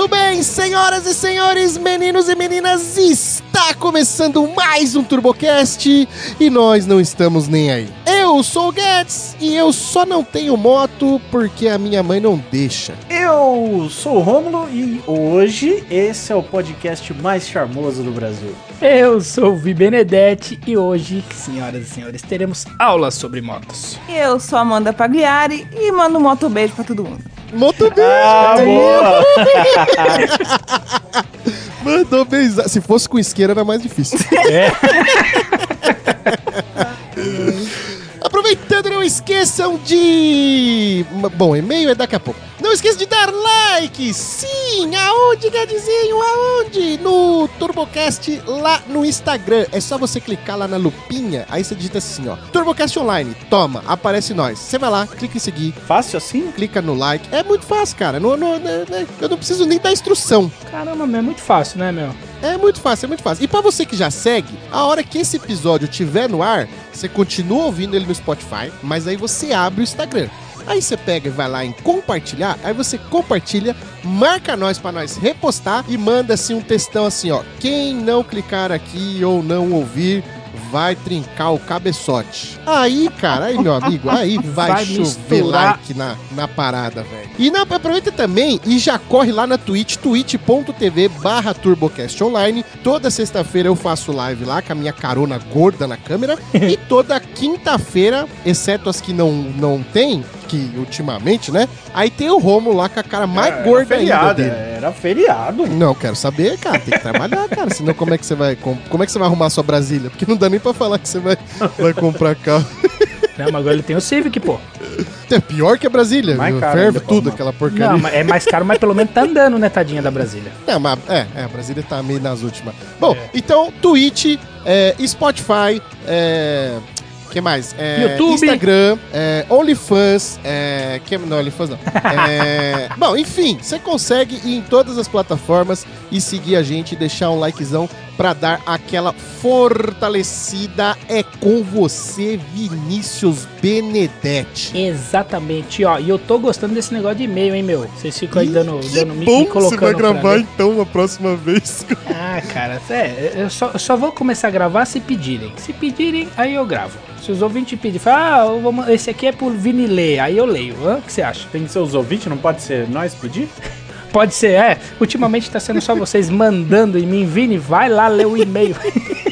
Muito bem, senhoras e senhores, meninos e meninas, está começando mais um TurboCast e nós não estamos nem aí. Eu sou o Guedes e eu só não tenho moto porque a minha mãe não deixa. Eu sou o Rômulo e hoje esse é o podcast mais charmoso do Brasil. Eu sou o Vi Benedetti e hoje, senhoras e senhores, teremos aulas sobre motos. Eu sou a Amanda Pagliari e mando um moto beijo pra todo mundo. Moto beijo! Ah, boa! Mandou beijar. Se fosse com isqueira era mais difícil. É. Não esqueçam de. Bom, e-mail é daqui a pouco. Não esqueça de dar like! Sim! Aonde, Gadzinho? Aonde? No TurboCast lá no Instagram. É só você clicar lá na lupinha, aí você digita assim, ó. TurboCast Online. Toma, aparece nós. Você vai lá, clica em seguir, Fácil assim? clica no like. É muito fácil, cara. Não- não- né, né, eu não preciso nem dar instrução. Caramba, meu, é muito fácil, né, meu? É muito fácil, é muito fácil. E pra você que já segue, a hora que esse episódio estiver no ar, você continua ouvindo ele no Spotify, mas aí você abre o Instagram. Aí você pega e vai lá em compartilhar, aí você compartilha, marca nós pra nós repostar e manda assim um textão assim, ó. Quem não clicar aqui ou não ouvir vai trincar o cabeçote. Aí, cara, aí, meu amigo, aí vai, Vai chover misturar. like na, na parada, velho. E na, aproveita também e já corre lá na Twitch, twitch.tv barra TurboCast Online. Toda sexta-feira eu faço live lá com a minha carona gorda na câmera. e toda quinta-feira, exceto as que não, não tem, que ultimamente, né? Aí tem o Romo lá com a cara mais Era gorda ainda feriado, dele. Era feriado. Não, quero saber, cara. Tem que trabalhar, cara. Senão como é que você vai. com- Como é que você vai arrumar sua Brasília? Porque não dá nem pra falar que você vai, vai comprar carro. Não, mas agora ele tem o Civic, pô. É pior que a Brasília. Mais viu? caro Ferve ainda, tudo pô, aquela porcaria. Não, é mais caro, mas pelo menos tá andando, né, tadinha da Brasília. É, mas, é, é, a Brasília tá meio nas últimas. Bom, É. então, Twitch, é, Spotify, é. Que mais? É, YouTube. Instagram, é, OnlyFans, é, que, não, OnlyFans não. É, bom, enfim, você consegue ir em todas as plataformas e seguir a gente, deixar um likezão pra dar aquela fortalecida. É com você, Vinícius Benedetti. Exatamente, ó. E eu tô gostando desse negócio de e-mail, hein, meu? Vocês ficam aí dando, Que dando me, bom me que você vai colocando pra gravar então a próxima vez. Ah, cara, é, eu só, eu só vou começar a gravar se pedirem. Se pedirem, aí eu gravo. Se os ouvintes pedirem, falam, ah, vou esse aqui é por Vini ler, aí eu leio. Hã? O que você acha? Tem que ser os ouvintes, não pode ser nós pedir? Pode ser, é. Ultimamente tá sendo só vocês mandando em mim, Vini, vai lá ler o e-mail.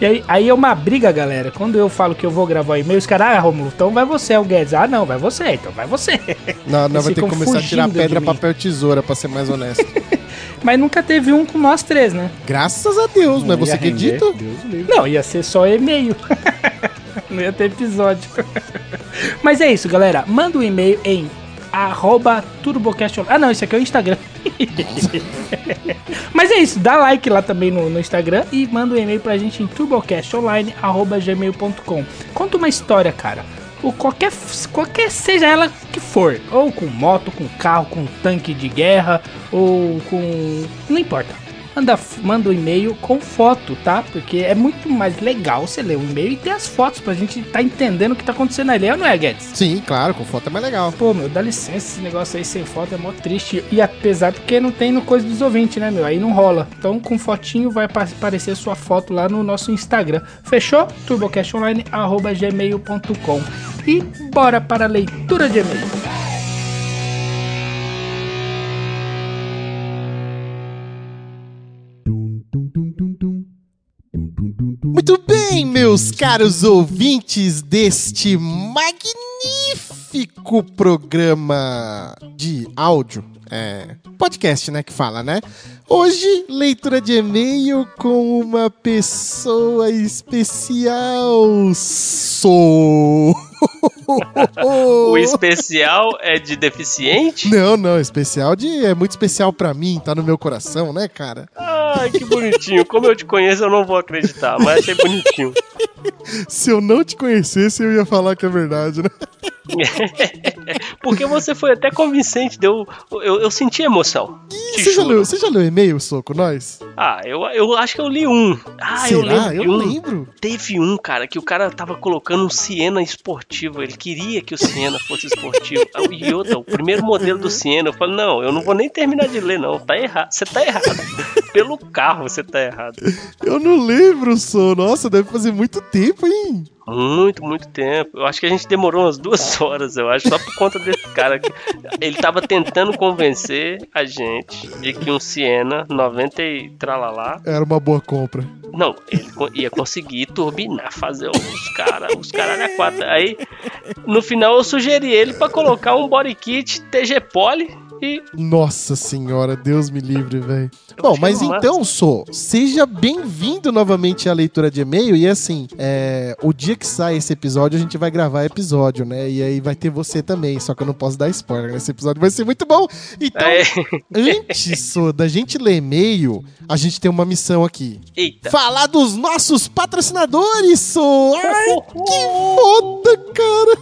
E aí, aí é uma briga, galera. Quando eu falo que eu vou gravar o e-mail, os caras, ah, Romulo, então vai você, é o Guedes. Ah, não, vai você, então vai você. Não, não vai ter que começar a tirar pedra, papel, tesoura, pra ser mais honesto. Mas nunca teve um com nós três, né? Graças a Deus, mas Não você ia render, acredita? Deus. Não, ia ser só e-mail. Não ia ter episódio. Mas é isso, galera. Manda um e-mail em arroba turbocast. Ah, não, esse aqui é o Instagram. Mas é isso, dá like lá também no, no Instagram e manda um e-mail pra gente em turbocastonline.gmail.com. Conta uma história, cara. O qualquer, qualquer seja ela que for, ou com moto, com carro, com tanque de guerra, ou com. Não importa. Manda, manda um e-mail com foto, tá? Porque é muito mais legal você ler o e-mail e ter as fotos pra gente tá entendendo o que tá acontecendo ali, não é, Guedes? Sim, claro, com foto é mais legal. Pô, meu, dá licença, esse negócio aí sem foto é mó triste. E apesar porque não tem no coisa dos ouvintes, né, meu? Aí não rola. Então, com fotinho vai pa- aparecer sua foto lá no nosso Instagram. Fechou? turbocastonline.gmail.com E bora para a leitura de e-mail. Muito bem, meus caros ouvintes deste magnífico programa de áudio. É, podcast, né, que fala, né? Hoje, leitura de e-mail com uma pessoa especial. Sou. O especial é de deficiente? Não, não, especial de. É muito especial pra mim, tá no meu coração, né, cara? Ai, que bonitinho. Como eu te conheço, eu não vou acreditar, mas achei bonitinho. Se eu não te conhecesse, eu ia falar que é verdade, né? Porque você foi até convincente, deu, eu, eu senti emoção. Ih, você, já leu, você já leu e-mail, Soco, nós? Ah, eu, eu acho que eu li um. Ah, eu Será? lembro Eu de não um. lembro. Teve um, cara, que o cara tava colocando um Siena esportivo. Ele queria que o Siena fosse esportivo. Ah, E outra, o primeiro modelo do Siena. Eu falei, não, eu não vou nem terminar de ler, não. Tá errado. Você tá errado. Pelo carro você tá errado. Eu não lembro, Sô. Nossa, deve fazer muito tempo, hein? Muito, muito tempo. Eu acho que a gente demorou umas duas horas, eu acho, só por conta desse cara. que- Ele tava tentando convencer a gente de que um Siena 90 e tralalá. Era uma boa compra. Não, ele ia conseguir turbinar, fazer os caras, os caras a quatro. Aí, no final, eu sugeri ele pra colocar um body kit TG Poly e. Nossa senhora, Deus me livre, velho. Bom, achei mas então, Sô, seja bem-vindo novamente à leitura de e-mail. E assim, é, o dia que sai esse episódio, a gente vai gravar episódio, né? E aí vai ter você também, só que eu não posso dar spoiler. Esse episódio vai ser muito bom. Então, É, antes, Sô, da gente ler e-mail, a gente tem uma missão aqui. eita. Falar dos nossos patrocinadores, Sô! Ai, que foda, cara!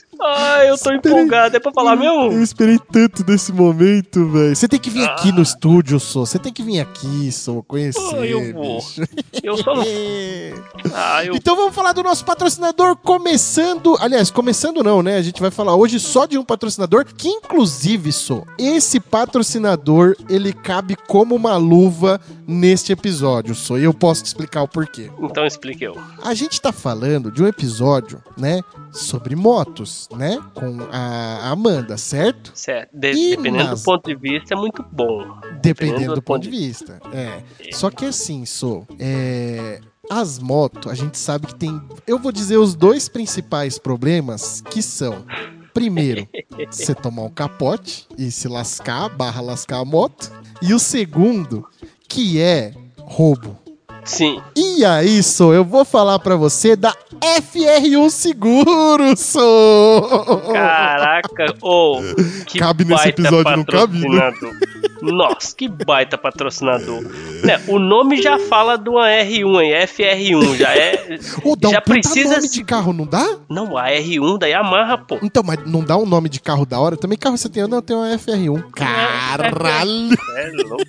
Ai, eu tô Esperei. empolgado. É pra falar Eu mesmo? esperei tanto desse momento, velho. Você tem que vir aqui Ah. no estúdio, Sô. Você tem que vir aqui, Sô, conhecer. Ah, eu vou. bicho. Eu só não. Ah, eu. Então vamos falar do nosso patrocinador, começando. Aliás, começando não, né? A gente vai falar hoje só de um patrocinador, que inclusive, Sô, esse patrocinador, ele cabe como uma luva neste episódio, Sô. E eu posso te explicar o porquê. Então explique eu. A gente tá falando de um episódio, né? Sobre motos, né? Com a Amanda, certo? Certo. De- E dependendo nas- do ponto de vista, é muito bom. Dependendo do ponto de vista. É. Só que assim, sou. É. As motos, a gente sabe que tem. Eu vou dizer os dois principais problemas que são. Primeiro, você tomar um capote e se lascar, barra lascar a moto. E o segundo, que é roubo. Sim. E aí, sou, eu vou falar pra você da FR1 Seguro, sou. Caraca, ô, que Cabe nesse baita episódio, não cabe, né? patrocinador. Nossa, que baita patrocinador. Né, o nome já fala uma R1 aí, FR1, já é... Ô, dá já um precisa nome de carro, não dá? Não, a R1 da Yamaha, pô. Então, mas não dá um nome de carro da hora? Também carro você tem? Não, tenho uma FR1. Caralho! É louco.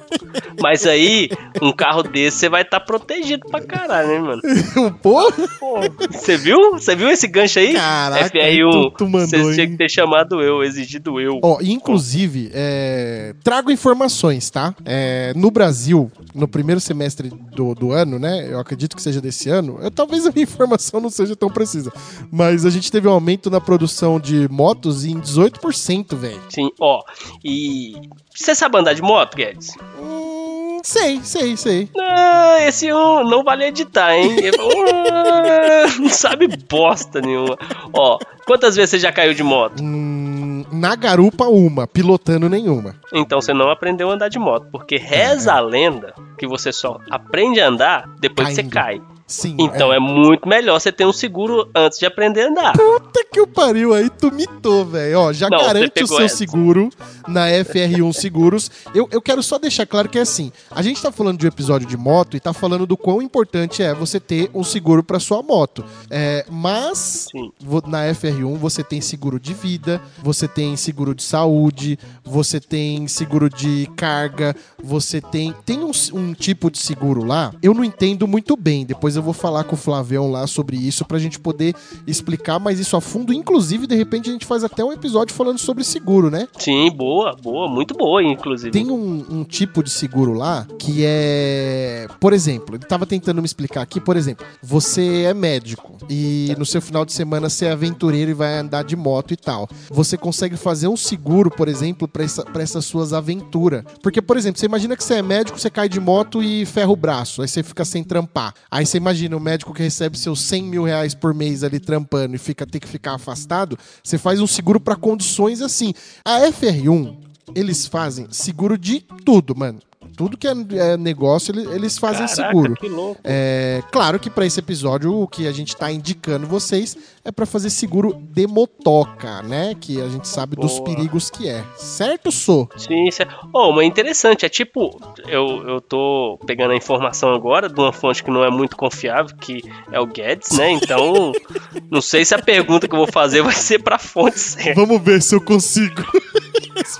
Mas aí, um carro desse, você vai estar protegido pra caralho, né, mano? Pô, Pô, Você viu? Você viu esse gancho aí? caraca, FR1, tu, tu você mandou, tinha que ter chamado eu, exigido eu. Ó, inclusive, é, trago informações, tá? É, no Brasil, no primeiro semestre do, do ano, né? Eu acredito que seja desse ano. Eu, talvez a minha informação não seja tão precisa. Mas a gente teve um aumento na produção de motos em 18%, velho. Sim, ó. E. Você sabe andar de moto, Guedes? Hum, sei, sei, sei. Ah, esse um não vale editar, hein? Ah, não sabe bosta nenhuma. Ó, quantas vezes você já caiu de moto? Hum, na garupa, uma. Pilotando nenhuma. Então você não aprendeu a andar de moto, porque reza a lenda que você só aprende a andar depois que você Caindo. cai. Sim. Então é muito melhor você ter um seguro antes de aprender a andar. Puta que o pariu aí, tu mitou, velho. Ó, já Não, garante o seu essa. seguro na FR1 Seguros. Eu, eu quero só deixar claro que é assim: a gente tá falando de um episódio de moto e tá falando do quão importante é você ter um seguro pra sua moto. É, mas Sim. na FR1 você tem seguro de vida, você tem seguro de saúde, você tem seguro de carga, você tem. Tem um, um tipo de seguro lá, eu não entendo muito bem. Depois eu vou falar com o Flavião lá sobre isso pra gente poder explicar mais isso a fundo. Inclusive, de repente, a gente faz até um episódio falando sobre seguro, né? Sim, boa, boa, muito boa, inclusive. Tem um, um tipo de seguro lá que é. Por exemplo, ele tava tentando me explicar aqui, por exemplo, você é médico e no seu final de semana você é aventureiro e vai andar de moto e tal. Você consegue fazer um seguro, por exemplo, pra, essa, pra essas suas aventuras. Porque, por exemplo, você imagina que você é médico, você cai de moto e ferra o braço, aí você fica sem trampar. Aí você imagina o médico que recebe seus 100 mil reais por mês ali trampando e fica, tem que ficar afastado, você faz um seguro pra condições assim. A FR1 eles fazem seguro de tudo, mano. Tudo que é, é negócio, ele- eles fazem Caraca, seguro. que louco. É, claro que para esse episódio o que a gente tá indicando vocês é para fazer seguro de motoca, né? Que a gente sabe dos Boa. perigos que é. Certo, Sou? Sim, é. Oh, mas interessante. É tipo, eu, eu tô pegando a informação agora de uma fonte que não é muito confiável, que é o Guedes, né? Então, não sei se a pergunta que eu vou fazer vai ser pra fonte certa. Vamos ver se eu consigo.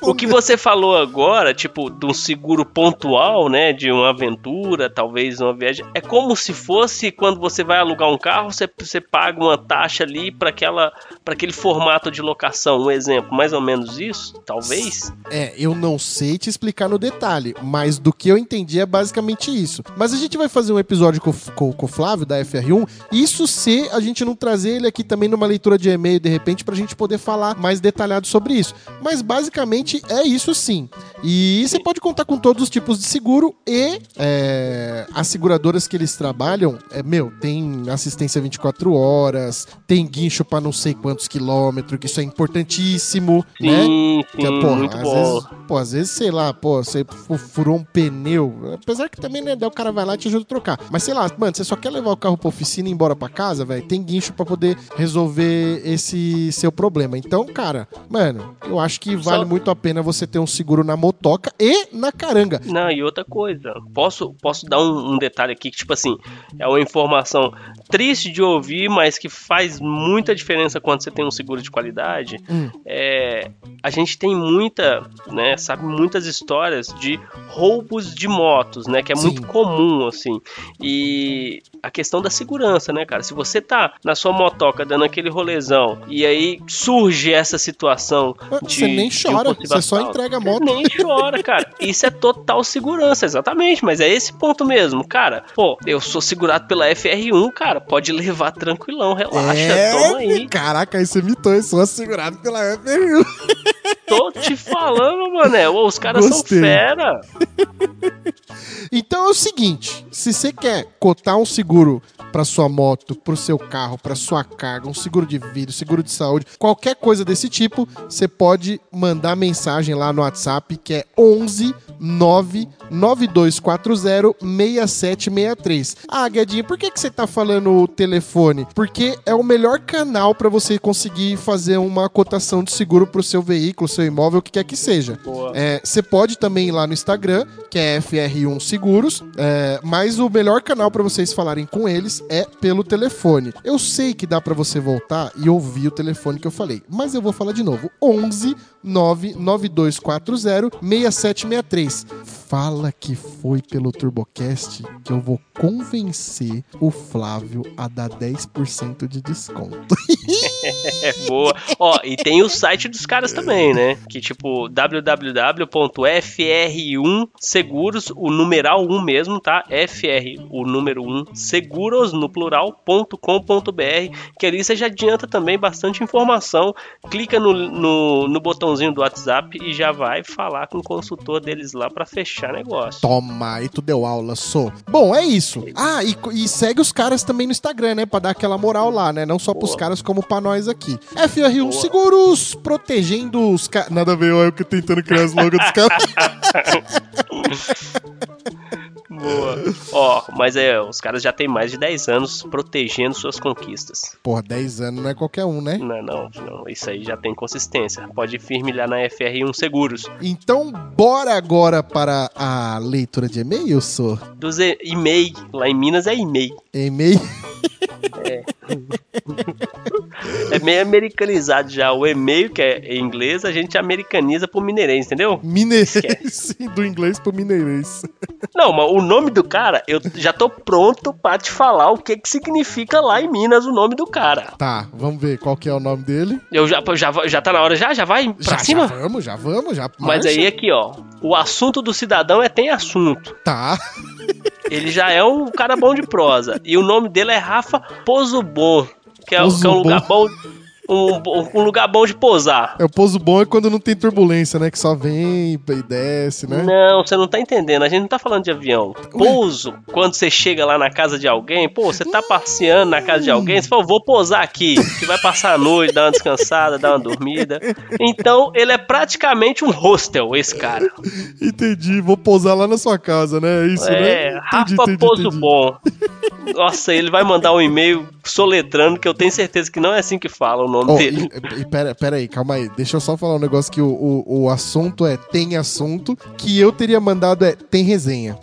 O que você falou agora, tipo, de um seguro pontual, né? De uma aventura, talvez uma viagem, é como se fosse quando você vai alugar um carro, você, você paga uma taxa ali para aquela para aquele formato de locação. Um exemplo, mais ou menos isso, talvez. É, eu não sei te explicar no detalhe, mas do que eu entendi é basicamente isso. Mas a gente vai fazer um episódio com, com- com o Flávio, da FR1, isso se a gente não trazer ele aqui também numa leitura de e-mail, de repente, pra gente poder falar mais detalhado sobre isso. Mas basicamente é isso sim. E você pode contar com todos os tipos de seguro e é, as seguradoras que eles trabalham, é, meu, tem assistência 24 horas, tem guincho pra não sei quantos quilômetros, que isso é importantíssimo, né? Sim, Que é, sim, porra, muito às bom. vezes, pô, às vezes, sei lá, pô, você fu- furou um pneu. Apesar que também, né, daí o cara vai lá e te ajuda a trocar. Mas sei lá, mano, você só quer levar o carro pra oficina e ir embora pra casa, velho, tem guincho pra poder resolver esse seu problema. Então, cara, mano, eu acho que Só- vale muito a pena você ter um seguro na motoca e na caranga. Não, e outra coisa, posso, posso dar um, um detalhe aqui que, tipo assim, é uma informação triste de ouvir, mas que faz muita diferença quando você tem um seguro de qualidade. Hum. É, a gente tem muita, né, sabe, muitas histórias de roubos de motos, né, que é Sim. muito comum, assim. E a questão da segurança, né, cara? Se você tá na sua motoca dando aquele rolezão e aí surge essa situação de, Você nem um chora, possível você só entrega a moto. nem chora, cara. Isso é total segurança, exatamente. Mas é esse ponto mesmo, cara. Pô, eu sou segurado pela FR1, cara. Pode levar tranquilão, relaxa, É, toma aí. Caraca, aí você mitou, eu sou segurado pela FR1. Tô te falando, mané. Ô, os caras são Gostei. fera. Então é o seguinte, se você quer cotar um seguro para sua moto, pro seu carro, para sua carga, um seguro de vida, seguro de saúde, qualquer coisa desse tipo, você pode mandar mensagem lá no WhatsApp que é 11 99240 6763. Ah, Guedinho, por que, que você tá falando o telefone? Porque é o melhor canal para você conseguir fazer uma cotação de seguro pro seu veículo, seu imóvel, o que quer que seja. É, Você pode também ir lá no Instagram, que é FR1 Seguros, é, mas o melhor canal para vocês falarem com eles é pelo telefone. Eu sei que dá para você voltar e ouvir o telefone que eu falei, mas eu vou falar de novo. 11 99240 6763. Fala que foi pelo TurboCast que eu vou convencer o Flávio a dar 10% de desconto. É boa. Ó, e tem o site dos caras também, né? Que tipo www.fr1seguros, o numeral 1 mesmo, tá? FR, o número 1, seguros no plural.com.br, que ali você já adianta também bastante informação. Clica no, no, no botãozinho do WhatsApp e já vai falar com o consultor deles lá pra fechar negócio. Toma, aí tu deu aula, sou. Bom, é isso. Ah, e, e segue os caras também no Instagram, né? Pra dar aquela moral lá, né? Não só pros Boa. caras, como pra nós aqui. FR1 Boa. Seguros, protegendo os caras. Nada a ver, eu que tentando criar as logos dos caras. Boa. Ó, mas é, os caras já têm mais de 10 anos protegendo suas conquistas. Porra, 10 anos não é qualquer um, né? Não, não, não, isso aí já tem consistência. Pode firmilhar na FR1 Seguros. Então, bora agora para a leitura de e-mail, sou. Dos e-mail, lá em Minas é e-mail. E-mail. É meio americanizado já. O e-mail, que é em inglês, a gente americaniza pro mineirense, entendeu? Mineirês. Do inglês pro mineirês. Não, mas o nome do cara, eu já tô pronto pra te falar o que que significa lá em Minas o nome do cara. Tá, vamos ver qual que é o nome dele. Eu já, já, já tá na hora já? Já vai pra Já, cima? já vamos, já vamos, já. Mas marcha. aí aqui, ó. O assunto do cidadão é tem assunto. Tá. Ele já é um cara bom de prosa. E o nome dele é Rafa Pozobon. Que é, que é um lugar bom. Um, um lugar bom de pousar. É, o pouso bom é quando não tem turbulência, né? Que só vem e desce, né? Não, você não tá entendendo. A gente não tá falando de avião. Pouso, quando você chega lá na casa de alguém, pô, você tá passeando na casa de alguém, você fala, vou pousar aqui. Você vai passar a noite, dar uma descansada, dar uma dormida. Então, ele é praticamente um hostel, esse cara. Entendi. Vou pousar lá na sua casa, né? É isso, né? É, Rafa entendi, Pouso entendi. Bom. Nossa, ele vai mandar um e-mail soletrando que eu tenho certeza que não é assim que fala o nome Dele. e, e pera, pera aí, calma aí. Deixa eu só falar um negócio que o, o, o assunto é tem assunto, que eu teria mandado é tem resenha.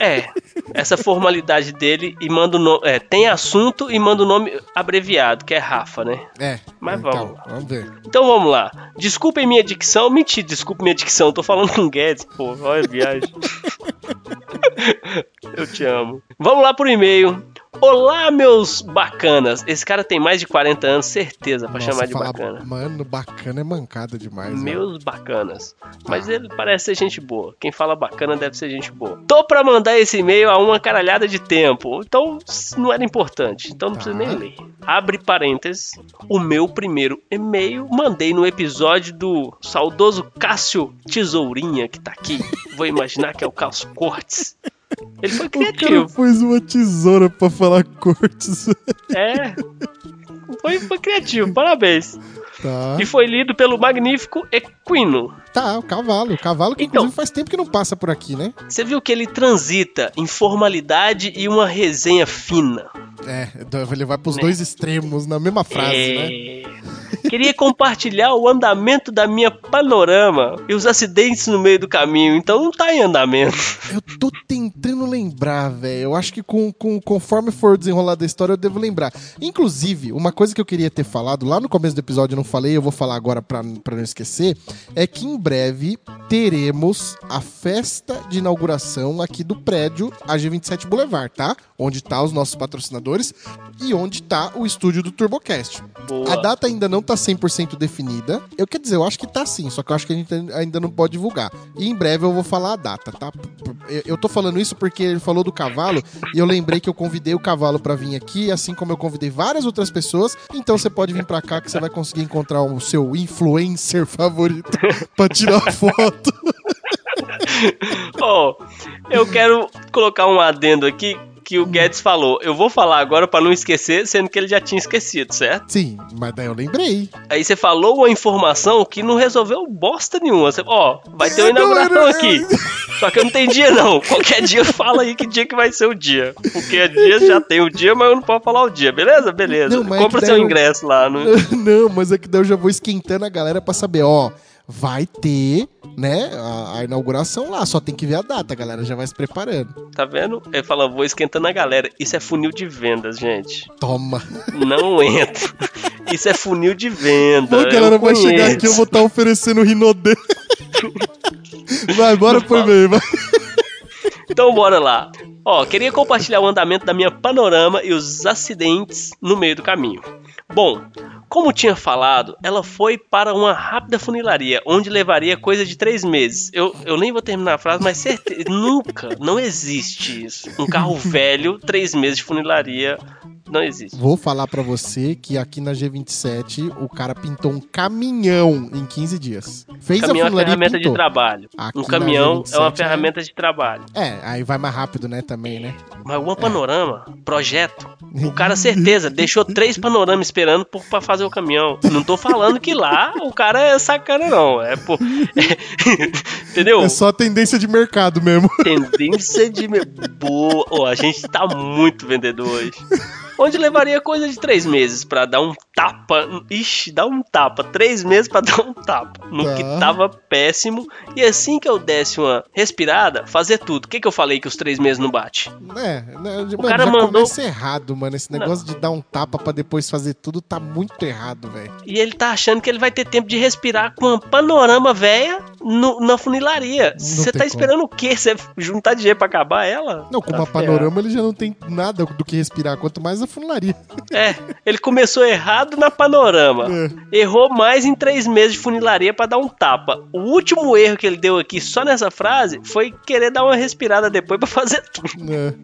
É, essa formalidade dele e manda o nome. É, tem assunto e manda o nome abreviado, que é Rafa, né? É. Mas então, vamos lá. Vamos ver. Então vamos lá. Desculpem minha dicção. Mentira, desculpe minha dicção. Tô falando com Guedes, pô. Olha a viagem. Eu te amo. Vamos lá pro e-mail. Olá, meus bacanas. Esse cara tem mais de 40 anos, certeza, pra Nossa, chamar de falar- bacana. Mano, bacana é mancada demais. né? Meus bacanas. Mas ele parece ser gente boa. Quem fala bacana deve ser gente boa. Tô pra mandar esse e-mail há uma caralhada de tempo. Então não era importante. Então não precisa Tá. nem ler. Abre parênteses. O meu primeiro e-mail mandei no episódio do saudoso Cássio Tesourinha, que tá aqui. Vou imaginar que é o Cássio Cortes. Ele foi O cara criativo. pôs uma tesoura pra falar cortes. É. Foi, foi criativo, parabéns. tá. E foi lido pelo magnífico Equino. Tá, o cavalo. O cavalo que Então. inclusive faz tempo que não passa por aqui, né? Você viu que ele transita em formalidade e uma resenha fina. É, ele vai pros Né? dois extremos na mesma frase, né? É. Queria compartilhar o andamento da minha panorama e os acidentes no meio do caminho, então não tá em andamento. Eu tô tentando lembrar, velho. Eu acho que com, com- conforme for desenrolada a história, eu devo lembrar. Inclusive, uma coisa que eu queria ter falado lá no começo do episódio, eu não falei, eu vou falar agora pra, pra não esquecer, é que em breve teremos a festa de inauguração aqui do prédio AG27 Boulevard, tá? Onde tá os nossos patrocinadores e onde tá o estúdio do TurboCast. Boa. A data ainda não tá 100% definida. Eu quer dizer, eu acho que tá sim, só que eu acho que a gente ainda não pode divulgar. E em breve eu vou falar a data, tá? Eu- tô falando isso porque ele falou do cavalo e eu lembrei que eu convidei o cavalo pra vir aqui, assim como eu convidei várias outras pessoas. Então você pode vir pra cá que você vai conseguir encontrar o seu influencer favorito pra tirar foto. Ó, eu quero colocar um adendo aqui que o Guedes falou. Eu vou falar agora pra não esquecer, sendo que ele já tinha esquecido, certo? Sim, mas daí eu lembrei. Aí você falou uma informação que não resolveu bosta nenhuma. Você, ó, vai ter uma É, não, inauguração eu- aqui. Só que eu não tenho dia, não. Qualquer dia fala aí que dia que vai ser o dia. Porque dia já tem o dia, mas eu não posso falar o dia, beleza? Beleza. Não, é Compra que seu eu- ingresso lá. No... Não, mas é que daí eu já vou esquentando a galera pra saber, ó. Vai ter, né, a, a inauguração lá. Só tem que ver a data, a galera já vai se preparando. Tá vendo? Ele fala, vou esquentando a galera. Isso é funil de vendas, gente. Toma. Não entra. Isso é funil de venda. A galera vai chegar aqui, eu vou estar oferecendo Rinodê. vai, bora pro e-mail, vai. Então bora lá. Ó, queria compartilhar o andamento da minha panorama e os acidentes no meio do caminho. Bom, como tinha falado, ela foi para uma rápida funilaria, onde levaria coisa de três meses. Eu, eu nem vou terminar a frase, mas certeza, nunca, não existe isso. Um carro velho, três meses de funilaria, não existe. Vou falar pra você que aqui na G27 o cara pintou um caminhão em 15 dias. Fez caminhão a é uma funilaria ferramenta de trabalho. Aqui Um caminhão é uma G27 ferramenta de trabalho. É, aí vai mais rápido, né, também, né? Mas uma panorama, projeto, o cara certeza deixou três panoramas esperando por, pra fazer o caminhão. Não tô falando que lá o cara é sacana, não. É por. entendeu? É só tendência de mercado mesmo. Tendência de. Boa. Ô, a gente tá muito vendedor hoje. Onde levaria coisa de três meses pra dar um tapa. Ixi, dar um tapa. Três meses pra dar um tapa. No Tá. que tava péssimo. E assim que eu desse uma respirada, fazer tudo. O que, que eu falei que os três meses não bate? É, né, mano, cara mandou- errado, mano. Esse negócio de dar um tapa pra depois fazer tudo tá muito errado, velho. E ele tá achando que ele vai ter tempo de respirar com uma panorama velha na funilaria. Você tá esperando o quê? Você juntar dinheiro pra acabar ela? Não, com Tá uma ferrado. panorama ele já não tem nada do que respirar, quanto mais a funilaria. É, ele começou errado na panorama. É. Errou mais em três meses de funilaria pra dar um tapa. O último erro que ele deu aqui só nessa frase foi querer dar uma respirada depois pra fazer tudo. É.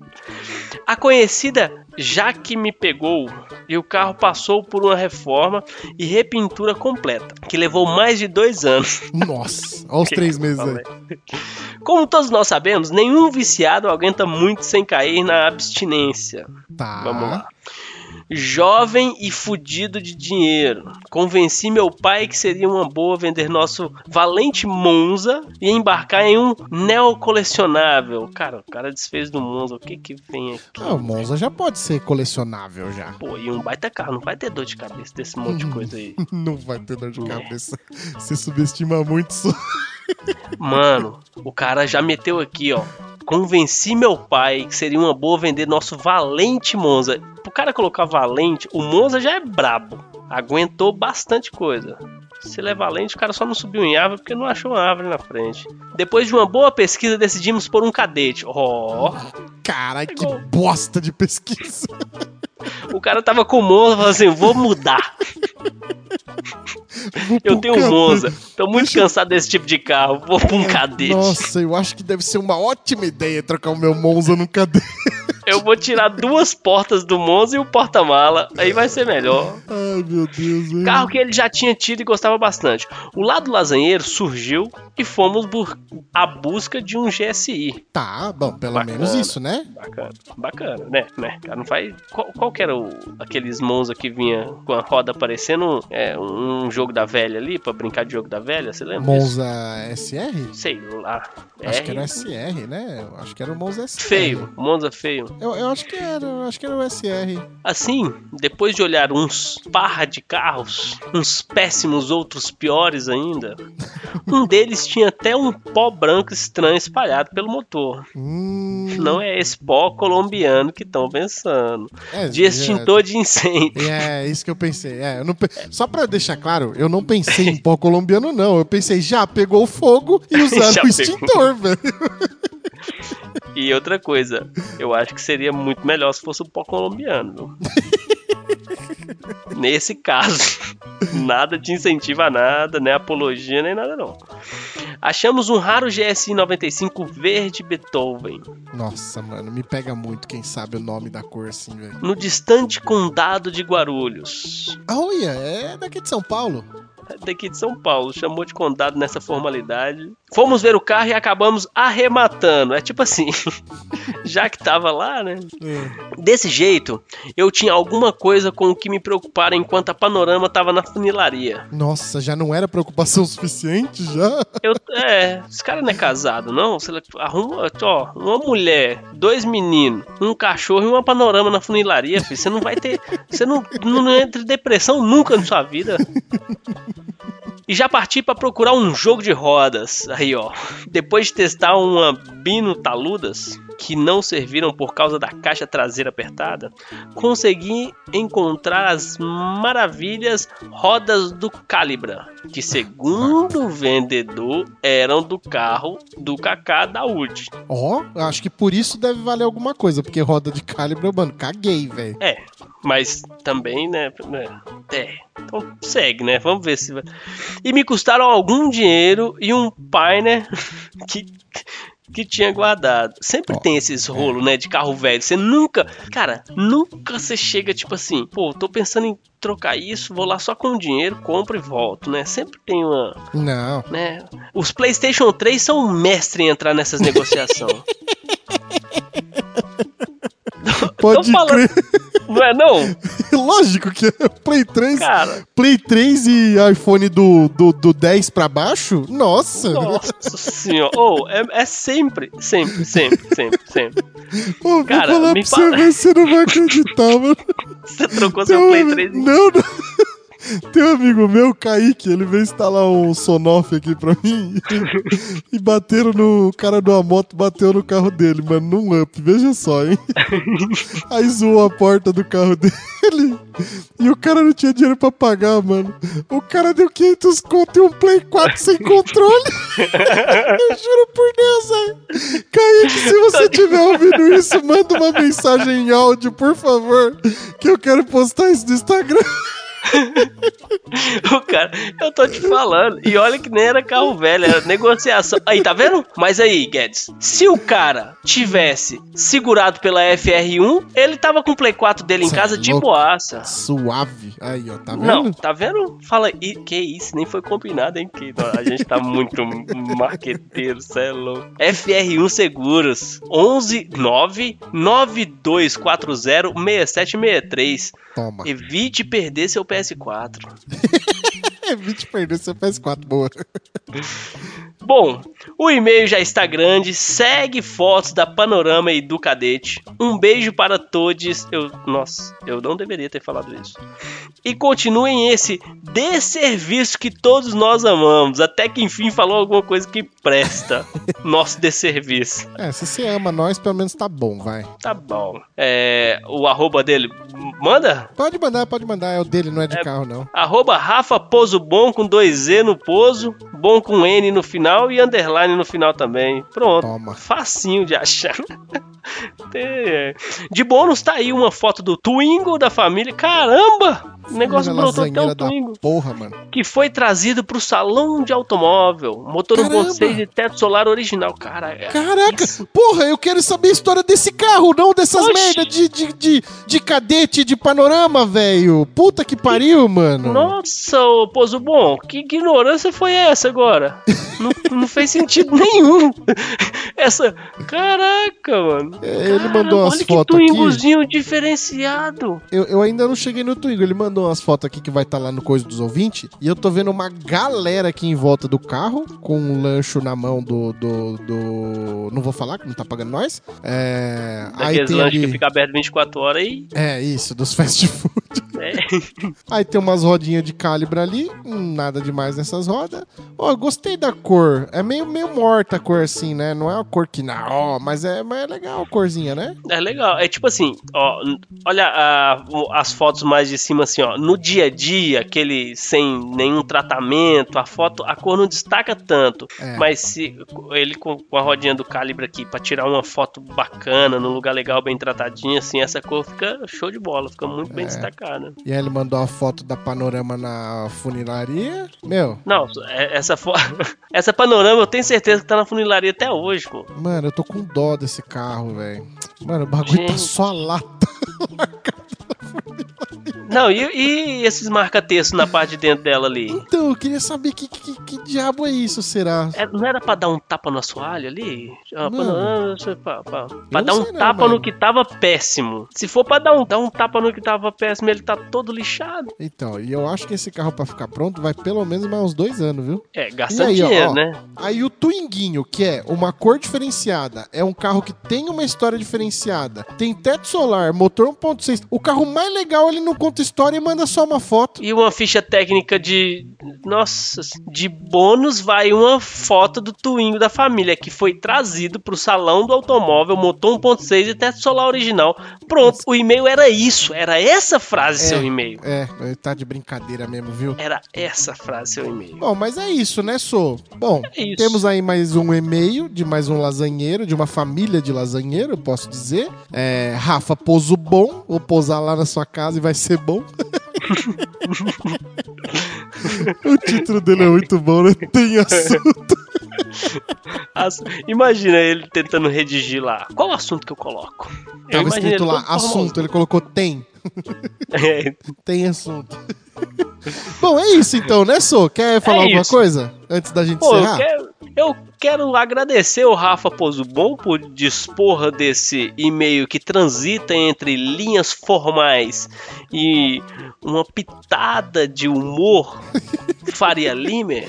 A conhecida já que me pegou e o carro passou por uma reforma e repintura completa, que levou mais de dois anos. Nossa, olha os Que três meses aí. Como todos nós sabemos, nenhum viciado aguenta muito sem cair na abstinência. Tá. Vamos lá. Jovem e fudido de dinheiro. Convenci meu pai que seria uma boa vender nosso valente Monza e embarcar em um neocolecionável. Cara, o cara desfez do Monza. O que que vem aqui? Ah, o Monza já pode ser colecionável já. Pô, e um baita carro. Não vai ter dor de cabeça desse monte de coisa aí. Não vai ter dor de É. cabeça. Você subestima muito isso. Mano, o cara já meteu aqui, ó. Convenci meu pai que seria uma boa vender nosso valente Monza. Cara colocar valente, o Monza já é brabo. Aguentou bastante coisa. Se ele é valente, o cara só não subiu em árvore porque não achou uma árvore na frente. Depois de uma boa pesquisa, decidimos por um cadete. Ó, Caralho, que bosta de pesquisa. o cara tava com o Monza, falou assim: vou mudar. Vou Eu tenho um. Monza. Tô muito Deixa- cansado desse tipo de carro. Vou pra um cadete. Nossa, eu acho que deve ser uma ótima ideia trocar o meu Monza num cadete. Eu vou tirar duas portas do Monza e o porta-mala. Aí vai ser melhor. Ai, meu Deus, velho. Carro que ele já tinha tido e gostava bastante. O lado lasanheiro surgiu e fomos à busca de um GSI. Tá, bom, pelo Bacana. menos isso, né? Bacana, bacana, né? né? Cara, não faz. Qual, qual que era o, aqueles Monza que vinha com a roda parecendo é, um jogo da velha ali, pra brincar de jogo da velha? Você lembra? disso? Monza SR? Sei lá. Acho R? que era SR, né? Acho que era o Monza SR. Feio, Monza feio. Eu, eu acho que era, eu acho que era o SR. Assim, depois de olhar uns parra de carros, uns péssimos, outros piores ainda, um deles tinha até um pó branco estranho espalhado pelo motor. Hum, Não é esse pó colombiano que estão pensando. é, De extintor de incêndio. É, é isso que eu pensei. É, eu não Só pra deixar claro, eu não pensei em pó colombiano, não. Eu pensei, já pegou fogo e usaram Já o extintor, velho. E outra coisa, eu acho que seria muito melhor se fosse o pó colombiano. Nesse caso, nada de incentiva a nada, nem apologia, nem nada não. Achamos um raro GSI 95 verde Beethoven, Nossa, mano, me pega muito quem sabe o nome da cor assim, velho. no distante condado de Guarulhos. Ah, olha, é daqui de São Paulo. Daqui de São Paulo, chamou de condado nessa formalidade. Fomos ver o carro e acabamos arrematando. É tipo assim, já que tava lá, né? Desse jeito, eu tinha alguma coisa com o que me preocupar enquanto a panorama tava na funilaria. Nossa, já não era preocupação suficiente já? Eu, é, esse cara não é casado, não? Você arruma, ó, uma mulher, dois meninos, um cachorro e uma panorama na funilaria, filho. Você não vai ter. Você não, não entra em depressão nunca na sua vida. E já parti pra procurar um jogo de rodas. Aí, ó. Depois de testar uma Bino Taludas, que não serviram por causa da caixa traseira apertada, consegui encontrar as maravilhas rodas do Calibra, que segundo o vendedor eram do carro do Kaká da Wood. Ó, eu acho que por isso deve valer alguma coisa, porque roda de calibre, mano, caguei, velho. É, mas também, né? né, É. Então segue, né? Vamos ver se vai. E me custaram algum dinheiro e um pai, né? Que. Que tinha guardado. Sempre tem esses rolos, né? De carro velho. Você nunca. Cara, nunca você chega tipo assim. Pô, tô pensando em trocar isso. Vou lá só com o dinheiro, compro e volto, né? Sempre tem uma. Não. né? Os PlayStation 3 são um mestre em entrar nessas negociações. Pode falando- crer. não é, não? Lógico que é Play 3. Cara. Play 3 e iPhone do, do, do 10 pra baixo? Nossa. Nossa senhora. Oh, é, é sempre, sempre, sempre, sempre, sempre. Pô, vou Cara, falar me pra fala- você, você não vai acreditar, mano. Você trocou seu Play ami- 3 em Não, não. Tem um amigo meu, Kaique, ele veio instalar um Sonoff aqui pra mim e bateram no. O cara de uma moto bateu no carro dele, mano, num up, veja só, hein? Aí zoou a porta do carro dele e o cara não tinha dinheiro pra pagar, mano. O cara deu 500 conto e um Play 4 sem controle. Eu juro por Deus, velho. Kaique, se você estiver ouvindo isso, manda uma mensagem em áudio, por favor, que eu quero postar isso no Instagram. O cara, eu tô te falando. E olha que nem era carro velho, era negociação. Aí, tá vendo? Mas aí, Guedes, se o cara tivesse segurado pela FR1, ele tava com o Play 4 dele em é casa de louco. boaça. Suave. Aí, ó, tá vendo? Não, tá vendo? Fala, e, que isso, nem foi combinado, hein? Que a gente tá muito marqueteiro, cê é louco. FR1 Seguros, 11 9 9240 6763. Toma. Evite perder seu PS4. Evite perder seu PS4, boa. Bom, o e-mail já está grande, segue fotos da Panorama e do Cadete. Um beijo para todos. Eu, nossa, eu não deveria ter falado isso. E continuem esse desserviço que todos nós amamos, até que enfim falou alguma coisa que presta. Nosso desserviço. É, se você ama nós, pelo menos tá bom, vai. Tá bom. É, o arroba dele, manda? Pode mandar, pode mandar. É o dele, não é de carro, não. Arroba Rafa Pozo Bom com dois Z no pozo, bom com N no final e underline no final também. Pronto. Toma. Facinho de achar. Tem- De bônus tá aí uma foto do Twingo da família. Caramba! O negócio brotou até o porra, mano. Que foi trazido pro salão de automóvel. Motor Caramba! 1.6 de teto solar original. Cara, é- Caraca, isso- porra, eu quero saber a história desse carro, não dessas Oxi. merda de, de, de, de cadete de panorama, velho. Puta que pariu, mano. Nossa, ô Pozo Bom, que ignorância foi essa agora? não, não fez sentido nenhum. Essa. Caraca, mano. É, ele Caramba, mandou umas olha que fotos aqui. Twingozinho diferenciado. Eu, eu ainda não cheguei no Twingo. Ele mandou umas fotos aqui que vai estar lá no Coisa dos Ouvintes. E eu tô vendo uma galera aqui em volta do carro, com um lancho na mão do. do, do- Não vou falar, que não tá pagando nós. É. Aí tem ali. que fica aberto 24 horas e. É, isso, dos fast food. É. Aí tem umas rodinhas de calibre ali, hum, nada demais nessas rodas. Ó, eu gostei da cor. É meio, meio morta a cor assim, né? Não é uma cor que não, ó, mas é, mas é legal a corzinha, né? É legal. É tipo assim, ó, olha a- as fotos mais de cima assim, ó. No dia a dia, aquele sem nenhum tratamento, a foto, a cor não destaca tanto. É. Mas se ele com, a rodinha do calibre aqui pra tirar uma foto bacana, num lugar legal, bem tratadinho, assim, essa cor fica show de bola, fica muito bem É. destacada. E aí ele mandou a foto da panorama na funilaria. Meu, Não, é- essa foto, essa panorama eu tenho certeza que tá na funilaria até hoje, pô. mano, eu tô com dó desse carro, velho. Mano, o bagulho tá Gente. só a lata. Não, e, e esses marca-textos na parte de dentro dela ali? Então, eu queria saber que, que, que diabo é isso, será? É, não era pra dar um tapa no assoalho ali? Ah, pra, Mano. é pra- pra- pra Eu dar um não, tapa mano. no que tava péssimo. Se for pra dar um, dar um tapa no que tava péssimo, ele tá todo lixado. Então, e eu acho que esse carro pra ficar pronto vai pelo menos mais uns dois anos, viu? É, gastando aí, dinheiro, ó. né? Aí o Twinguinho, que é uma cor diferenciada, é um carro que tem uma história diferenciada, tem teto solar, motor 1.6. O carro mais legal, ele não conta história e manda só uma foto. E uma ficha técnica de. Nossa, de bônus vai uma foto do Twingo da família, que foi trazido pro salão do automóvel, motor 1.6 e teto solar original. Pronto, o e-mail era isso, era essa frase É. seu e-mail. É, tá de brincadeira mesmo, viu? Era essa frase seu e-mail. Bom, mas é isso, né, Sô? Bom, É isso. temos aí mais um e-mail de mais um lasanheiro, de uma família de lasanheiro, eu posso dizer. É, Rafa Pouso Bom, vou pousar lá na sua casa e vai ser bom. o título dele é muito bom, né? Tem assunto. As- Imagina ele tentando redigir lá. Qual o assunto que eu coloco? Eu Tava imagino escrito lá, assunto, ele colocou tem. É, Tem assunto. Bom, é isso então, né, Sô? Quer falar É alguma coisa antes da gente Pô, eu encerrar? quero, eu quero agradecer o Rafa Pozubon por dispor desse e-mail que transita entre linhas formais e uma pitada de humor Faria Limer.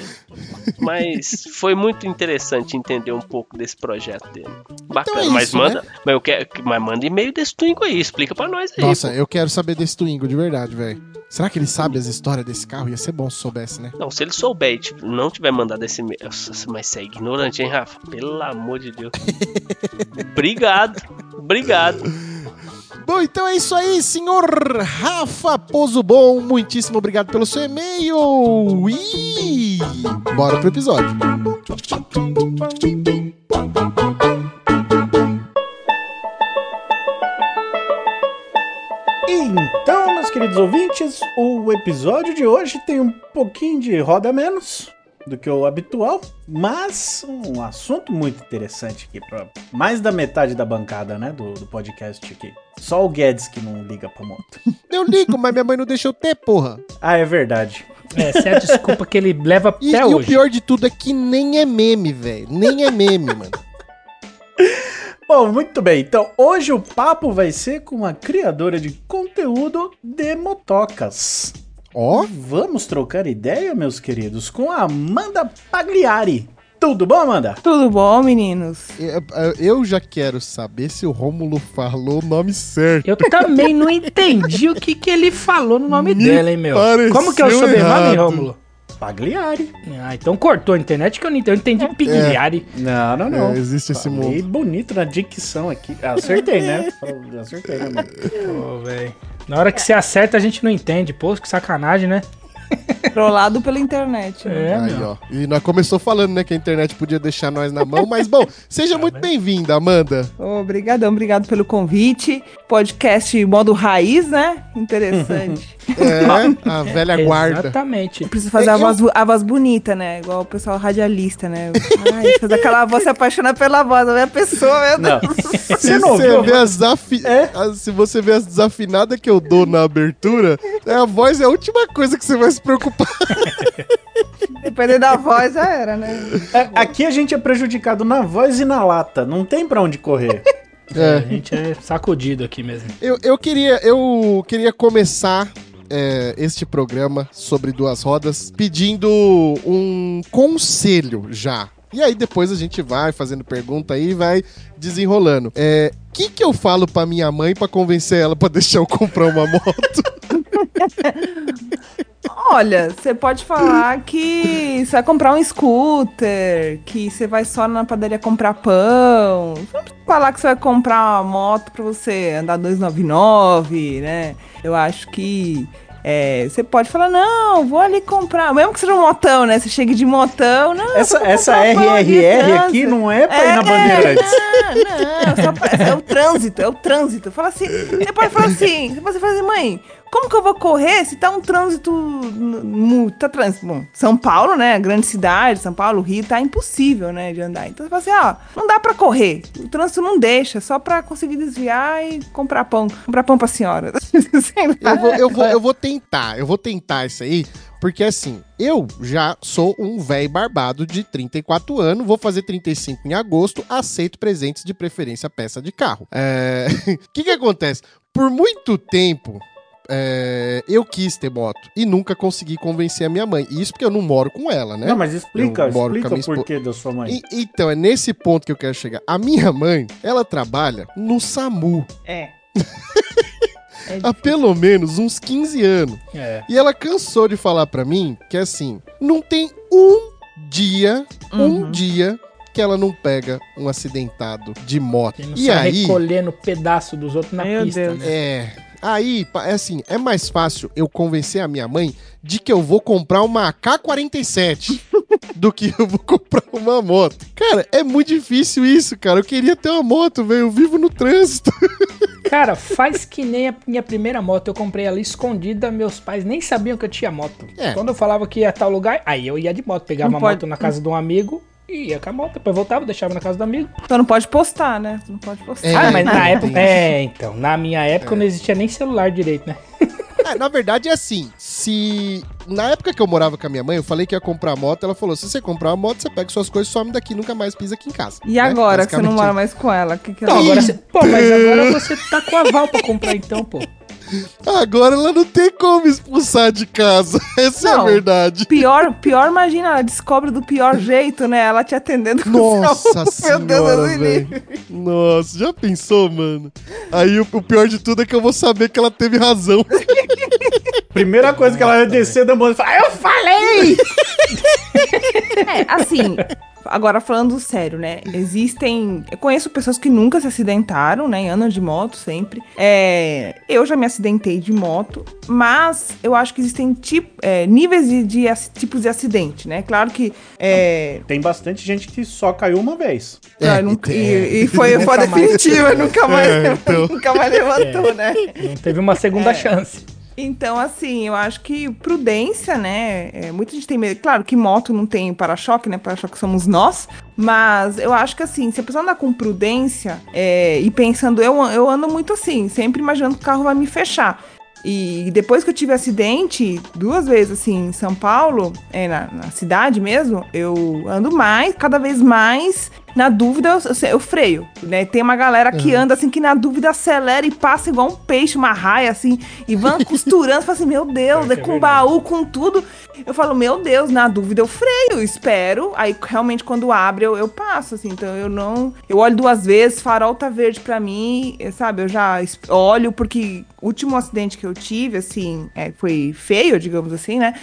Mas foi muito interessante entender um pouco desse projeto dele. Bacana, Então é mas isso, manda, né? mas eu quero, mas manda e-mail desse Twingo aí, explica pra nós aí. Nossa, eu quero saber desse Twingo, de verdade, velho. Será que ele sabe as histórias desse carro? Ia ser bom se soubesse, né? Não, se ele souber e tipo, não tiver mandado esse e-mail. Nossa, mas você é ignorante, hein, Rafa? Pelo amor de Deus. obrigado, obrigado. Bom, então é isso aí, senhor Rafa Pouso Bom. Muitíssimo obrigado pelo seu e-mail. E bora pro episódio. Queridos ouvintes, o episódio de hoje tem um pouquinho de roda menos do que o habitual, mas um assunto muito interessante aqui para mais da metade da bancada, né, do, do podcast aqui. Só o Guedes que não liga pra moto. Eu ligo, mas minha mãe não deixou ter, porra. Ah, é verdade. Essa é a desculpa que ele leva E, até e o hoje. pior de tudo é que nem é meme, velho. Nem é meme, mano. Bom, muito bem. Então, hoje o papo vai ser com uma criadora de conteúdo de motocas. Ó, Vamos trocar ideia, meus queridos, com a Amanda Pagliari. Tudo bom, Amanda? Tudo bom, meninos? eu- eu já quero saber se o Rômulo falou o nome certo. Eu também não entendi o que, que ele falou no nome Me dela, hein, meu? Como que é o sobrenome. Rômulo? Pagliari. Ah, então cortou a internet que eu não entendi. Eu entendi Pigliari. Não, não, não. É, existe esse Falei mundo. bonito na dicção aqui. Ah, Acertei, né? Acertei, né, mano? Ô, velho. Na hora que você acerta, a gente não entende. Pô, que sacanagem, né? Trollado pela internet. né? É, Aí, ó. E nós começou falando, né, que a internet podia deixar nós na mão, mas bom, seja muito bem-vinda, Amanda. Obrigadão, obrigado pelo convite. Podcast modo raiz, né? Interessante. É, a velha guarda. Exatamente. Precisa fazer a Eu- voz, a voz bonita, né? Igual o pessoal radialista, né? Ai, fazer aquela voz, se apaixona pela voz, a minha pessoa, meu Não. Deus. Você não você, vê as afi- É? se você vê as desafinadas que eu dou na abertura, é, a voz é a última coisa que você vai se preocupar. Dependendo da voz, já era, né? É, Aqui a gente é prejudicado na voz e na lata. Não tem pra onde correr. É, a gente é sacudido aqui mesmo. Eu, eu queria, eu queria começar é, este programa sobre duas rodas pedindo um conselho já. E aí depois a gente vai fazendo pergunta aí e vai desenrolando. É, o que que eu falo pra minha mãe pra convencer ela pra deixar eu comprar uma moto? Olha, você pode falar que você vai comprar um scooter, que você vai só na padaria comprar pão. Não falar que você vai comprar uma moto pra você andar 299, né? Eu acho que é, você pode falar, não, vou ali comprar. Mesmo que seja um motão, né? Você chega de motão, não. Essa, essa RRR aqui trânsito. não é pra ir na Bandeirantes. Não, não, só pra- é o trânsito, é o trânsito. Fala assim, você pode falar assim, você pode falar assim, mãe, como que eu vou correr se tá um trânsito, tá trânsito, bom, São Paulo, né, grande cidade, São Paulo, Rio, tá impossível, né, de andar. Então você fala assim, ó, não dá pra correr, o trânsito não deixa, só pra conseguir desviar e comprar pão, comprar pão pra senhora. Eu vou, eu vou, eu vou tentar, eu vou tentar isso aí, porque assim, eu já sou um velho barbado de 34 anos, vou fazer 35 em agosto, aceito presentes de preferência peça de carro. É, O que que acontece? Por muito tempo, é, eu quis ter moto e nunca consegui convencer a minha mãe. Isso porque eu não moro com ela, né? Não, mas explica, Eu moro com a explica minha o porquê da sua mãe. E- então, é nesse ponto que eu quero chegar. A minha mãe, ela trabalha no SAMU É. É há pelo menos uns 15 anos. É. E ela cansou de falar pra mim que assim, não tem um dia, um Uhum. dia que ela não pega um acidentado de moto. E sai aí, recolhendo pedaço dos outros na Meu pista, Deus. né? é, aí, é assim, é mais fácil eu convencer a minha mãe de que eu vou comprar uma AK-47 do que eu vou comprar uma moto. Cara, é muito difícil isso, cara. Eu queria ter uma moto, velho. Eu vivo no trânsito. Cara, faz que nem a minha primeira moto. Eu comprei ela escondida, meus pais nem sabiam que eu tinha moto. É. Quando eu falava que ia a tal lugar, aí eu ia de moto, pegava Não a pode- moto na casa de um amigo e ia com a moto. Depois voltava, deixava na casa do amigo. Então não pode postar, né? Você não pode postar. É, ah, mas na época. É, então. Na minha época não existia nem celular direito, né? É, na verdade é assim, se... Na época que eu morava com a minha mãe, eu falei que ia comprar moto, ela falou, se você comprar uma moto, você pega suas coisas, some daqui, nunca mais pisa aqui em casa. E né? agora que você não mora mais com ela? Que que Então, ela- agora você. Pô, mas agora você tá com aval pra comprar então, pô. Agora ela não tem como expulsar de casa. Essa é a Não. verdade. Pior, pior, imagina, ela descobre do pior jeito, né? Ela te atendendo com Nossa o seu- Meu Deus, senhora, velho. Nossa, já pensou, mano? Aí o, o pior de tudo é que eu vou saber que ela teve razão. Primeira coisa que ela vai descer da moto e falar, eu falei! É, assim, agora falando sério, né? Existem. Eu conheço pessoas que nunca se acidentaram, né? Andam de moto sempre. É, eu já me acidentei de moto, mas eu acho que existem tipo, é, níveis de, de ac- tipos de acidente, né? Claro que. É, Tem bastante gente que só caiu uma vez. É, nunca- e- e, e foi, foi a definitiva, nunca mais, É, então. nunca mais levantou, né? Não teve uma segunda É. chance. Então, assim, eu acho que prudência, né? é, muita gente tem medo. Claro que moto não tem para-choque, né? Para-choque somos nós. Mas eu acho que, assim, se a pessoa andar com prudência é, e pensando, eu, eu ando muito assim, sempre imaginando que o carro vai me fechar. E depois que eu tive acidente, duas vezes, assim, em São Paulo, é, na, na cidade mesmo, eu ando mais, cada vez mais. Na dúvida, eu, eu freio, né? Tem uma galera que anda assim, que na dúvida acelera e passa igual um peixe, uma raia, assim, e vão costurando. Fala assim, meu Deus, é com baú, com tudo. Eu falo, meu Deus, na dúvida eu freio, espero. Aí realmente quando abre eu, eu passo, assim. Então eu não. Eu olho duas vezes, farol tá verde pra mim, eh, sabe? Eu já olho, porque o último acidente que eu tive, assim, é, foi feio, digamos assim, né?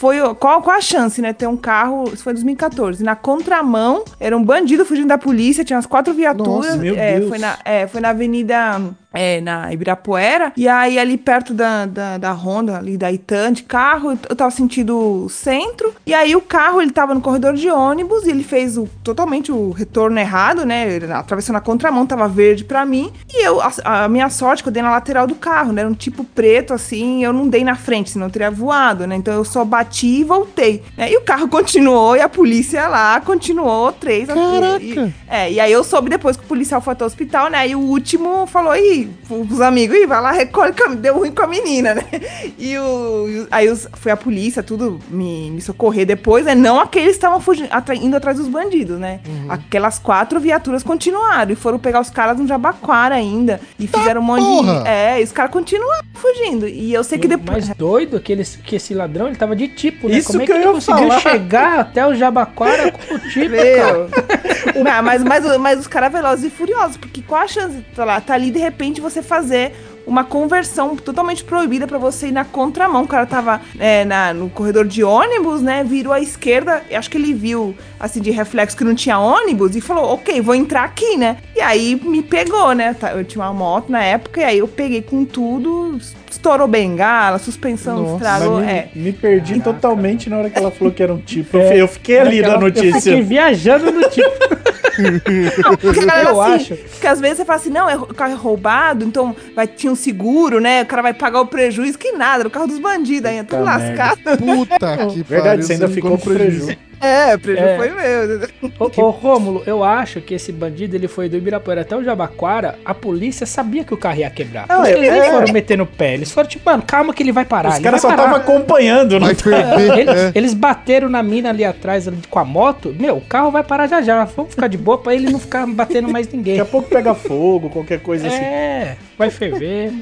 Foi qual, qual a chance, né? Ter um carro. Isso foi em 2014. Na contramão, era um bandido fugindo da polícia, tinha umas quatro viaturas. Nossa, meu é, Deus. Foi na, é, foi na Avenida. É, na Ibirapuera. E aí, ali perto da, da, da Honda, ali da Itan, de carro, eu tava sentindo centro. E aí, o carro, ele tava no corredor de ônibus e ele fez o, totalmente o retorno errado, né? Ele atravessou na contramão, tava verde pra mim. E eu, a, a minha sorte, que eu dei na lateral do carro, né? Era um tipo preto, assim, eu não dei na frente, senão eu teria voado, né? Então eu só bati e voltei. né? E o carro continuou e a polícia lá continuou três. Caraca! E, é, e aí eu soube depois que o policial foi até o hospital, né? E o último falou, ih, os amigos, ih, vai lá, recolhe, deu ruim com a menina, né? E o, e aí os, foi a polícia, tudo me, me socorrer depois, né? Não aqueles que estavam fugindo, atra- indo atrás dos bandidos, né? Aquelas quatro viaturas continuaram e foram pegar os caras no Jabaquara ainda. E fizeram um monte porra! de. É, e os caras continuaram fugindo. E eu sei que depois. mais doido que, que esse ladrão ele tava de tipo, né? Isso Como é que que eu conseguiu falar. chegar até o Jabaquara com o tipo. Não, mas, mas, mas os caras velozes e furiosos, porque qual a chance de tá lá, tá ali de repente você fazer uma conversão totalmente proibida pra você ir na contramão. O cara tava é, na, no corredor de ônibus, né? Virou à esquerda. e Acho que ele viu, assim, de reflexo que não tinha ônibus e falou: Ok, vou entrar aqui, né? E aí me pegou, né? Tá, Eu tinha uma moto na época e aí eu peguei com tudo, estourou bengala, suspensão Nossa, estragou. Me, É. me perdi totalmente na hora que ela falou que era um tipo. Eu, eu fiquei ali na Aquela- Eu notícia. fiquei viajando no tipo. Não, porque a galera, Eu assim, acho. Porque às vezes você fala assim, não, é, o carro é roubado, então vai, tinha um seguro, né? O cara vai pagar o prejuízo, que nada, era o carro dos bandidos ainda, tudo Puta lascado. Puta que Verdade, você ainda ficou com prejuízo. É, o prejuízo É. foi meu. Ô, ô Rômulo, eu acho que esse bandido ele foi do Ibirapuera até o Jabaquara. A polícia sabia que o carro ia quebrar. Não, é- eles nem é. foram meter no pé. Eles foram tipo, mano, calma que ele vai parar. Os ele caras só estavam acompanhando, não Vai ferver. Eles, é. eles bateram na mina ali atrás ali com a moto. Meu, o carro vai parar já já. Vamos ficar de boa pra ele não ficar batendo mais Daqui ninguém. a pouco pega fogo, qualquer coisa assim. É, vai ferver.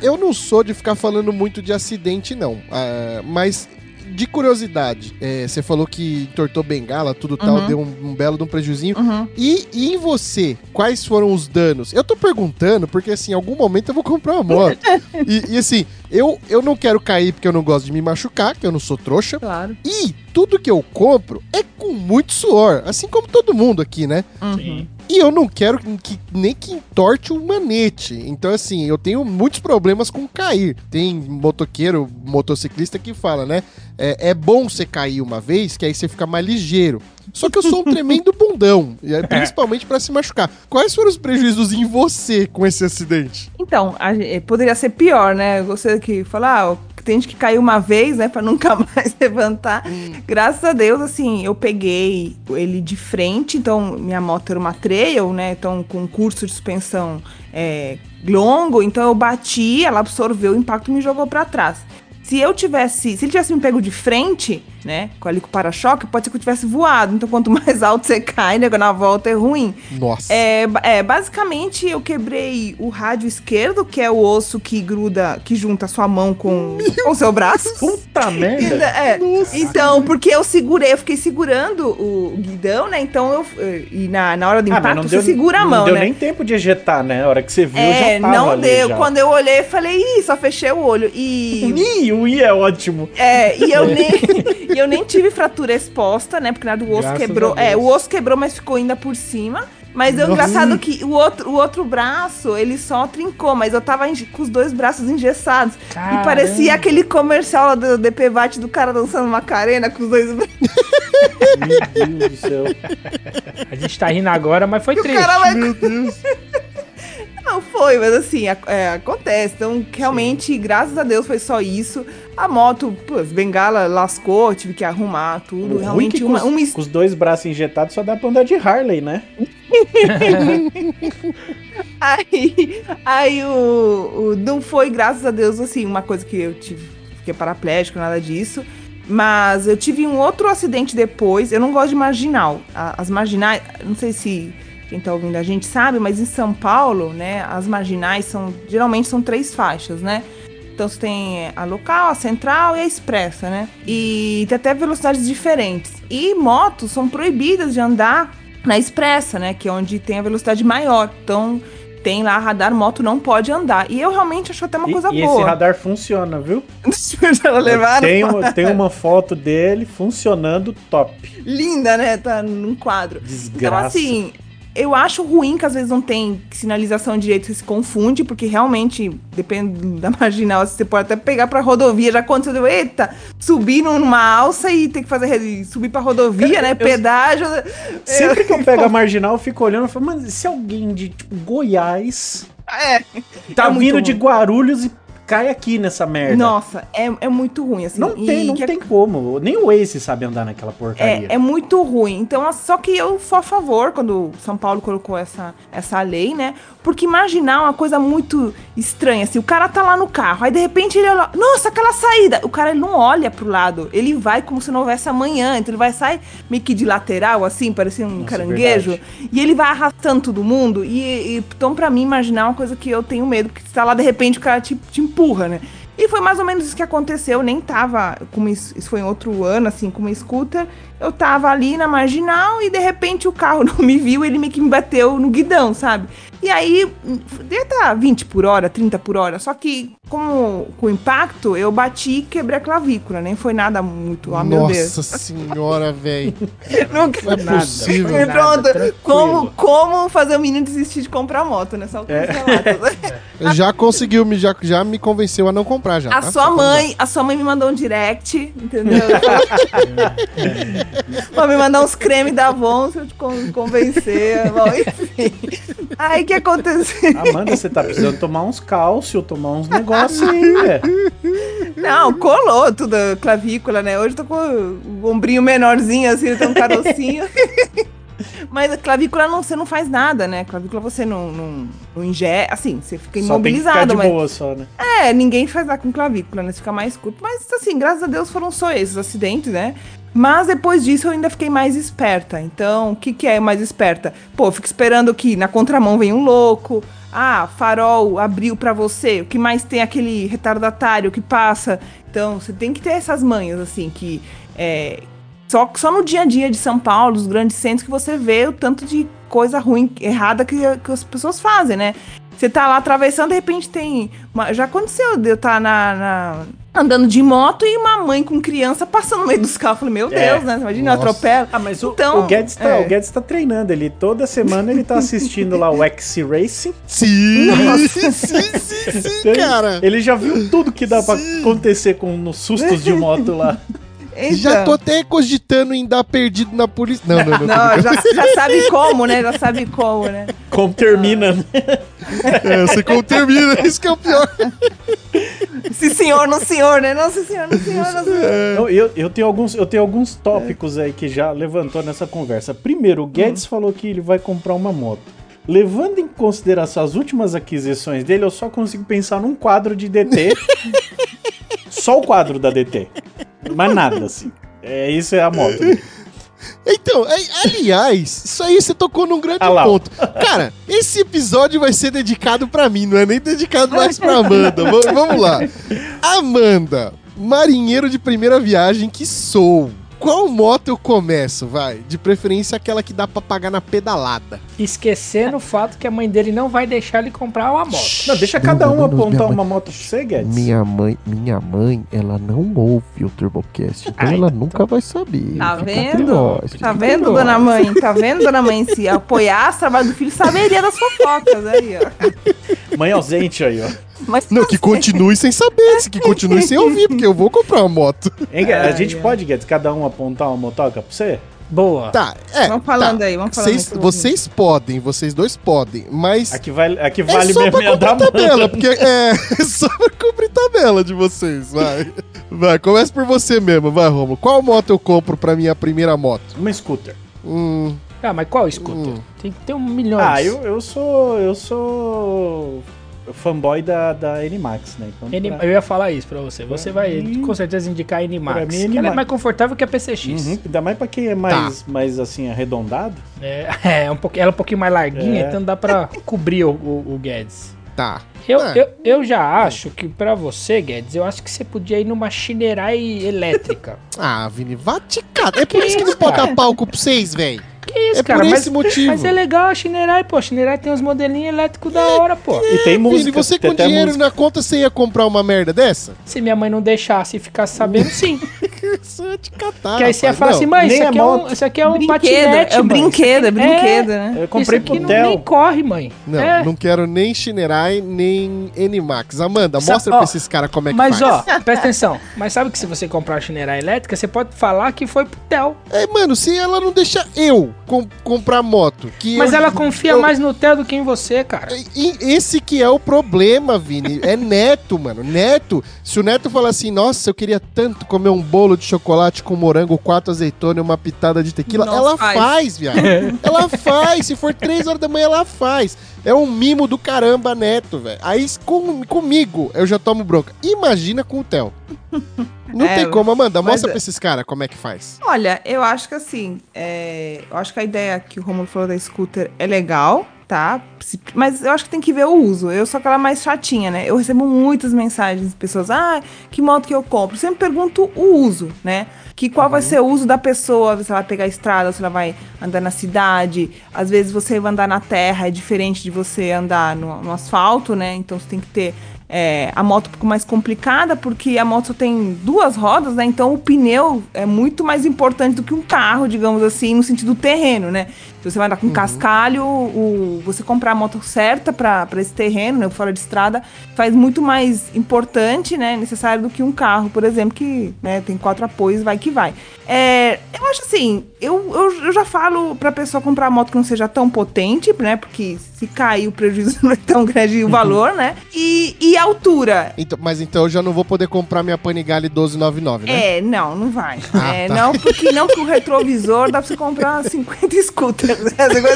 Eu não sou de ficar falando muito de acidente, não. Ah, mas de curiosidade, é, você falou que entortou bengala, tudo tal, Uhum. deu um, um belo de um prejuzinho. Uhum. E, e em você, quais foram os danos? Eu tô perguntando porque, assim, em algum momento eu vou comprar uma moto. e, e, assim, eu, eu não quero cair porque eu não gosto de me machucar, que eu não sou trouxa. Claro. E tudo que eu compro é com muito suor, assim como todo mundo aqui, né? Uhum. E eu não quero que, nem que entorte um manete. Então, assim, eu tenho muitos problemas com cair. Tem motoqueiro, motociclista que fala, né? É, é bom você cair uma vez, que aí você fica mais ligeiro. Só que eu sou um tremendo bundão, e é principalmente pra se machucar. Quais foram os prejuízos em você com esse acidente? Então, a eh, poderia ser pior, né? Você que fala, ah, tem gente que caiu uma vez, né, pra nunca mais levantar. Graças a Deus, assim, eu peguei ele de frente, então minha moto era uma trail, né? Então, com um curso de suspensão é, longo, então eu bati, ela absorveu o impacto e me jogou pra trás. Se eu tivesse, se ele tivesse me pego de frente, né, com ali com o para-choque, pode ser que eu tivesse voado. Então, quanto mais alto você cai, né, na volta é ruim. Nossa. É, é, basicamente eu quebrei o rádio esquerdo, que é o osso que gruda, que junta a sua mão com o seu braço. Puta merda. É, então, porque eu segurei, eu fiquei segurando o guidão, né? Então eu. E na, na hora do Ah, impacto, não você deu, segura a mão, não deu né? nem tempo de ejetar, né? A hora que você viu, é, já tava não deu. já. Quando eu olhei, eu falei, ih, só fechei o olho. E. Ih, o I é ótimo. É, e eu nem. E eu nem tive fratura exposta, né? Porque nada, o osso Graças quebrou. É, o osso quebrou, mas ficou ainda por cima. Mas é engraçado que o outro, o outro braço, ele só trincou, mas eu tava com os dois braços engessados. Caramba. E parecia aquele comercial lá do DPVAT do cara dançando Macarena com os dois braços. Meu Deus do céu. A gente tá rindo agora, mas foi O triste. cara vai Meu Deus. Não foi, mas assim, é, acontece. Então, realmente, graças a Deus foi só isso. A moto, pô, as bengala lascou, tive que arrumar tudo. O realmente, uma, com, uma os, com os dois braços injetados só dá pra andar de Harley, né? Aí, aí o, o- não foi, graças a Deus, assim, uma coisa que eu tive, fiquei paraplégico, nada disso. Mas eu tive um outro acidente depois. Eu não gosto de marginal. As marginais, não sei se quem tá ouvindo a gente sabe, mas em São Paulo, né, as marginais são geralmente são três faixas, né? Então você tem a local, a central e a expressa, né? E tem até velocidades diferentes. E motos são proibidas de andar na expressa, né? Que é onde tem a velocidade maior. Então tem lá radar, moto não pode andar. E eu realmente acho até uma E, coisa e esse boa. radar funciona, viu? Levaram. Tem uma, tem uma foto dele funcionando top. Linda, né? Tá num quadro. Então, Desgraça. assim, eu acho ruim que às vezes não tem sinalização direito, você se confunde, porque realmente, depende da marginal, você pode até pegar pra rodovia. Já aconteceu, eita, subir numa alça e ter que fazer subir pra rodovia, né? Eu- Pedágio. Sempre que eu pego a marginal, eu fico olhando e falo, mas se alguém de tipo, Goiás É. tá É vindo de. Guarulhos e cai aqui nessa merda. Nossa, é, é muito ruim, assim. Não E tem, não que- tem como. Nem o Waze sabe andar naquela porcaria. É, é muito ruim. Então, só que eu sou a favor quando São Paulo colocou essa, essa lei, né? Porque imaginar uma coisa muito estranha, assim, o cara tá lá no carro, aí de repente ele olha, nossa, aquela saída. O cara ele não olha pro lado, ele vai como se não houvesse amanhã, então ele vai sair meio que de lateral, assim, parecendo um Nossa, caranguejo, verdade. e ele vai arrastando todo mundo. E, e- então, pra mim, imaginar é uma coisa que eu tenho medo, porque você tá lá, de repente, o cara te, te empurra, né? E foi mais ou menos isso que aconteceu. Eu nem tava com uma, es- isso foi em outro ano, assim, com uma scooter. Eu tava ali na marginal e de repente o carro não me viu, ele meio que me bateu no guidão, sabe? E aí, devia estar 20 por hora, 30 por hora. Só que, como com o impacto, eu bati e quebrei a clavícula, nem foi nada muito. Ah, meu Deus. Nossa senhora, velho. Não, Não é possível. foi nada, pronto, tranquilo. como, como fazer o menino desistir de comprar moto nessa altura? É. Já conseguiu, me, já, já me convenceu a não comprar já. A tá? sua Só mãe, a sua mãe me mandou um direct, entendeu? pra me mandar uns cremes da Avon se eu te con- convencer. Bom, enfim. Aí que aconteceu? Amanda, você tá precisando tomar uns cálcio, tomar uns negócios aí, velho. Não, colou tudo a clavícula, né? Hoje eu tô com o ombrinho menorzinho, assim, um carocinho. Mas a clavícula não, você não faz nada, né? Clavícula você não, não, não ingere. Assim, você fica Só tem imobilizado, mas. boa só, né? É, ninguém faz nada com clavícula, né? Você fica mais curto. Mas, assim, graças a Deus foram só esses acidentes, né? Mas depois disso eu ainda fiquei mais esperta. Então, o que, que é mais esperta? Pô, fico esperando que na contramão venha um louco. Ah, farol abriu pra você. O que mais tem é aquele retardatário que passa. Então, você tem que ter essas manhas, assim, que. É, só, só no dia a dia de São Paulo, os grandes centros, que você vê o tanto de coisa ruim, errada que, que as pessoas fazem, né? Você tá lá atravessando, de repente tem. uma- já aconteceu de eu estar na, na- andando de moto e uma mãe com criança passando no meio dos carros. Eu falei, meu É. Deus, né? Imagina, eu Nossa. atropelo. Ah, mas o, Então, o, Guedes tá, é. o Guedes tá treinando. Ele, toda semana ele tá assistindo lá o X Racing. Sim, sim, sim, sim, sim, cara. Ele já viu tudo que dá pra Sim. acontecer com nos sustos de moto lá. Já Então. tô até cogitando em dar perdido na polícia. Não, não, não. Não, já, já sabe como, né? Já sabe como, né? Como termina, né? É, sei como termina, isso que é o pior. Sim, senhor, não senhor, né? Não, sim, senhor, não senhor, não senhor. Eu, eu, eu tenho alguns, eu tenho alguns tópicos aí que já levantou nessa conversa. Primeiro, o Guedes falou que ele vai comprar uma moto. Levando em consideração as últimas aquisições dele, eu só consigo pensar num quadro de DT. só o quadro da DT. Mais nada, assim. É, isso é a moto. Então, é- aliás, isso aí você tocou num grande Ah ponto. Cara, esse episódio vai ser dedicado pra mim, não é nem dedicado mais pra Amanda. Va- vamos lá. Amanda, marinheiro de primeira viagem que sou. Qual moto eu começo, vai? De preferência aquela que dá pra pagar na pedalada. Esquecendo o fato que a mãe dele não vai deixar ele comprar uma moto. Não, deixa cada um apontar uma moto pra você, Guedes. Minha mãe, minha mãe, ela não ouve o Turbocast, então Ai, ela nunca vai saber. Tá Fica vendo? nós, Tá vendo, dona mãe? Tá vendo, dona mãe? Se apoiasse o trabalho do filho, saberia das fofocas aí, ó. Mãe ausente aí, ó. Mas Não, que continue sem saber, que continue sem ouvir, porque eu vou comprar uma moto. A gente pode, Guedes, cada um apontar uma motoca pra você? Boa. Tá, é. Vamos falando tá. aí, vamos falando Vocês, aí. vocês podem, vocês dois podem, mas Aqui, vai, aqui é vale só mesmo pra é da tabela, porque é, é só pra cumprir tabela de vocês, vai. Vai, começa por você mesmo, vai, Romo. Qual moto eu compro pra minha primeira moto? Uma scooter. Hum, Ah, mas qual scooter? Hum. Tem que ter um milhão. Ah, eu, eu sou. Eu sou. Fanboy da, da N-Max, né? Então, N- pra- Eu ia falar isso pra você. Você vai mim- com certeza indicar a N-Max. pra mim, Ela é mais confortável que a PCX. Uhum, ainda mais pra quem é mais, mais assim, arredondado. É, é um pouquinho, ela é um pouquinho mais larguinha, É. então dá pra cobrir o, o- o Guedes. tá. Eu, Ah. eu, eu já acho que pra você, Guedes, eu acho que você podia ir numa Shinerai elétrica. Ah, Vini, vá te catar. É por isso que não pode dar palco pra vocês, velho. Que isso, É cara? por mas, esse motivo. mas é legal a Shinerai, pô. A Shinerai tem uns modelinhos elétricos da hora, pô. E tem música. Vini, você com dinheiro música. na conta, você ia comprar uma merda dessa? Se minha mãe não deixasse e ficasse sabendo, sim. Você ia te catar. Porque aí você ia falar Não. assim, mãe, isso aqui, é um, isso aqui é um brinquedo, patinete, é mãe. brinquedo, é Isso brinquedo, né? Eu comprei isso aqui pro não, nem corre, mãe. Não, É. não quero nem Shinerai, nem N-Max. Amanda, Sa- mostra ó, pra esses caras como é que Mas faz. ó, presta atenção. Mas sabe que se você comprar a Shinerai elétrica, você pode falar que foi pro Theo. É, mano, se ela não deixa eu com- comprar moto, que Mas eu- ela confia eu- mais no Theo do que em você, cara. E esse que é o problema, Vini. É neto, mano. Neto. Se o neto falar assim, nossa, eu queria tanto comer um bolo de chocolate com morango, quatro azeitona e uma pitada de tequila, Nossa, ela faz. faz, viado. ela faz. Se for três horas da manhã, ela faz. É um mimo do caramba, neto, velho. Aí com- comigo eu já tomo bronca. Imagina com o Theo. Não É, tem como, Amanda. mas Mostra é- pra esses caras como é que faz. Olha, eu acho que assim, é, eu acho que a ideia que o Romulo falou da scooter é legal, tá? Mas eu acho que tem que ver o uso. Eu sou aquela mais chatinha, né? Eu recebo muitas mensagens de pessoas, ah, que moto que eu compro? Sempre pergunto o uso, né? Que qual vai ser o uso da pessoa, se ela vai pegar a estrada, se ela vai andar na cidade. Às vezes você vai andar na terra, é diferente de você andar no, no asfalto, né? Então você tem que ter é, a moto um pouco mais complicada, porque a moto tem duas rodas, né? Então o pneu é muito mais importante do que um carro, digamos assim, no sentido terreno, né? Se você vai andar com cascalho, o, você comprar a moto certa para esse terreno, né, fora de estrada, faz muito mais importante, né, necessário do que um carro, por exemplo, que né, tem quatro apoios, vai que vai. É, eu acho assim, eu, eu, eu já falo pra pessoa comprar moto que não seja tão potente, né, porque se cair o prejuízo não é tão grande o valor, né, e, e a altura. Então, mas então eu já não vou poder comprar minha Panigale 1299, né? É, não, não vai. Ah, é, tá. Não, porque não com o retrovisor dá pra você comprar 50 scooters.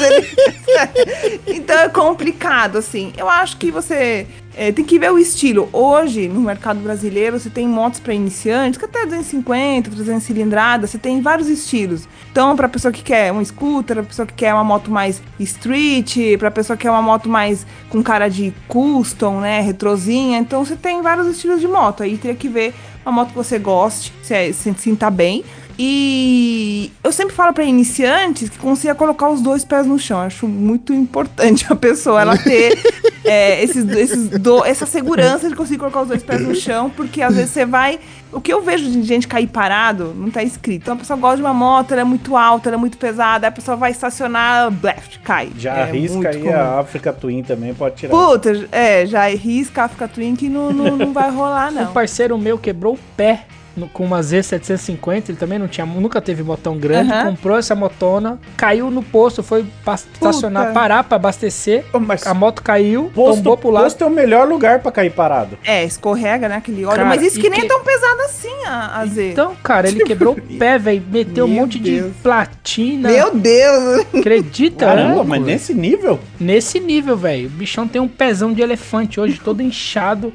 ele- então é complicado, assim. Eu acho que você é, tem que ver o estilo. Hoje, no mercado brasileiro, você tem motos para iniciantes, que até 250, 300 cilindradas, você tem vários estilos. Então, pra pessoa que quer um scooter, pra pessoa que quer uma moto mais street, pra pessoa que quer uma moto mais com cara de custom, né, retrozinha. Então, você tem vários estilos de moto. Aí teria que ver uma moto que você goste, se, é- se sinta bem. E eu sempre falo para iniciantes que consiga colocar os dois pés no chão. Acho muito importante a pessoa ela ter é, esses, esses do- essa segurança de conseguir colocar os dois pés no chão, porque às vezes você vai. O que eu vejo de gente cair parado não tá escrito. Então a pessoa gosta de uma moto, ela é muito alta, ela é muito pesada, aí a pessoa vai estacionar, bleft, cai. Já É arrisca aí comum. a Africa Twin também, pode tirar. Puta, é, já arrisca a Africa Twin que não, não, não vai rolar, Um não. parceiro meu quebrou o pé no- com uma Z750, ele também não tinha, nunca teve botão grande, Aham. comprou essa motona, caiu no posto, foi estacionar, parar pra abastecer, Mas a moto caiu, posto, tombou pro lado. posto é o melhor lugar pra cair parado. É, escorrega, né? Aquele óleo. Cara, mas isso que nem que- é tão pesado assim, a, a Z. Então, cara, ele quebrou o pé, velho, meteu um Meu monte Deus. de platina. Meu Deus! Acredita? Caramba, É, mas nesse nível? Nesse nível, velho. O bichão tem um pezão de elefante hoje, todo inchado,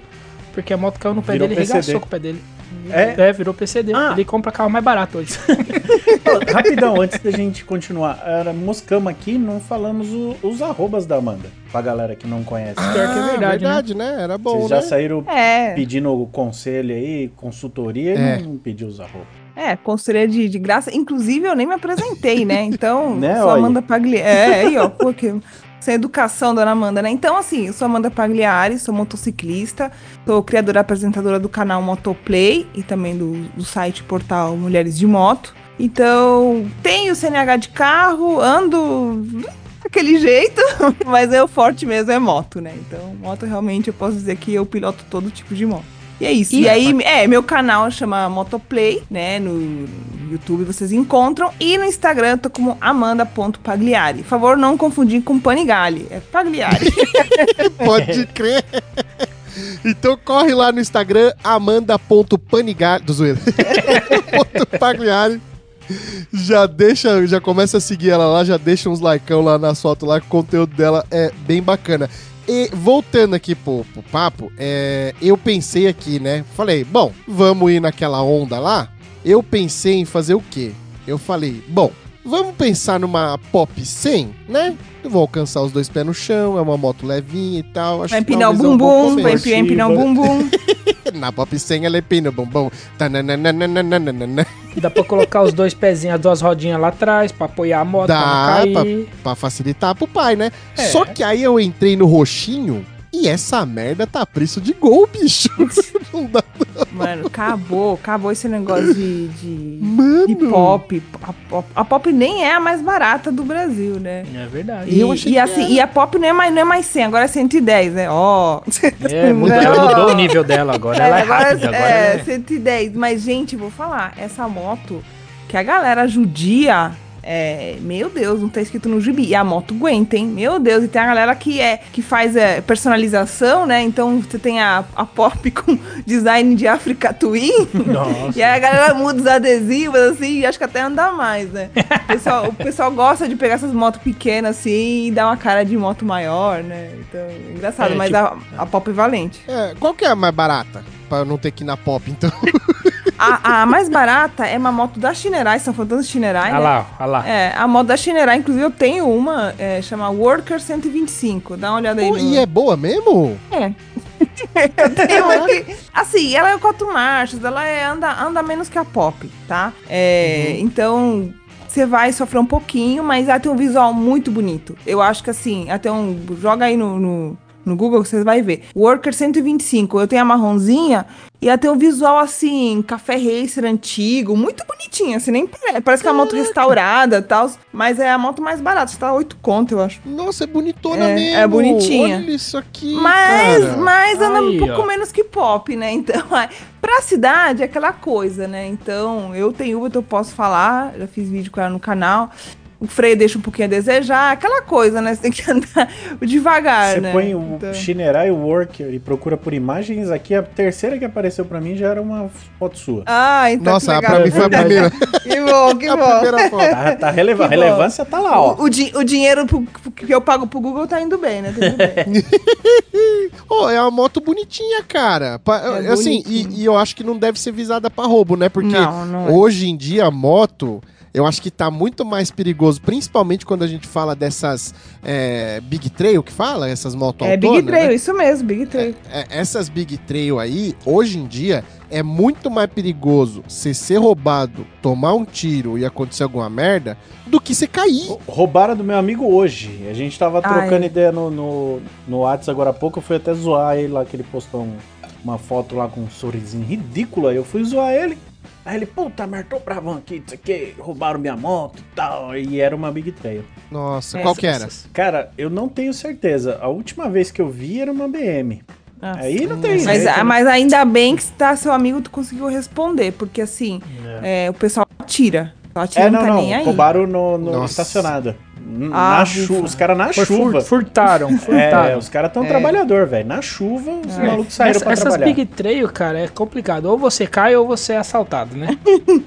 porque a moto caiu no pé Virou dele e regaçou com o pé dele. É? virou PCD. Ah. Ele compra carro mais barato hoje. Rapidão, antes da gente continuar, era, moscamos aqui, não falamos o- os arrobas da Amanda, pra galera que não conhece. Pior que é Ah, verdade, verdade, né? Era bom, Vocês já né? saíram É. pedindo conselho aí, consultoria, É. e não pediu os arrobas. É, consultoria de, de graça. Inclusive, eu nem me apresentei, né? Então, Né, olha. Amanda Pagliari. É, aí, ó, pô, que... Sem educação, dona Amanda, né? Então, assim, eu sou Amanda Pagliari, sou motociclista, sou criadora e apresentadora do canal Motoplay e também do, do site portal Mulheres de Moto. Então, tenho CNH de carro, ando daquele jeito, mas é o forte mesmo é moto, né? Então, moto realmente eu posso dizer que eu piloto todo tipo de moto. E é isso. E, E- aí, é, meu canal chama Motoplay, né? No YouTube vocês encontram. E no Instagram eu tô como amanda.pagliari. Por favor, não confundir com Panigali. É Pagliari. Pode crer. Então corre lá no Instagram, amanda.panigali, do zoeira. Ponto Pagliari. Já deixa, já começa a seguir ela lá, já deixa uns likeão lá nas fotos lá, que o conteúdo dela é bem bacana. E voltando aqui pro, pro papo, é, eu pensei aqui, né? Falei, bom, vamos ir naquela onda lá. Eu pensei em fazer o quê? Eu falei, bom, vamos pensar numa Pop 100, né? Eu vou alcançar os dois pés no chão, é uma moto levinha e tal. Acho Vai que empinar o é um bumbum, vai empinar o bumbum. Na Pop 100 ela empina o bumbum. Tananana. Dá pra colocar os dois pezinhos, as duas rodinhas lá atrás, pra apoiar a moto, Dá pra cair. Pra facilitar pro pai, né? É. Só que aí eu entrei no roxinho e essa merda tá a preço de gol, bicho. Não dá. Mano, acabou, acabou esse negócio de, de, Mano. de pop. A, pop. a pop nem é a mais barata do Brasil, né? É verdade. E, Eu achei e assim, era. e a pop não é mais, não é mais 100, agora é 110, né? Ó. É, mudou, ela Não. mudou o nível dela agora. Ela é rápida agora. É, é- 110. Mas, gente, vou falar, essa moto que a galera judia. É, meu Deus, não tá escrito no gibi. E a moto aguenta, hein? Meu Deus, e tem a galera que é que faz é, personalização, né? Então você tem a, a pop com design de Africa Twin. Nossa. E aí a galera muda os adesivos, assim, e acho que até anda mais, né? O pessoal, o pessoal gosta de pegar essas motos pequenas, assim, e dar uma cara de moto maior, né? Então, engraçado, É, mas tipo- a, a pop é valente. É, qual que é a mais barata? Pra eu não ter que ir na Pop, então. A, a mais barata é uma moto da Shinerai, São Fantasma Shinerai, Olha né? lá, olha lá. É, a moto da Shinerai, inclusive eu tenho uma, é, chama Worker 125, dá uma olhada aí e é boa mesmo? É. eu tenho uma que... Assim, ela é quatro marchas, ela é, anda, anda menos que a Pop, tá? É, Então, você vai sofrer um pouquinho, mas ela tem um visual muito bonito. Eu acho que assim, até um... Joga aí no... no no Google vocês vai ver. Worker 125. Eu tenho a marronzinha e ela tem um visual assim, café racer antigo, muito bonitinha, assim, nem parece. Parece que é uma moto restaurada e tal, mas é a moto mais barata, está 8 conto, eu acho. Nossa, é bonitona É, mesmo. é bonitinha. Olha isso aqui. Mas, cara. mas anda Aí, um pouco ó. menos que pop, né? Então, é- pra cidade é aquela coisa, né? Então, eu tenho Uber, então eu posso falar, já fiz vídeo com ela no canal. O freio deixa um pouquinho a desejar, aquela coisa, né? Você tem que andar devagar, Você né? põe o Então- Shinerai Worker e procura por imagens. Aqui a terceira que apareceu pra mim já era uma foto sua. Ah, então Nossa, pra mim foi a primeira. Que bom, que a bom. primeira foto. Tá, tá releva- bom. relevância tá lá, ó. O, o di- o dinheiro pro- que eu pago pro Google tá indo bem, né? Tá indo bem. Ô, é uma moto bonitinha, cara. É assim, e, e eu acho que não deve ser visada pra roubo, né? Porque Não, não é. hoje em dia a moto, eu acho que tá muito mais perigoso, principalmente quando a gente fala dessas é, Big Trail que fala, essas motos É Big Trail, isso mesmo, Big Trail. É, essas Big Trail aí, hoje em dia, é muito mais perigoso você ser roubado, tomar um tiro e acontecer alguma merda, do que você cair. Roubaram do meu amigo hoje. A gente tava Ai. trocando ideia no, no, no WhatsApp agora há pouco. Eu fui até zoar ele lá, que ele postou um- uma foto lá com um sorrisinho ridículo. Aí eu fui zoar ele. Aí ele, puta, mas tô bravão aqui, isso aqui, roubaram minha moto e tal. E era uma Big Trail. Nossa, É, qual que era? Cara, eu não tenho certeza. A última vez que eu vi era uma BM. Nossa. Aí não tem Mas, jeito, né? mas ainda bem que tá, seu amigo tu conseguiu responder, porque assim, é, o pessoal atira. Só atira É, não não, tá não. nem aí. Roubaram no, no estacionado. N- Ah, na chuva. Os caras na Foi chuva. fur- furtaram, É, furtaram. os caras tão É. trabalhador, velho. Na chuva, os É. malucos saíram Essa- pra essas trabalhar. Big Trail, cara, é complicado. Ou você cai ou você é assaltado, né?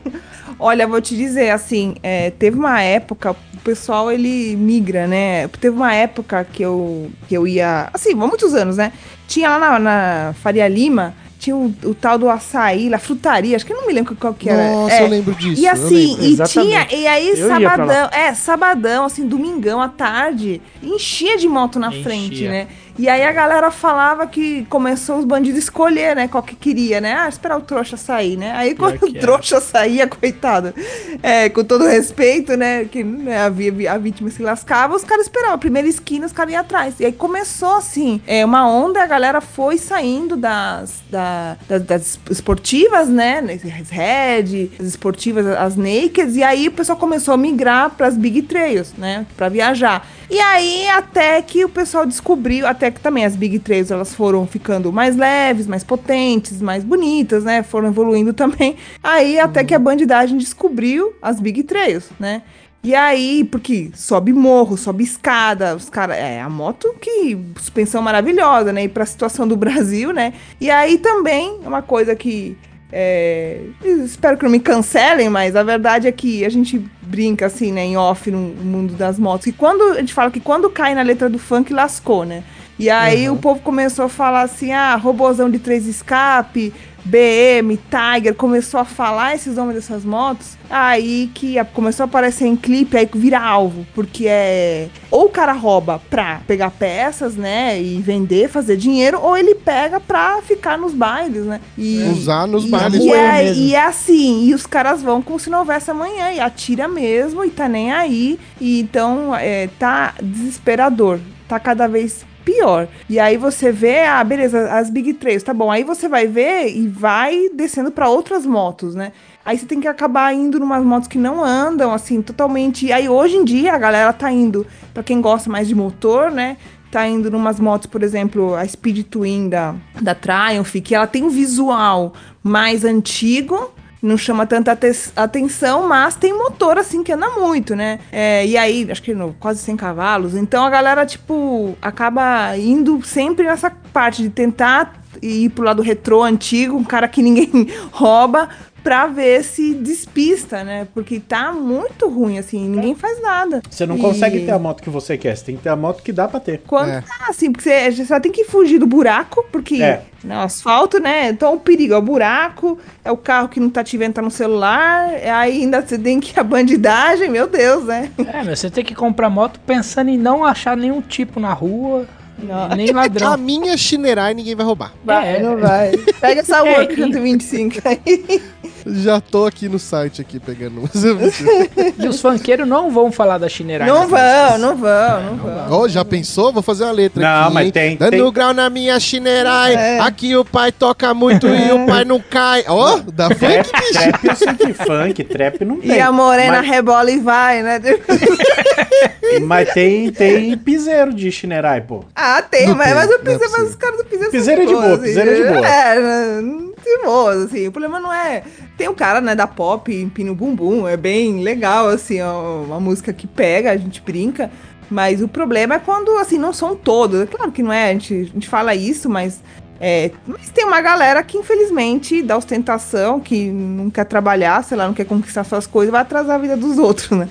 Olha, vou te dizer, assim, é, teve uma época, o pessoal ele migra, né? Teve uma época que eu, que eu ia. Assim, há muitos anos, né? Tinha lá na, na Faria Lima, tinha o, o tal do açaí, lá, frutaria, acho que eu não me lembro qual que era. Nossa, É, eu lembro disso. E assim, e Exatamente. tinha, e aí Eu sabadão, é, sabadão, assim, domingão à tarde, enchia de moto na Enchia. frente, né? E aí a galera falava que começou os bandidos a escolher, né? Qual que queria, né? Ah, esperar o trouxa sair, né? Aí quando o era. trouxa saía, coitado, é, com todo respeito, né? Que né, havia a vítima se lascava, os caras esperavam. A primeira esquina, os caras iam atrás. E aí começou assim, é, uma onda, a galera foi saindo das, da- das, das esportivas, né? As Red, as esportivas, as Nakeds, e aí o pessoal começou a migrar para as Big Trails, né? Pra viajar. E aí, até que o pessoal descobriu, até que também as Big Trails elas foram ficando mais leves, mais potentes, mais bonitas, né? Foram evoluindo também. Aí, até que a bandidagem descobriu as Big Trails, né? E aí, porque sobe morro, sobe escada, os caras. É a moto que. Suspensão maravilhosa, né? E pra situação do Brasil, né? E aí também, uma coisa que. é, espero que não me cancelem, mas a verdade é que a gente brinca assim, né, em off no mundo das motos. E quando a gente fala que quando cai na letra do funk, lascou, né? E aí o povo começou a falar assim: ah, robozão de três escape, BM, Tiger, começou a falar esses nomes dessas motos, aí que começou a aparecer em clipe, aí vira alvo, porque é ou o cara rouba pra pegar peças, né, e vender, fazer dinheiro, ou ele pega pra ficar nos bailes, né? E, Usar nos e, bailes. E é, e é assim, e os caras vão como se não houvesse amanhã, e atira mesmo, e tá nem aí, e então é, tá desesperador, tá cada vez pior. E aí você vê, ah, beleza, as Big 3, tá bom. Aí você vai ver e vai descendo pra outras motos, né? Aí você tem que acabar indo numas motos que não andam, assim, totalmente. E aí hoje em dia a galera tá indo, pra quem gosta mais de motor, né? Tá indo numas motos, por exemplo, a Speed Twin da, da Triumph, que ela tem um visual mais antigo, não chama tanta ate- atenção, mas tem motor assim que anda muito, né? É, e aí, acho que no, quase 100 cavalos. Então a galera, tipo, acaba indo sempre nessa parte de tentar ir pro lado retrô antigo, um cara que ninguém rouba, pra ver se despista, né? Porque tá muito ruim, assim, ninguém faz nada. Você não E- consegue ter a moto que você quer, você tem que ter a moto que dá pra ter. quando É. tá assim, porque você, você só tem que fugir do buraco, porque É. né, o asfalto, né? Então o perigo é o buraco, é o carro que não tá te vendo, tá no celular, é aí ainda você tem que a bandidagem, meu Deus, né? É, mas você tem que comprar moto pensando em não achar nenhum tipo na rua, Não. nem A ladrão. minha Shinerai ninguém vai roubar. Vai, É. não vai. Pega essa É, Work e- 125 aí. Já tô aqui no site aqui pegando umas. E os funkeiros não vão falar da Shinerai. Não vão, não vão, não vão. Ó, já pensou? Vou fazer uma letra Não, aqui. mas hein? tem- Dando tem- grau na minha Shinerai. É. Aqui o pai toca muito e o pai não cai. Ó, da Trap, funk, bicho. trap eu que funk, trap não tem. E a morena mas, rebola e vai, né? mas tem, tem piseiro de Shinerai, pô. Ah, tem, Não mas, tem, mas eu não é pensei, mas os caras do Piseiro Piseiro é de boa, piseiro é de boa. É, né, de boa, assim. O problema não é. Tem um cara, né, da pop, Empina o Bumbum, é bem legal, assim, ó, uma música que pega, a gente brinca. Mas o problema é quando, assim, não são todos. É claro que não é, a gente, a gente fala isso, mas. É, mas tem uma galera que, infelizmente, dá ostentação, que não quer trabalhar, sei lá, não quer conquistar suas coisas, vai atrasar a vida dos outros, né?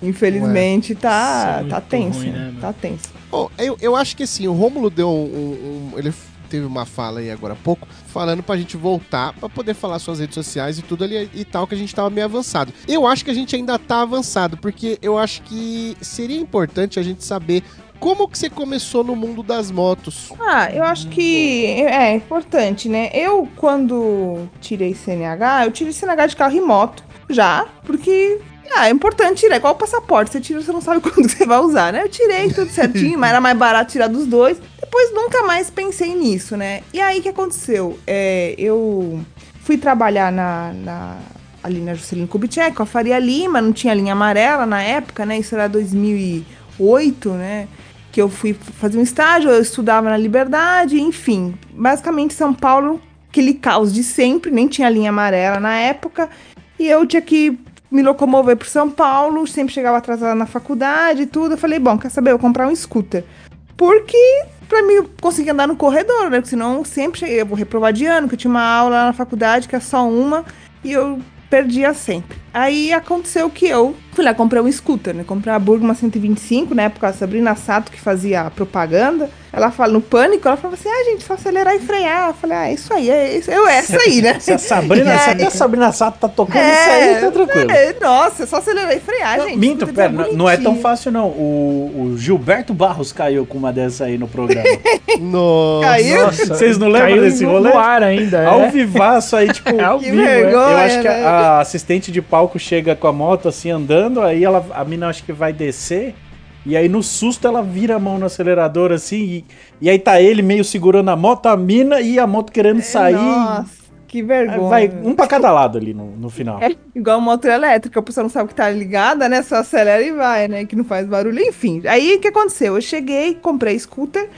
Infelizmente, tá, Isso é tá tenso. ruim, né? Tá tenso. Ó, eu, eu acho que assim, o Rômulo deu um, um- Ele teve uma fala aí agora há pouco, falando pra gente voltar pra poder falar suas redes sociais e tudo ali e tal, que a gente tava meio avançado. Eu acho que a gente ainda tá avançado, porque eu acho que seria importante a gente saber como que você começou no mundo das motos. Ah, eu acho que é importante, né? Eu, quando tirei CNH, eu tirei CNH de carro e moto já, porque ah, é importante tirar. É igual o passaporte, você tira, você não sabe quando você vai usar, né? Eu tirei tudo certinho, mas era mais barato tirar dos dois. Depois nunca mais pensei nisso, né? E aí o que aconteceu? É, eu fui trabalhar na, na- ali na Juscelino Kubitschek com a Faria Lima, não tinha linha amarela na época, né? Isso era 2008, né? que eu fui fazer um estágio, eu estudava na Liberdade, enfim. Basicamente, São Paulo, aquele caos de sempre, nem tinha linha amarela na época, e eu tinha que me locomover para São Paulo, sempre chegava atrasada na faculdade e tudo. Eu falei, bom, quer saber, eu vou comprar um scooter. Porque, pra mim, conseguir andar no corredor, né? Porque senão sempre cheguei, eu vou reprovar de ano, que eu tinha uma aula na faculdade, que é só uma, e eu perdia sempre. Aí aconteceu que eu fui lá comprar um scooter, né? Comprei a Burgman 125, na época a Sabrina Sato que fazia a propaganda. ela fala no pânico, ela falava assim, ah, gente, só acelerar e frear. Eu falei, ah, isso aí, é isso, eu essa aí, né? Se a Sabrina, É. se até a Sabrina Sato tá tocando isso aí, tá tranquilo. é, nossa, é só acelerar e frear, gente. Minto, pera, não- não é tão fácil não. O, o Gilberto Barros caiu com uma dessa aí no programa. Nossa. Caiu? Vocês não lembram caiu desse no, rolê? no ar ainda, Ao é. vivaço aí, tipo, É ao Que vivo, é. vergonha. eu acho que né? a, a assistente de palco chega com a moto assim andando, aí ela, a mina acho que vai descer, e aí no susto ela vira a mão no acelerador assim, e, e aí tá ele meio segurando a moto, a mina e a moto querendo sair. Nossa, que vergonha. Vai um pra cada lado ali no, no final. É igual moto elétrica, a pessoa não sabe que tá ligada, né? Só acelera e vai, né? Que não faz barulho. Enfim, aí o que aconteceu? Eu cheguei, comprei scooter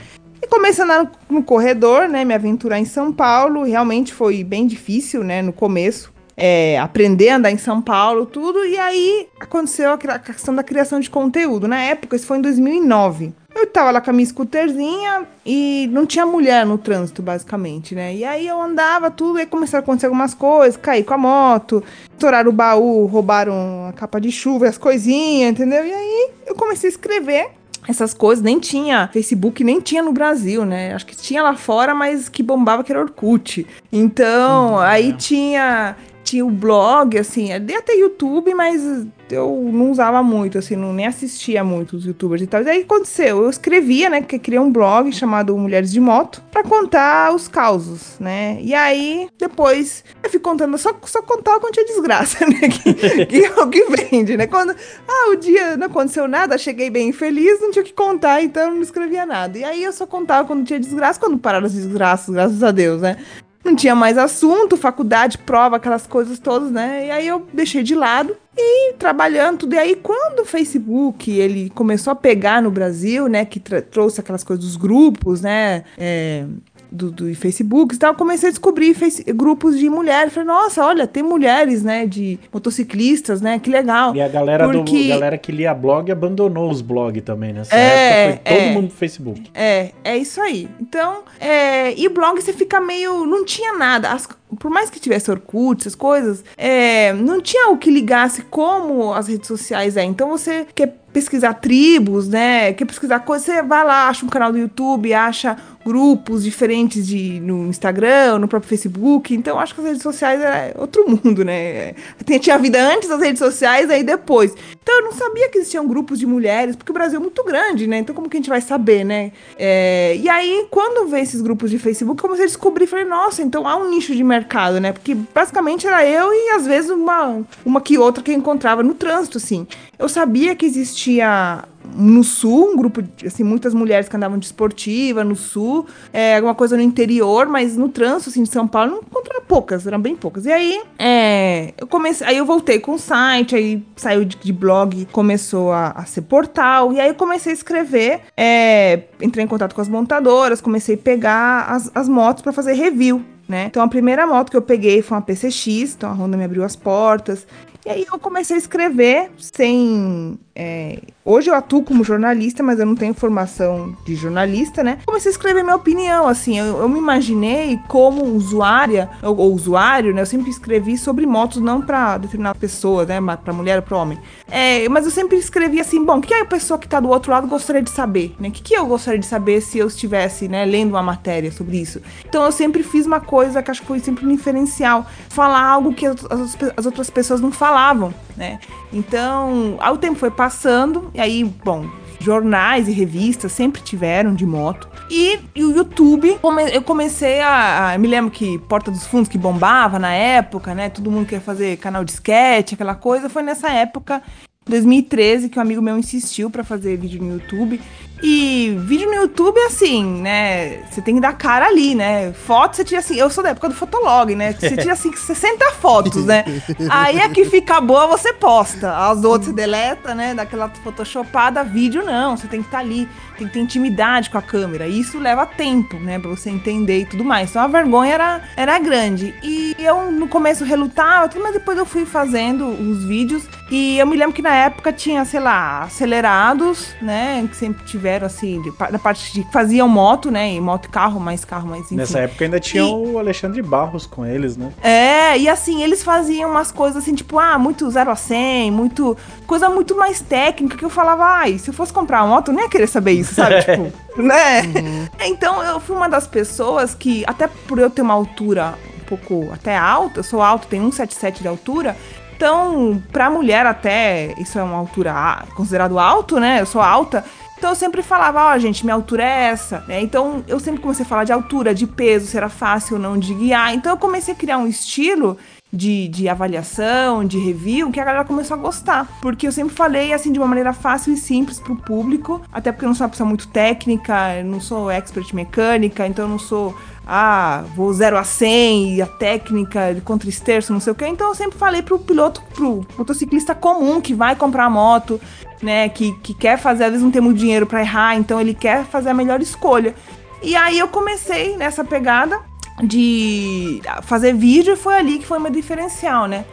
e comecei a andar no, no corredor, né? Me aventurar em São Paulo. Realmente foi bem difícil, né? No começo. É, aprender a andar em São Paulo, tudo. E aí aconteceu a, questão da criação de conteúdo. Na época, isso foi em 2009. Eu tava lá com a minha scooterzinha e não tinha mulher no trânsito, basicamente, né? E aí eu andava tudo, e começaram a acontecer algumas coisas, caí com a moto, estouraram o baú, roubaram a capa de chuva, as coisinhas, entendeu? E aí eu comecei a escrever essas coisas, nem tinha Facebook, nem tinha no Brasil, né? Acho que tinha lá fora, mas que bombava que era Orkut. Então, aí tinha tinha o blog, assim, até até YouTube, mas eu não usava muito, assim, não, nem assistia muito os youtubers e tal. E aí aconteceu, eu escrevia, né, que criei um blog chamado Mulheres de Moto pra contar os causos, né? E aí, depois, eu fui contando, só, só contava quando tinha desgraça, né? Que, que é o que vende, né? Quando, ah, o dia não aconteceu nada, cheguei bem feliz, não tinha o que contar, então não escrevia nada. E aí eu só contava quando tinha desgraça, quando pararam as desgraças, graças a Deus, né? Não tinha mais assunto, faculdade, prova, aquelas coisas todas, né? E aí eu deixei de lado e trabalhando tudo. E aí quando o Facebook ele começou a pegar no Brasil, né? Que trouxe aquelas coisas dos grupos, né? É, do, do Facebook e tal, comecei a descobrir face- grupos de mulheres. Falei, nossa, olha, tem mulheres, né? De motociclistas, né? Que legal. E a galera, Porque- do, galera que lia blog abandonou os blogs também nessa É, época. Foi todo é. mundo no Facebook. É, é isso aí. Então, é, e blog você fica meio. Não tinha nada. As- por mais que tivesse Orkut, essas coisas, é, não tinha o que ligasse como as redes sociais é. Então você quer pesquisar tribos, né? Quer pesquisar coisas, você vai lá, acha um canal do YouTube, acha grupos diferentes de, no Instagram, no próprio Facebook. Então, acho que as redes sociais é outro mundo, né? Tinha a vida antes das redes sociais, aí depois. Então, eu não sabia que existiam grupos de mulheres, porque o Brasil é muito grande, né? Então, como que a gente vai saber, né? É, e aí, quando vi esses grupos de Facebook, comecei a descobrir, falei, nossa, então há um nicho de mercado, né? Porque basicamente era eu e às vezes uma, uma que outra que eu encontrava no trânsito, assim. Eu sabia que existia no sul, um grupo, de, assim, muitas mulheres que andavam de esportiva no sul, é, alguma coisa no interior, mas no trânsito, assim, de São Paulo, não encontrava poucas, eram bem poucas. E aí, é, eu comecei, aí eu voltei com o site, aí saiu de, de blog, começou a, a ser portal, e aí eu comecei a escrever, é, entrei em contato com as montadoras, comecei a pegar as, as motos para fazer review, né? Então a primeira moto que eu peguei foi uma PCX, então a Honda me abriu as portas. E aí eu comecei a escrever sem. é, hoje eu atuo como jornalista, mas eu não tenho formação de jornalista, né? Comecei a escrever minha opinião, assim. Eu, eu me imaginei como usuária, ou, ou usuário, né? Eu sempre escrevi sobre motos, não pra determinada pessoa, né? Pra mulher ou pra homem. É, mas eu sempre escrevi assim, bom, o que a pessoa que tá do outro lado gostaria de saber, né? O que, que eu gostaria de saber se eu estivesse, né, lendo uma matéria sobre isso? Então eu sempre fiz uma coisa que acho que foi sempre um diferencial. Falar algo que as, as- as outras pessoas não falavam, né? Então, aí o tempo foi passando, e aí, bom, jornais e revistas sempre tiveram de moto. E, e o YouTube, come- eu comecei a, a- Me lembro que Porta dos Fundos que bombava na época, né? Todo mundo queria fazer canal de sketch, aquela coisa. Foi nessa época, 2013, que um amigo meu insistiu pra fazer vídeo no YouTube. E vídeo no YouTube, assim, né? Você tem que dar cara ali, né? Foto, você tira assim. Eu sou da época do Fotolog, né? Você tira assim 60 fotos, né? Aí a que fica boa, você posta. As outras você deleta, né? Daquela photoshopada, vídeo não. Você tem que estar ali, tem que ter intimidade com a câmera. E isso leva tempo, né? Pra você entender e tudo mais. Então a vergonha era, era grande. E eu no começo relutava, mas depois eu fui fazendo os vídeos. E eu me lembro que na época tinha, sei lá, acelerados, né? Que sempre tiveram, assim, de, da parte de. faziam moto, né? E moto e carro, mais carro, mais enfim. Nessa época ainda tinha E- o Alexandre Barros com eles, né? É, e assim, eles faziam umas coisas assim, tipo, ah, muito 0 a 100, muito. coisa muito mais técnica, que eu falava, ai, se eu fosse comprar uma moto, eu nem ia querer saber isso, sabe? tipo, né? Então eu fui uma das pessoas que, até por eu ter uma altura um pouco até alta, eu sou alto, tenho 1,77 de altura. Então, pra mulher até, isso é uma altura considerado alto, né? Eu sou alta. Então eu sempre falava, ó, gente, minha altura é essa, né? Então eu sempre comecei a falar de altura, de peso, se era fácil ou não de guiar. Então eu comecei a criar um estilo de, de avaliação, de review, que a galera começou a gostar. Porque eu sempre falei, assim, de uma maneira fácil e simples pro público. Até porque eu não sou uma pessoa muito técnica, eu não sou expert mecânica, então eu não sou ah, vou 0 a 100 e a técnica de contra-esterço, não sei o que. Então eu sempre falei pro piloto, pro motociclista comum que vai comprar a moto, né, que, que quer fazer, às vezes não tem muito dinheiro pra errar, então ele quer fazer a melhor escolha. E aí eu comecei nessa pegada de fazer vídeo e foi ali que foi meu diferencial, né?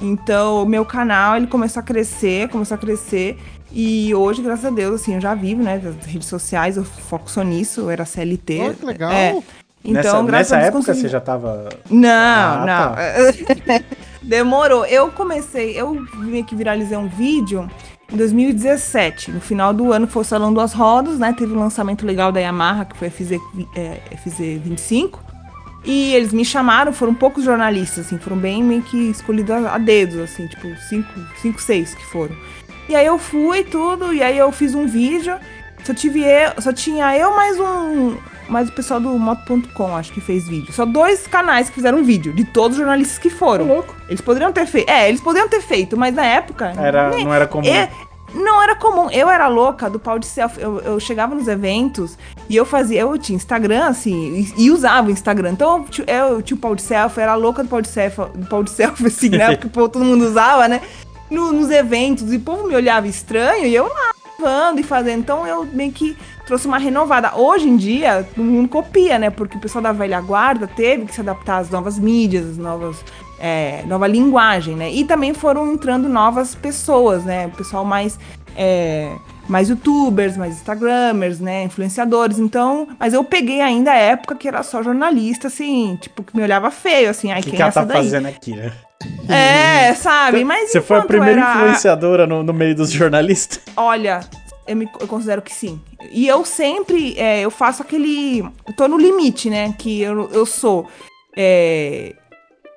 Então, o meu canal, ele começou a crescer, começou a crescer. E hoje, graças a Deus, assim, eu já vivo, né, das redes sociais, eu foco só nisso, eu era CLT. Olha que legal. É. Então, nessa graças nessa a Deus, época consegui- você já tava. não, Ah, não. Demorou. Eu comecei, eu meio que viralizei um vídeo em 2017. No final do ano foi o Salão Duas Rodas, né? Teve um lançamento legal da Yamaha, que foi a FZ, é, FZ25. E eles me chamaram, foram poucos jornalistas, assim, foram bem meio que escolhidos a, dedos, assim, tipo, cinco, cinco, seis que foram. E aí eu fui tudo, e aí eu fiz um vídeo. Só tive eu, só tinha eu mais um. Mais o pessoal do Moto.com, acho que fez vídeo. Só dois canais que fizeram vídeo, de todos os jornalistas que foram. louco. Eles poderiam ter feito. É, eles poderiam ter feito, mas na época. Era, nem- não era comum. é, não era comum. Eu era louca do pau de selfie. Eu, eu chegava nos eventos e eu fazia. Eu tinha Instagram, assim, e, e usava o Instagram. Então eu, ti- eu tinha o pau de selfie, era louca do pau de selfie, do pau de selfie assim, né? Porque pô, todo mundo usava, né? No- nos eventos. E o povo me olhava estranho e eu lá gravando e fazendo. Então eu meio que trouxe uma renovada. Hoje em dia, todo mundo copia, né? Porque o pessoal da velha guarda teve que se adaptar às novas mídias, às novas. é, nova linguagem, né? E também foram entrando novas pessoas, né? O pessoal mais. é, mais youtubers, mais instagramers, né, influenciadores, então, mas eu peguei ainda a época que era só jornalista, assim, tipo, que me olhava feio, assim, ai, que, quem que é ela essa tá daí? fazendo aqui, né? É, sabe, mas Você foi a primeira era- influenciadora no, no meio dos jornalistas? Olha, eu, me, eu considero que sim. E eu sempre, é, eu faço aquele. Eu tô no limite, né? Que eu, eu sou. é,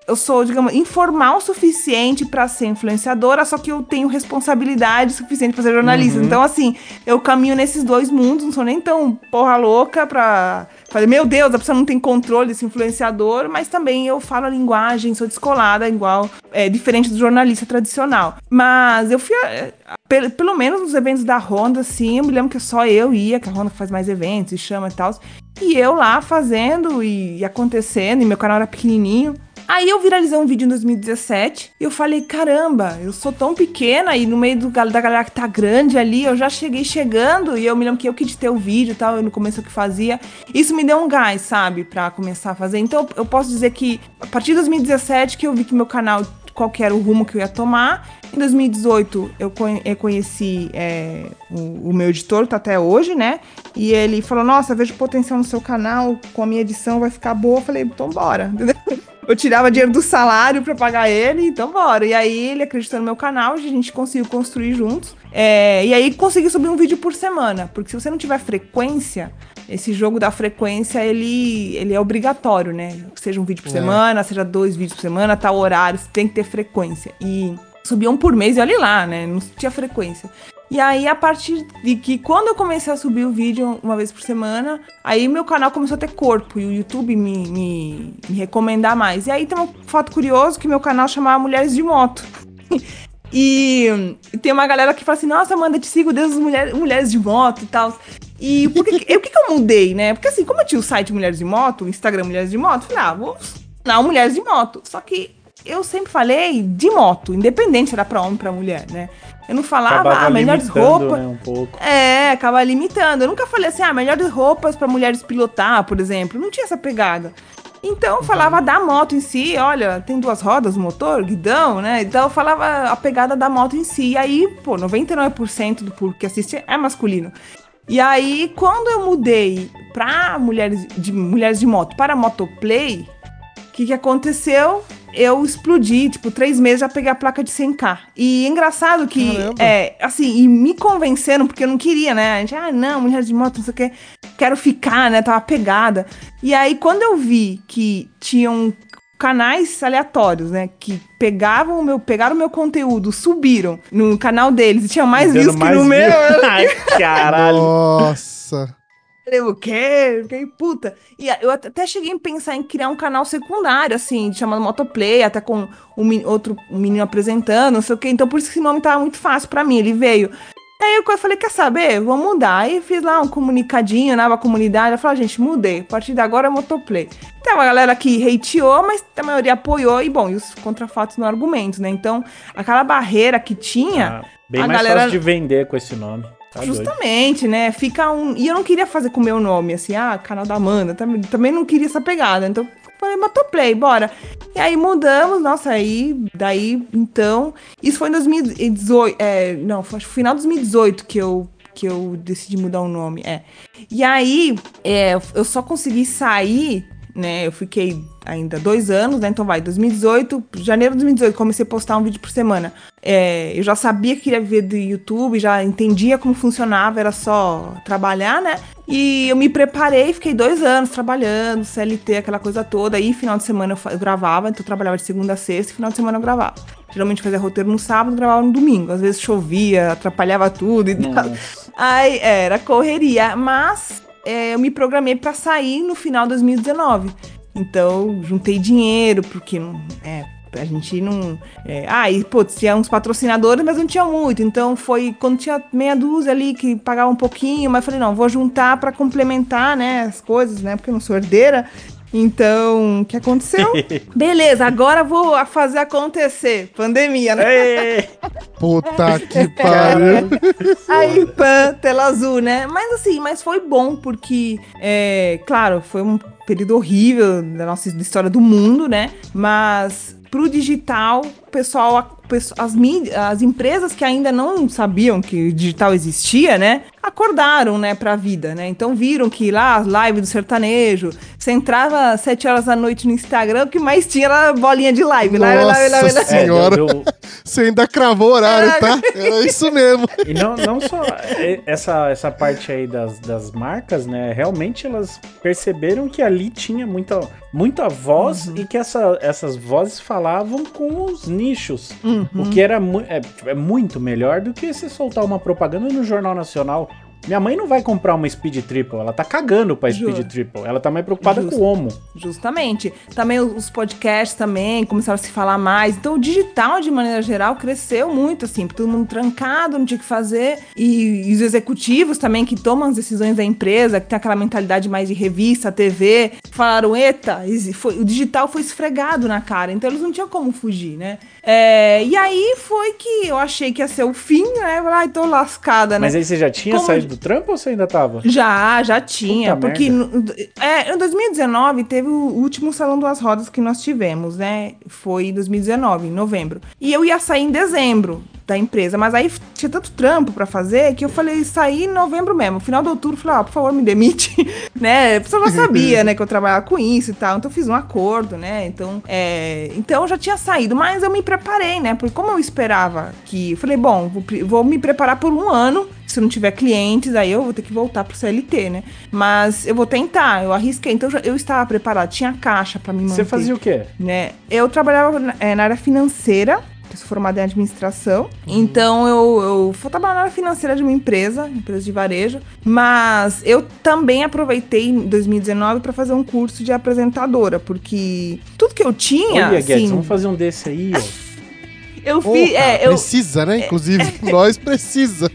eu sou, digamos, informal o suficiente pra ser influenciadora, só que eu tenho responsabilidade suficiente pra ser jornalista. Então, assim, eu caminho nesses dois mundos, não sou nem tão porra louca pra fazer, meu Deus, a pessoa não tem controle desse influenciador, mas também eu falo a linguagem, sou descolada, igual, é, diferente do jornalista tradicional. Mas eu fui, é, pelo, pelo menos nos eventos da Honda, assim, eu me lembro que só eu ia, que a Honda faz mais eventos e chama e tal. E eu lá fazendo e, e acontecendo, e meu canal era pequenininho. Aí eu viralizei um vídeo em 2017 e eu falei, caramba, eu sou tão pequena e no meio do, da galera que tá grande ali, eu já cheguei chegando e eu me lembro que eu que editei o vídeo e tal, eu no começo eu que fazia. Isso me deu um gás, sabe, pra começar a fazer. Então eu posso dizer que a partir de 2017 que eu vi que meu canal qual era o rumo que eu ia tomar. Em 2018, eu conhe- eu conheci é, o, o meu editor, tá até hoje, né? E ele falou: Nossa, vejo potencial no seu canal, com a minha edição vai ficar boa. Eu falei: Então bora. entendeu? Eu tirava dinheiro do salário pra pagar ele, então bora. E aí ele acreditou no meu canal, a gente conseguiu construir juntos. É, e aí consegui subir um vídeo por semana, porque se você não tiver frequência, esse jogo da frequência, ele, ele é obrigatório, né? Seja um vídeo por É. semana, seja dois vídeos por semana, tal horário, você tem que ter frequência. E subia um por mês e olha lá, né? Não tinha frequência. E aí, a partir de que quando eu comecei a subir o vídeo uma vez por semana, aí meu canal começou a ter corpo e o YouTube me, me, me recomendar mais. E aí tem um fato curioso que meu canal chamava Mulheres de Moto. E tem uma galera que fala assim, nossa, Amanda, te sigo desde as mulheres, mulheres de moto e tal. E por que, o que, que eu mudei, né? Porque assim, como eu tinha o site Mulheres de Moto, o Instagram Mulheres de Moto, eu falei, ah, vou não, Mulheres de Moto. Só que eu sempre falei de moto, independente se era pra homem ou pra mulher, né? Eu não falava, ah, melhores limitando, roupas. né, um pouco. É, acaba limitando. Eu nunca falei assim, ah, melhores roupas pra mulheres pilotar, por exemplo. Não tinha essa pegada. Então eu falava da moto em si, olha, tem duas rodas, motor, guidão, né? Então eu falava a pegada da moto em si. E aí, pô, 99% do público que assiste é masculino. E aí, quando eu mudei pra mulheres de, mulheres de moto para motoplay, o que, que aconteceu? Eu explodi, tipo, três meses já peguei a placa de 100k. E engraçado que, Caramba. é, assim, e me convenceram, porque eu não queria, né? A gente, ah, não, mulher de moto, não sei o que, quero ficar, né? Tava pegada. E aí, quando eu vi que tinham canais aleatórios, né? Que pegavam o meu, pegaram o meu conteúdo, subiram no canal deles e tinha mais Dando views que no meu. Ai, caralho. Nossa. O quê? Fiquei puta. E eu até cheguei a pensar em criar um canal secundário, assim, chamado Motoplay, até com um outro menino apresentando, não sei o quê. Então, por isso que esse nome tava muito fácil pra mim, ele veio. Aí eu falei, quer saber? Vou mudar. Aí fiz lá um comunicadinho na comunidade. Eu falei, gente, mudei. A partir de agora é Motoplay. Tem uma galera que hateou, mas a maioria apoiou. E, bom, e os contrafatos no argumento, né? Então, aquela barreira que tinha... Ah, bem mais galera- fácil de vender com esse nome. Tá doido. Justamente, né? Fica um. E eu não queria fazer com o meu nome, assim, ah, canal da Amanda. Também, não queria essa pegada. Então, falei, motoplay, bora. E aí mudamos, nossa, aí, daí, então. Isso foi em 2018. É, não, foi final de 2018 que eu. Que eu decidi mudar o nome. É. E aí, é, eu só consegui sair, né? Eu fiquei ainda dois anos, né? Então vai, 2018, janeiro de 2018, comecei a postar um vídeo por semana. É, eu já sabia que queria viver do YouTube, já entendia como funcionava, era só trabalhar, né? E eu me preparei, fiquei dois anos trabalhando, CLT, aquela coisa toda. Aí, final de semana eu, gravava, então eu trabalhava de segunda a sexta, e final de semana eu gravava. Geralmente fazia roteiro no sábado, gravava no domingo. Às vezes chovia, atrapalhava tudo e tal. Aí, é, era correria. Mas é, eu me programei pra sair no final de 2019. Então, juntei dinheiro, porque é, a gente não. É, ah, e pô, tinha uns patrocinadores, mas não tinha muito. Então foi quando tinha meia dúzia ali que pagava um pouquinho, mas falei, não, vou juntar pra complementar, né, as coisas, né? Porque eu não sou herdeira. Então, o que aconteceu? Beleza, agora vou a- fazer acontecer. Pandemia, né? Ei, Puta que pariu. Aí, pã, tela azul, né? Mas assim, mas foi bom, porque, é, claro, foi um período horrível da nossa da história do mundo, né? Mas pro digital, o pessoal, as, mídias, as empresas que ainda não sabiam que o digital existia, né? Acordaram, né, pra vida, né? Então viram que lá as lives do sertanejo, você entrava às 7 horas da noite no Instagram, o que mais tinha era bolinha de live. live, live, live, Nossa live. É, Senhora. deu- Você ainda cravou o horário, tá? Era isso mesmo. E não, não só é, essa, essa parte aí das, das marcas, né? Realmente elas perceberam que ali tinha muita, muita voz e que essa, essas vozes falavam com os nichos. O que era mu- é, é muito melhor do que você soltar uma propaganda no Jornal Nacional. Minha mãe não vai comprar uma Speed Triple, ela tá cagando pra Speed. Triple. Ela tá mais preocupada com o Homo. Justamente. Também os podcasts também começaram a se falar mais. Então o digital, de maneira geral, cresceu muito, assim, todo mundo trancado, não tinha o que fazer. E, e os executivos também, que tomam as decisões da empresa, que tem aquela mentalidade mais de revista, TV, falaram, eita, foi- o digital foi esfregado na cara. Então eles não tinham como fugir, né? É, e aí foi que eu achei que ia ser o fim, né? Ai, tô lascada, né? Mas aí você já tinha Como- saído do trampo ou você ainda tava? Já, já tinha. Puta porque merda. é, em 2019 teve o último Salão das Rodas que nós tivemos, né? Foi em 2019, em novembro. E eu ia sair em dezembro da empresa, mas aí tinha tanto trampo pra fazer que eu falei, sair em novembro mesmo. Final de outubro, falei, ah, por favor, me demite, né? A pessoa já sabia, né, que eu trabalhava com isso e tal. Então eu fiz um acordo, né? Então, é, então eu já tinha saído, mas eu me preparei, né? Porque como eu esperava que. Eu falei, bom, vou, vou me preparar por um ano. Se não tiver clientes, aí eu vou ter que voltar pro CLT, né? Mas eu vou tentar, eu arrisquei. Então eu estava preparado, tinha caixa pra me manter. Você fazia o quê? né? Eu trabalhava é, na área financeira, eu sou formada em administração. Então eu, eu fui trabalhar na financeira de uma empresa, empresa de varejo. Mas eu também aproveitei em 2019 para fazer um curso de apresentadora, porque tudo que eu tinha, Olha, Guedes, assim, vamos fazer um desse aí, ó. eu fiz, cara, é, eu, Precisa, né? Inclusive, nós precisa.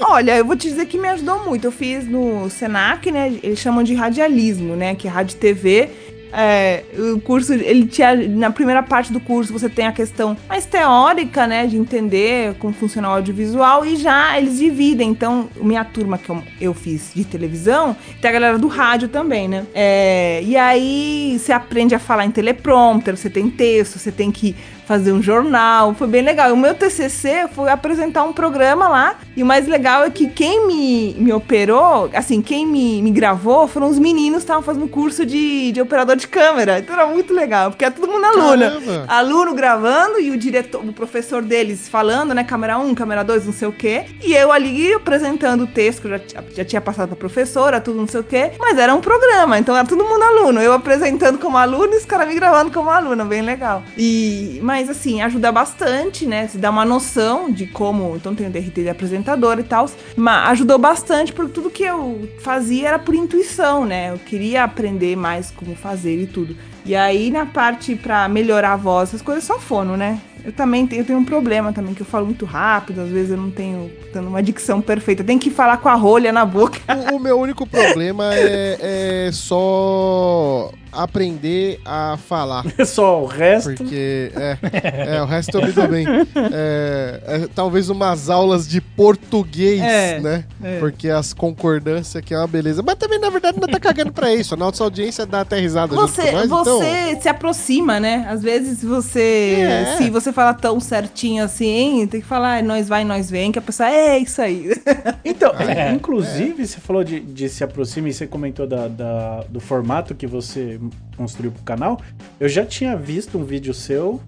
Olha, eu vou te dizer que me ajudou muito. Eu fiz no Senac, né? Eles chamam de radialismo, né? Que é rádio TV. É, o curso, ele tinha. Na primeira parte do curso, você tem a questão mais teórica, né? De entender como funciona o audiovisual, e já eles dividem. Então, minha turma que eu, eu fiz de televisão, tem a galera do rádio também, né? É, e aí você aprende a falar em teleprompter, você tem texto, você tem que fazer um jornal, foi bem legal. O meu TCC foi apresentar um programa lá, e o mais legal é que quem me, me operou, assim, quem me, me gravou foram os meninos que estavam fazendo curso de, de operador de câmera. Então era muito legal, porque é todo mundo aluno. Caramba. Aluno gravando e o diretor, o professor deles falando, né, câmera 1, câmera 2, não sei o quê. E eu ali apresentando o texto, que eu já, já tinha passado pra professora, tudo não sei o quê. Mas era um programa, então era todo mundo aluno. Eu apresentando como aluno e os caras me gravando como aluno, bem legal. E, mas assim, ajuda bastante, né? Se dá uma noção de como. Então tem o DRT de apresentador e tal. Mas ajudou bastante, porque tudo que eu fazia era por intuição, né? Eu queria aprender mais como fazer e tudo. E aí, na parte pra melhorar a voz, essas coisas só fono, né? Eu também tenho, eu tenho um problema também, que eu falo muito rápido, às vezes eu não tenho tendo uma dicção perfeita. Eu tenho que falar com a rolha na boca. O, o meu único problema é, é só aprender a falar. Só o resto. Porque, é, é, o resto eu me dou bem. É, é, talvez umas aulas de português, É, né? é. Porque as concordâncias aqui é uma beleza. Mas também, na verdade, não tá cagando pra isso. A nossa audiência dá até risada junto Você, com nós, então... você se aproxima, né? Às vezes você. É. Se você fala tão certinho assim, tem que falar, "É, nós vai, nós vem, que a pessoa é isso aí. Então, É. inclusive, você falou de, de se aproxima e você comentou da, da- do formato que você construiu pro canal. Eu já tinha visto um vídeo seu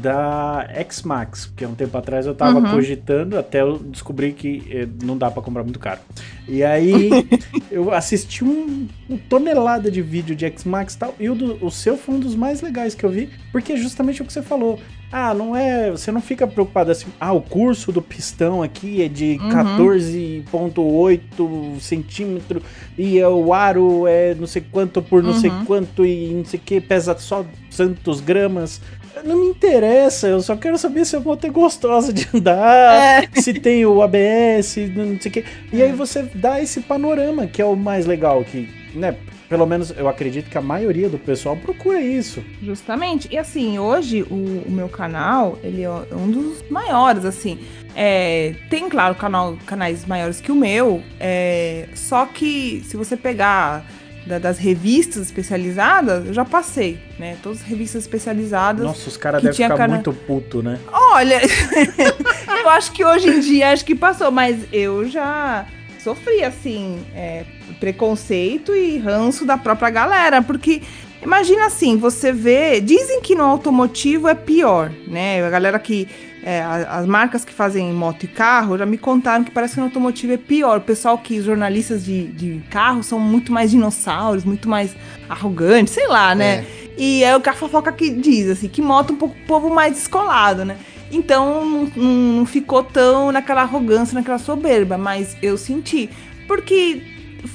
da X-Max, porque há um tempo atrás eu tava Uhum. cogitando, até eu descobri que eh, não dá pra comprar muito caro. E aí eu assisti um, um tonelada de vídeo de X-Max e tal, e o, do- o seu foi um dos mais legais que eu vi, porque é justamente o que você falou. Ah, não é. Você não fica preocupado assim. Ah, o curso do pistão aqui é de Uhum. 14,8 centímetros e é o aro é não sei quanto por não sei Uhum. quanto e não sei o que, pesa só tantos gramas. Não me interessa, eu só quero saber se a moto é gostosa de andar, É. se tem o ABS, não sei o que. E aí você dá esse panorama, que é o mais legal, que, né? Pelo menos eu acredito que a maioria do pessoal procura isso. Justamente. E assim, hoje o, o meu canal, ele é um dos maiores, assim. É, tem, claro, canal, canais maiores que o meu, é, só que se você pegar da- das revistas especializadas, eu já passei, né? Todas as revistas especializadas. Nossa, os caras devem ficar cana- muito puto, né? Olha, eu acho que hoje em dia acho que passou, mas eu já sofri, assim, é, preconceito e ranço da própria galera, porque imagina assim, você vê, dizem que no automotivo é pior, né? A galera que, é, as marcas que fazem moto e carro já me contaram que parece que no automotivo é pior. O pessoal que, os jornalistas de, de carro são muito mais dinossauros, muito mais arrogantes, sei lá, né? E é o que a fofoca que diz, assim, que moto um pouco povo mais descolado, né? Então não- não ficou tão naquela arrogância, naquela soberba, mas eu senti. Porque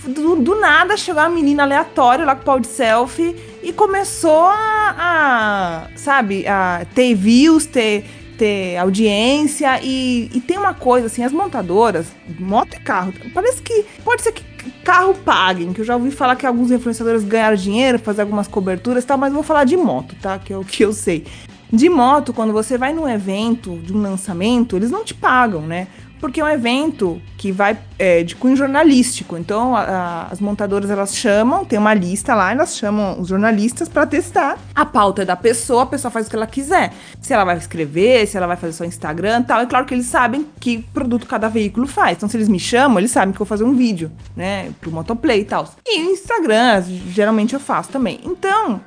do, do nada chegou uma menina aleatória lá com pau de selfie e começou a, a, sabe, a ter views, ter, ter audiência. E, e tem uma coisa, assim, as montadoras, moto e carro, parece que pode ser que carro paguem, que eu já ouvi falar que alguns influenciadores ganharam dinheiro, fazer algumas coberturas e tal, mas vou falar de moto, tá? Que é o que eu sei. De moto, quando você vai num evento de um lançamento, eles não te pagam, né? Porque é um evento que vai é, de cunho jornalístico. Então, a- a- as montadoras elas chamam, tem uma lista lá, elas chamam os jornalistas para testar. A pauta é da pessoa, a pessoa faz o que ela quiser. Se ela vai escrever, se ela vai fazer só Instagram e tal. É claro que eles sabem que produto cada veículo faz. Então, se eles me chamam, eles sabem que eu vou fazer um vídeo, né? Pro Motoplay e tal. E o Instagram, geralmente eu faço também. Então,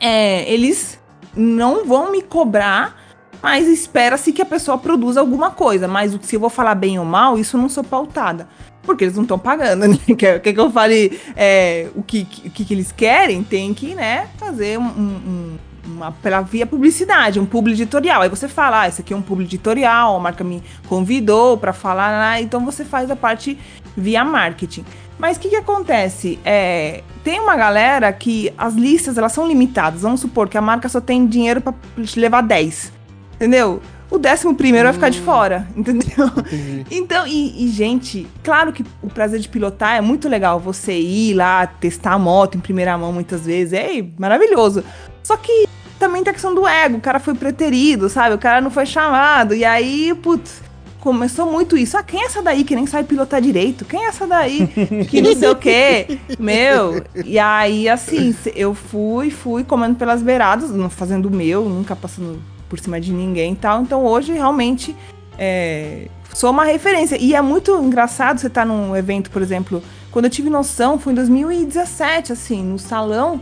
é, eles não vão me cobrar, mas espera-se que a pessoa produza alguma coisa. Mas se eu vou falar bem ou mal, isso não sou pautada. Porque eles não estão pagando, né? Quer, quer que eu fale é, o, que, que- que, eles querem? Tem que, né, fazer um, um- um- uma pela via publicidade, um publi editorial. Aí você fala, ah, esse aqui é um publi editorial, a marca me convidou para falar, então você faz a parte via marketing. Mas o que, que acontece? É, tem uma galera que as listas elas são limitadas. Vamos supor que a marca só tem dinheiro para te levar 10. Entendeu? o décimo primeiro vai ficar de fora, entendeu? Entendi. Então, e, e, gente, claro que o prazer de pilotar é muito legal. Você ir lá, testar a moto em primeira mão muitas vezes, é maravilhoso. Só que também tem a questão do ego, o cara foi preterido, sabe? O cara não foi chamado, e aí, putz, começou muito isso. Ah, quem é essa daí que nem sabe pilotar direito? Quem é essa daí que não sei o quê? Meu, e aí, assim, eu fui, fui comendo pelas beiradas, não fazendo o meu, nunca passando por cima de ninguém e tal. Então hoje realmente é, sou uma referência. E é muito engraçado você estar tá num evento, por exemplo, quando eu tive noção, foi em 2017, assim, no salão.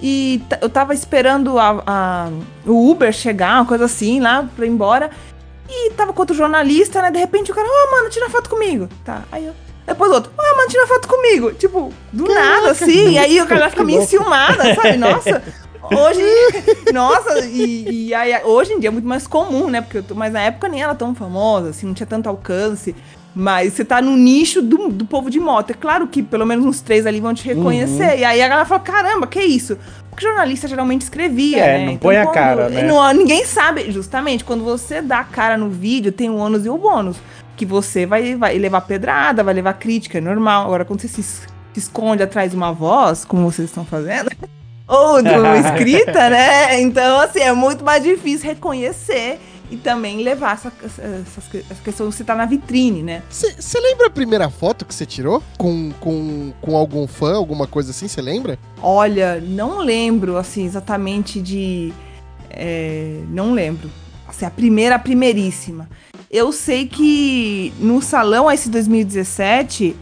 E eu tava esperando a, a, o Uber chegar, uma coisa assim, lá pra ir embora. E tava com outro jornalista, né? De repente o cara, ô, oh, mano, tira foto comigo. Tá, aí eu. Depois outro, ô, oh, mano, tira foto comigo. Tipo, do Caraca, nada, assim. E aí o cara fica meio enciumada, sabe? Nossa. Hoje, nossa, e, e, aí, hoje em dia é muito mais comum, né? Porque eu, mas na época nem era tão famosa, assim, não tinha tanto alcance. Mas você tá no nicho do, do povo de moto. É claro que pelo menos uns três ali vão te reconhecer. Uhum. E aí a galera fala: caramba, que isso? Porque jornalista geralmente escrevia, é, né? não então, põe a cara, né? Não, ninguém sabe, justamente, quando você dá a cara no vídeo, tem o ônus e o bônus. Que você vai, vai levar pedrada, vai levar crítica, é normal. Agora, quando você se esconde atrás de uma voz, como vocês estão fazendo, ou do escrita, né? Então, assim, é muito mais difícil reconhecer e também levar essa, essa, essa questão de você estar tá na vitrine, né? Você lembra a primeira foto que você tirou? Com, com, com algum fã, alguma coisa assim, você lembra? Olha, não lembro, assim, exatamente de... É, não lembro. Assim, a primeira, a primeiríssima. Eu sei que no salão esse 2017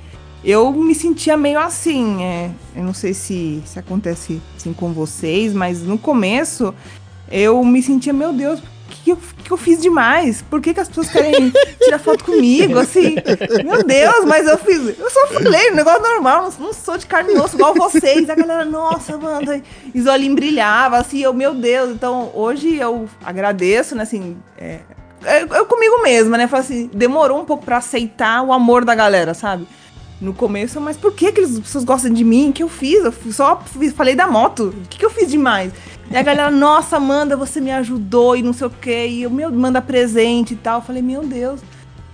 eu me sentia meio assim. É, eu não sei se, se acontece assim com vocês, mas no começo eu me sentia, meu Deus, que eu, que eu fiz demais? Por que, que as pessoas querem tirar foto comigo? Assim, meu Deus, mas eu fiz. Eu só falei, um negócio normal, não, não sou de carne e osso igual vocês. A galera, nossa, mano, os olhinhos brilhavam, assim, eu, meu Deus. Então, hoje eu agradeço, né, assim. É, eu, eu comigo mesma, né? Falei assim, demorou um pouco para aceitar o amor da galera, sabe? No começo, mas por que, que as pessoas gostam de mim? O que eu fiz? Eu só falei da moto. O que, eu fiz demais? E a galera, nossa, Amanda, você me ajudou e não sei o quê. E eu, meu, manda presente e tal. Eu falei, meu Deus.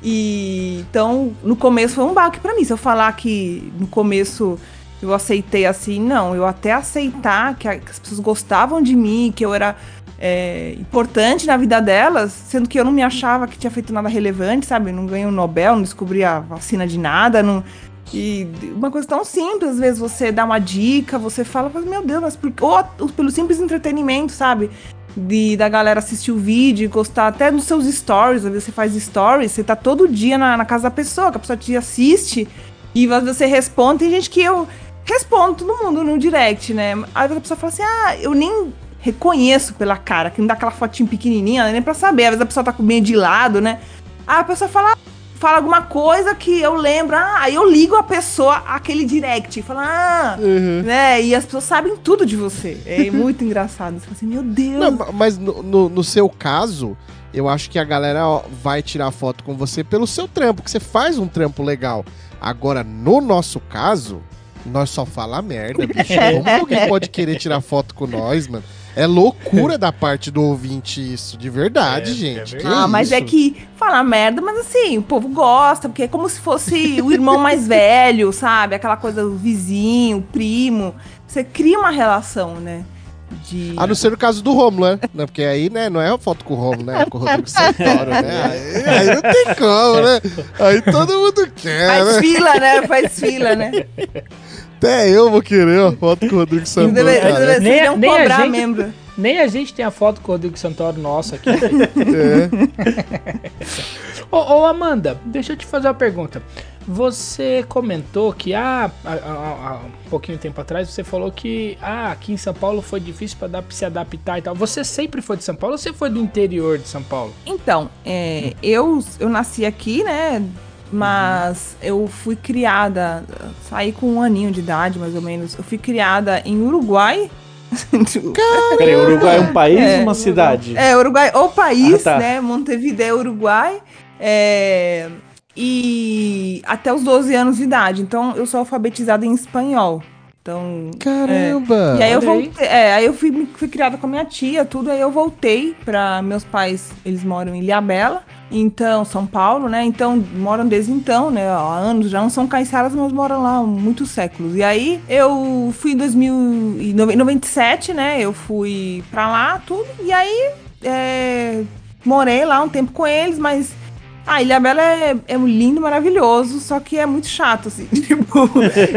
E então, no começo foi um baque para mim. Se eu falar que no começo eu aceitei assim, não. Eu até aceitar que, as pessoas gostavam de mim, que eu era é, importante na vida delas, sendo que eu não me achava que tinha feito nada relevante, sabe? não ganhei o um Nobel, não descobri a vacina de nada, não e uma coisa tão simples, às vezes você dá uma dica, você fala, meu Deus, mas por... ou pelo simples entretenimento, sabe? De, da galera assistir o vídeo, gostar até dos seus stories, às vezes você faz stories, você tá todo dia na, na casa da pessoa, que a pessoa te assiste, e você responde, tem gente que eu respondo todo mundo no direct, né? Aí a pessoa fala assim, ah, eu nem reconheço pela cara, que não dá aquela fotinho pequenininha, nem pra saber, às vezes a pessoa tá com meio de lado, né? Aí a pessoa fala, fala alguma coisa que eu lembro, ah, aí eu ligo a pessoa aquele direct, fala, ah, uhum. né? E as pessoas sabem tudo de você. É muito engraçado. Você fala assim, meu Deus. Não, mas no, no, no, seu caso, eu acho que a galera vai tirar foto com você pelo seu trampo, que você faz um trampo legal. Agora, no nosso caso, nós só fala merda, bicho. Como alguém pode querer tirar foto com nós, mano? É loucura da parte do ouvinte isso, de verdade, é, gente. É verdade. Ah, mas é que fala merda, mas assim, o povo gosta, porque é como se fosse o irmão mais velho, sabe? Aquela coisa do vizinho, primo. Você cria uma relação, né? De... A não ser no caso do Romulo, né? Porque aí, né, não é a foto com o Romulo, né? Com o Rodrigo Santoro, né? Aí, aí, não tem como, né? Aí todo mundo quer, Faz né? fila, né? Faz fila, né? Até eu vou querer uma foto com o Rodrigo Santoro. Deve, deve, nem, nem, nem a gente, membro. Nem a gente tem a foto com o Rodrigo Santoro nossa aqui. é. ô, ô, Amanda, deixa eu te fazer uma pergunta. Você comentou que ah, há, há, um pouquinho tempo atrás você falou que ah, aqui em São Paulo foi difícil para se adaptar e tal. Você sempre foi de São Paulo ou você foi do interior de São Paulo? Então, é, eu, eu nasci aqui, né? Mas eu fui criada, saí com um aninho de idade, mais ou menos. Eu fui criada em Uruguai. Peraí, Uruguai é um país é, ou uma cidade? É, Uruguai, o país, ah, tá. né? Montevideo, Uruguai. É, e até os 12 anos de idade. Então eu sou alfabetizada em espanhol. Então. Caramba! E aí eu voltei, é, aí eu fui, fui criada com a minha tia, tudo, aí eu voltei pra meus pais, eles moram em Ilhabela, então, São Paulo, né? Então, moram desde então, né? Há anos, já não são caiçaras, mas moram lá há muitos séculos. E aí eu fui em 2097, né? Eu fui pra lá, tudo, e aí é, morei lá um tempo com eles, mas ah, Ilhabela é, é um lindo, maravilhoso, só que é muito chato, assim. Tipo,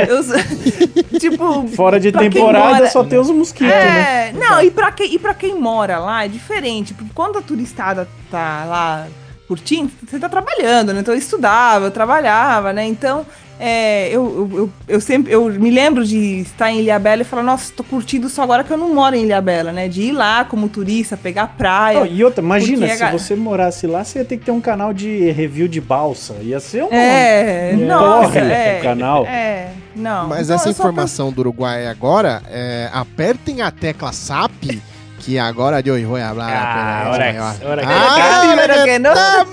eu, tipo Fora de temporada mora- só tem os mosquitos, né? é, não, e pra, quem, e pra quem mora lá é diferente, porque quando a turistada tá lá curtindo, você tá trabalhando, né? Então eu estudava, eu trabalhava, né? Então, é, eu, eu, eu, sempre, eu me lembro de estar em Ilhabela e falar, nossa, tô curtindo só agora que eu não moro em Ilhabela, né? De ir lá como turista, pegar praia. Não, e outra, imagina, se a você morasse lá, você ia ter que ter um canal de review de balsa. Ia ser um. É, um nossa, é, o canal. É, não. Mas Então, essa informação do Uruguai agora, é, apertem a tecla SAP, que agora de hoje vou falar. Ah, pera, ora espanhol. que- ora que- Ah, Pero que no. tá,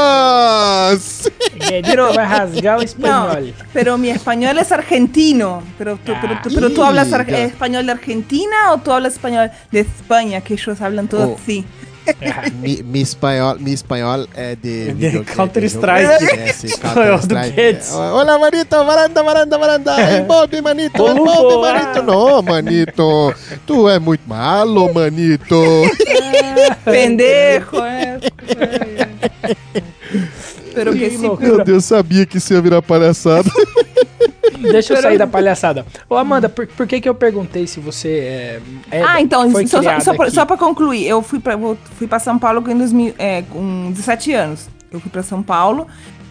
manitos! Guedito vai rasgar o espanhol. Pero mi español es argentino. Pero tú, pero tú, pero tú Ah. hablas ar- español de Argentina o tú hablas español de España, que ellos hablan todo Oh. así. Mi, mi espanhol, mi espanhol é de... De video- Counter-Strike. É, sim, Espanhol do. Guedes. Olha, manito, varanda, varanda, varanda. Envolve, manito, envolve, manito. Não, manito. Tu é muito malo, manito. Pendejo, eh. Pero que. Meu Deus, sabia que isso ia virar palhaçada. Deixa eu sair da palhaçada. Ô, Amanda, por, por que que eu perguntei se você é... é- Ah, então, foi só, só, só, pra, só pra concluir, eu fui pra, vou- fui pra São Paulo com, 2000, é, com 17 anos. Eu fui pra São Paulo,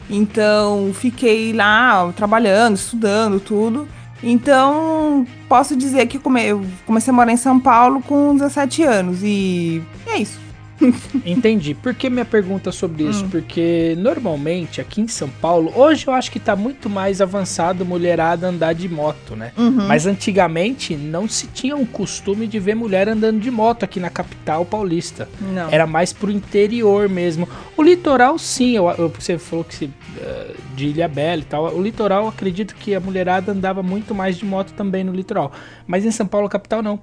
então fiquei lá trabalhando, estudando, tudo. Então, posso dizer que eu, come- eu comecei a morar em São Paulo com 17 anos e é isso. Entendi. Por que minha pergunta sobre isso? Hum. Porque normalmente aqui em São Paulo, hoje eu acho que tá muito mais avançado mulherada andar de moto, né? Uhum. Mas antigamente não se tinha o costume de ver mulher andando de moto aqui na capital paulista. Não. Era mais pro interior mesmo. O litoral, sim, eu, eu- você falou que se, eh, de Ilhabela e tal. O litoral, eu acredito que a mulherada andava muito mais de moto também no litoral. Mas em São Paulo, capital, não.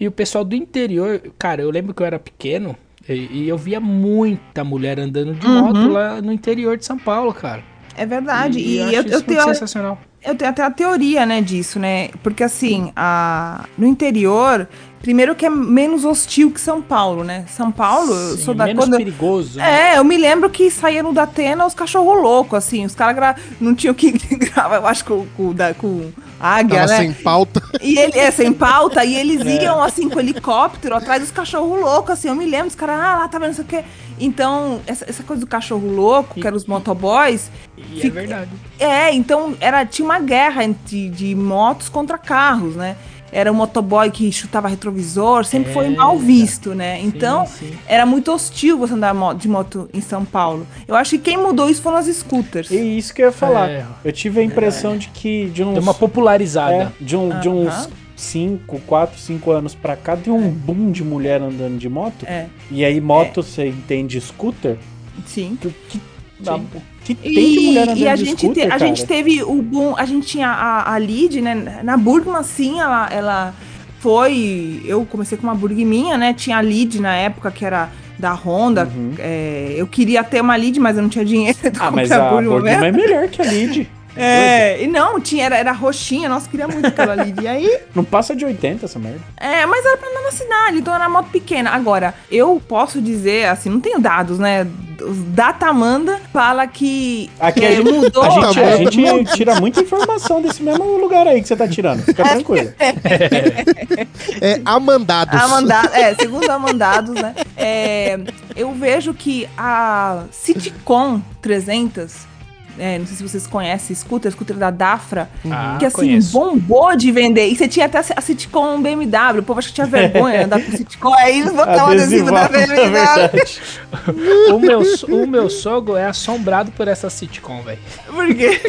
E o pessoal do interior, cara, eu lembro que eu era pequeno e, e eu via muita mulher andando de Uhum. moto lá no interior de São Paulo, cara. É verdade. E, acho eu, isso eu muito tenho. sensacional. Eu tenho até a teoria, né, disso, né? Porque assim, a... no interior, primeiro que é menos hostil que São Paulo, né? São Paulo, eu Sim, sou da menos quando... perigoso. né? É, eu me lembro que saía no Datena os cachorros loucos, assim, os caras gra... não tinham que gravar, eu acho, com, com, da, com águia, Tava né? sem pauta. E ele, é, sem pauta, e eles É. iam, assim, com helicóptero atrás dos cachorros loucos, assim, eu me lembro, os caras, ah, lá, tá vendo, não sei o quê. Então, essa, essa coisa do cachorro louco, que eram os motoboys, E é fica- verdade. é, então era, tinha uma guerra entre, de motos contra carros, né? Era o motoboy que chutava retrovisor, sempre foi É, mal visto, né? Então, sim. era muito hostil você andar de moto em São Paulo. Eu acho que quem mudou isso foram as scooters. E isso que eu ia falar. É. Eu tive a impressão de que de uns, Deu uma popularizada. é, de, um, de uns Aham. 5, 4, 5 anos pra cá, deu um boom de mulher andando de moto. É, E aí, moto, você entende scooter? sim. Que, que, Sim. a- o que tem de mulher andando e a gente, scooter, te- a cara? gente teve o boom, a gente tinha a, a Lid, né? Na Burgman, sim, ela, ela foi. Eu comecei com uma Burg minha, né? Tinha a Lid na época que era da Honda. Uhum. É, eu queria ter uma Lid, mas eu não tinha dinheiro. Ah, mas a Burgman é melhor que a Lid. É, e não, tinha, era, era roxinha, nossa, queria muito aquela Lid. E aí, Não passa de 80 essa merda. é, mas era pra andar na cidade, então era moto pequena. Agora, eu posso dizer, assim, não tenho dados, né? Datamanda fala que, Aqui que a gente- mudou. A gente, a gente tira muita informação desse mesmo lugar aí que você tá tirando. Fica tranquilo. É amandados. Amanda, é, segundo Amandados, né? É, eu vejo que a Citicon 300, é, não sei se vocês conhecem, scooter, scooter da Dafra, Ah, que assim, conheço. bombou de vender. E você tinha até a Citicon BMW, o povo acha que tinha vergonha de andar com Citicon, aí eles botavam adesivo da BMW. verdade. o, meu, o meu sogro é assombrado por essa sitcom, velho. Por quê?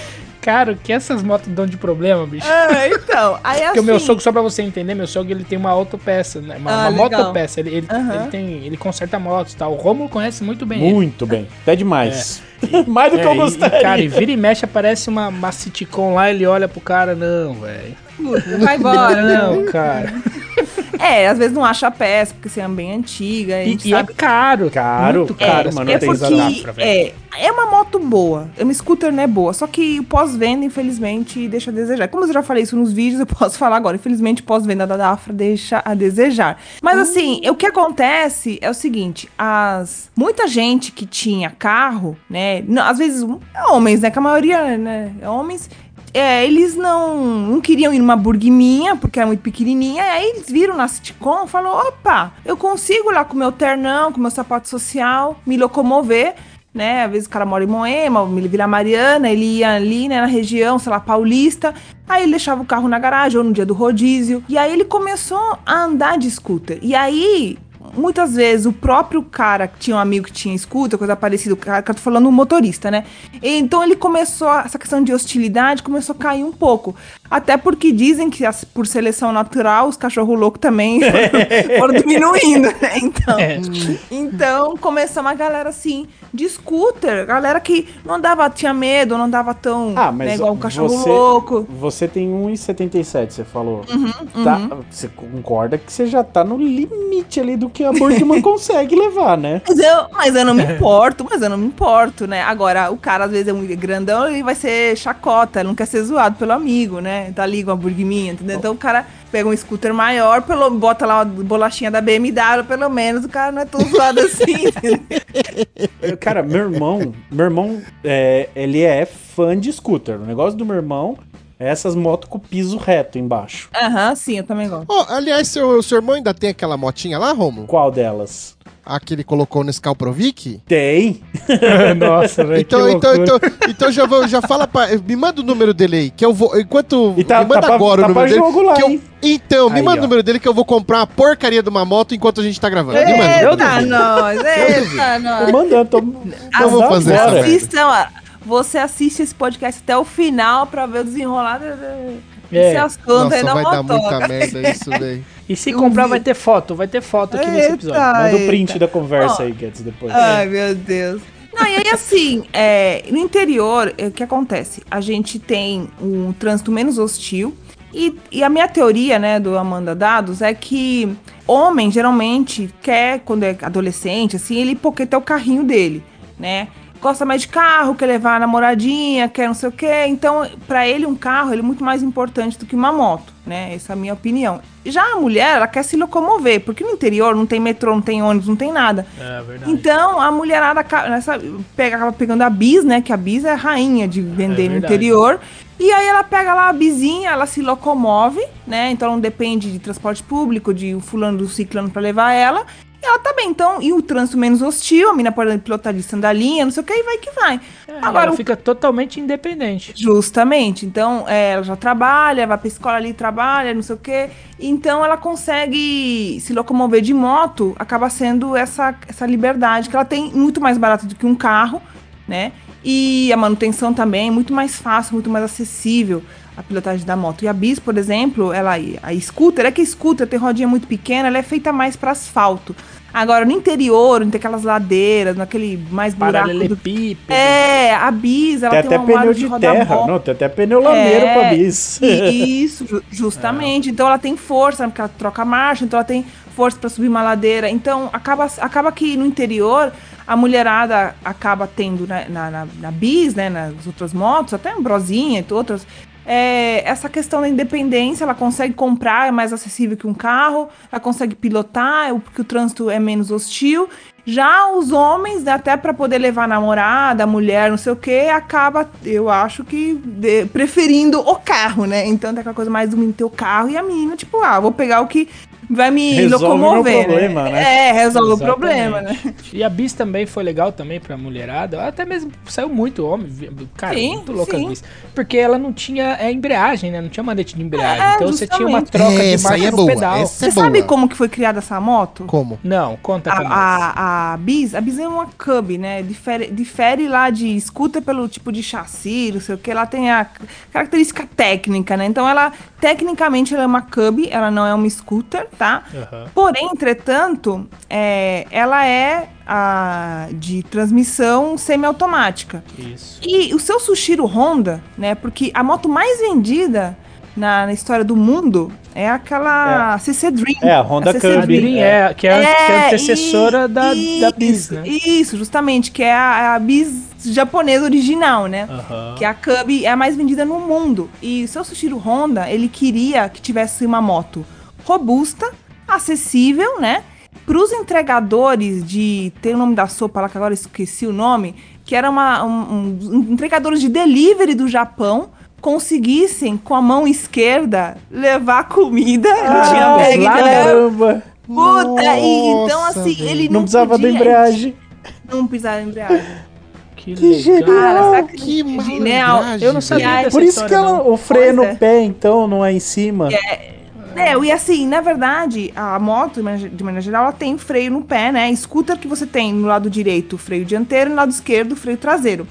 Cara, o que essas motos dão de problema, bicho? É, então. Aí assim. Porque o meu sogro, só pra você entender, meu sogro ele tem uma autopeça, né? Uma, Ah, uma motopeça. Ele, ele, Aham. ele tem. Ele conserta motos e tal. O Romulo conhece muito bem. ele. Muito bem. Até demais. Mais do que É, eu e- gostaria. E, cara, e vira e mexe, aparece uma, uma Citicon lá, ele olha pro cara, não, velho. Vai embora? Não, cara. É, às vezes não acha a peça, porque você é bem antiga. E, e é sabe caro. Caro, muito caro, caro. mano, é não porque é, é uma moto boa. É uma scooter, né, boa. Só que o pós-venda, infelizmente, deixa a desejar. Como eu já falei isso nos vídeos, eu posso falar agora. Infelizmente, pós-venda da Dafra deixa a desejar. Mas assim, o que acontece é o seguinte: as muita gente que tinha carro, né? não, às vezes, homens, né? Que a maioria, né? é Homens. É, eles não, não queriam ir numa burguiminha, porque era muito pequenininha, aí eles viram na Citicom e falaram, opa, eu consigo lá com meu ternão, com meu sapato social, me locomover, né, às vezes o cara mora em Moema, Vila Mariana, ele ia ali, né, na região, sei lá, paulista, aí ele deixava o carro na garagem, ou no dia do rodízio, e aí ele começou a andar de scooter, e aí muitas vezes o próprio cara que tinha um amigo que tinha scooter, coisa parecida, o cara tô falando motorista, né? Então ele começou, essa questão de hostilidade começou a cair um pouco. Até porque dizem que as- por seleção natural os cachorros loucos também foram, diminuindo, né? Então, É. então começou uma galera assim, de scooter, galera que não andava, tinha medo, não andava tão Ah, mas né, igual um cachorro você- louco. Você tem 1,77, você falou. Uhum, Tá, você concorda que você já tá no limite ali do que a Burgman consegue levar, né? Mas eu, mas eu não me importo, mas eu não me importo, né? Agora, o cara às vezes é muito grandão, ele vai ser chacota, ele não quer ser zoado pelo amigo, né? Tá ali com a burguiminha, entendeu? Então o cara pega um scooter maior, pelo, bota lá a bolachinha da BMW, pelo menos o cara não é tão zoado assim, entendeu? Eu, Cara, meu irmão, meu irmão, é, ele é fã de scooter. O negócio do meu irmão é essas motos com piso reto embaixo. Aham, sim, eu também gosto. Ó, aliás, seu, seu irmão ainda tem aquela motinha lá, Romo? Qual delas? A que ele colocou nesse Calprovic? Tem. Nossa, velho. Então, então, então, então já, vou, já fala pra. Me manda o número dele aí, que eu vou. Enquanto. E tá- me manda tá pra- agora tá o número pra dele. jogo lá, que eu- então, me Aí, manda ó. o número dele que eu vou comprar uma porcaria de uma moto enquanto a gente tá gravando. Me manda. Eita, nós, eita, Tô nós. mandando, tô. Eu vou mandando fazer agora. essa merda. Assistam, ó, você assiste esse podcast até o final pra ver o desenrolar É. desse assunto Nossa, vai dar muita merda isso, velho. E se comprar, vai ter foto. Vai ter foto aqui nesse episódio. Eita. Manda o print Eita. da conversa aí, Guedes, depois. Ai, meu Deus. Não, e aí assim, é, no interior, é, o que acontece? A gente tem um trânsito menos hostil. E, e a minha teoria, né, do Amanda Dados, é que homem geralmente quer, quando é adolescente, assim, ele poqueta o carrinho dele, né? Gosta mais de carro, quer levar a namoradinha, quer não sei o quê. Então, pra ele, um carro ele é muito mais importante do que uma moto, né? Essa é a minha opinião. Já a mulher, ela quer se locomover, porque no interior não tem metrô, não tem ônibus, não tem nada. É verdade. Então, a mulherada nessa, pega, acaba pegando a bis, né? Que a bis é a rainha de vender É no interior. E aí ela pega lá a bizinha, ela se locomove, né? Então não depende de transporte público, de fulano do ciclano pra levar ela. E ela tá bem, então, e o trânsito menos hostil, a mina pode pilotar de sandalinha, não sei o que, e vai que vai. É, Agora, ela o fica totalmente independente. Justamente. Então, é, ela já trabalha, vai pra escola ali, trabalha, não sei o quê. Então, ela consegue se locomover de moto, acaba sendo essa, essa liberdade, que ela tem muito mais barato do que um carro, né? E a manutenção também é muito mais fácil, muito mais acessível a pilotagem da moto. E a Bis, por exemplo, ela a scooter, é que a scooter tem rodinha muito pequena, ela é feita mais para asfalto. Agora, no interior, tem aquelas ladeiras, naquele mais buraco do é, a bis, ela Tem tem, até um pneu de roda terra. bom. Não, tem até pneu lameiro É, pra bis. Isso, ju- justamente. Então ela tem força, porque ela troca marcha, então ela tem força para subir uma ladeira. Então acaba, acaba que no interior a mulherada acaba tendo né, na, na, na bis, né, nas outras motos, até Ambrosinha e outras, é, essa questão da independência, ela consegue comprar, é mais acessível que um carro, ela consegue pilotar, é o- porque o trânsito é menos hostil. Já os homens, né, até para poder levar namorada, mulher, não sei o que, acaba, eu acho que de- preferindo o carro, né? Então tem aquela coisa mais do menino ter o carro e a menina, tipo, ah, vou pegar o que vai me Resolve locomover. meu problema, né? É, resolve Exatamente. o problema, né? E a Bis também foi legal também pra mulherada. Até mesmo saiu muito homem. Cara, Sim, muito louca sim. a Bis. Porque ela não tinha é, embreagem, né? Não tinha manete de embreagem. É, então você tinha uma justamente. troca de marcha é no boa, pedal. essa- é Você sabe boa. como que foi criada essa moto? Como? Não, conta pra nós. A, a, a Bis, a Bis é uma Cub, né? Difere, difere lá de scooter pelo tipo de chassi, não sei o que. Ela tem a característica técnica, né? Então ela, tecnicamente, ela é uma Cub, ela não é uma scooter, tá? Aham. Porém, entretanto, é, ela é a, de transmissão semiautomática. Isso. E o seu Sushiro Honda, né? Porque a moto mais vendida na, na história do mundo é aquela CC Dream. É, a Honda CC A Cub. Dream é, que é, que é a antecessora e- da, da isso, né? Isso, justamente, que é a, a Bis japonesa original, né? Aham. Que a Cub é a mais vendida no mundo. E o seu Sushiro Honda, ele queria que tivesse uma moto robusta, acessível, né? Para os entregadores de. Tem o nome da sopa lá que agora eu esqueci o nome. Que era uma, um, um- entregadores de delivery do Japão conseguissem com a mão esquerda levar comida. ele tinha Ah, bag lá de leva- Caramba! Puta, e, então Nossa, assim, velho. ele Não não, precisava da podia- embreagem. Não precisava da embreagem. Que, Que legal. genial. Cara, sabe Que genial. Eu não sabia Por isso que história, ela, não. o freio no é. pé, então, não é em cima. É, e assim, na verdade, a moto, de maneira- geral, ela tem freio no pé, né? Scooter que você tem no lado direito o freio dianteiro e no lado esquerdo o freio traseiro.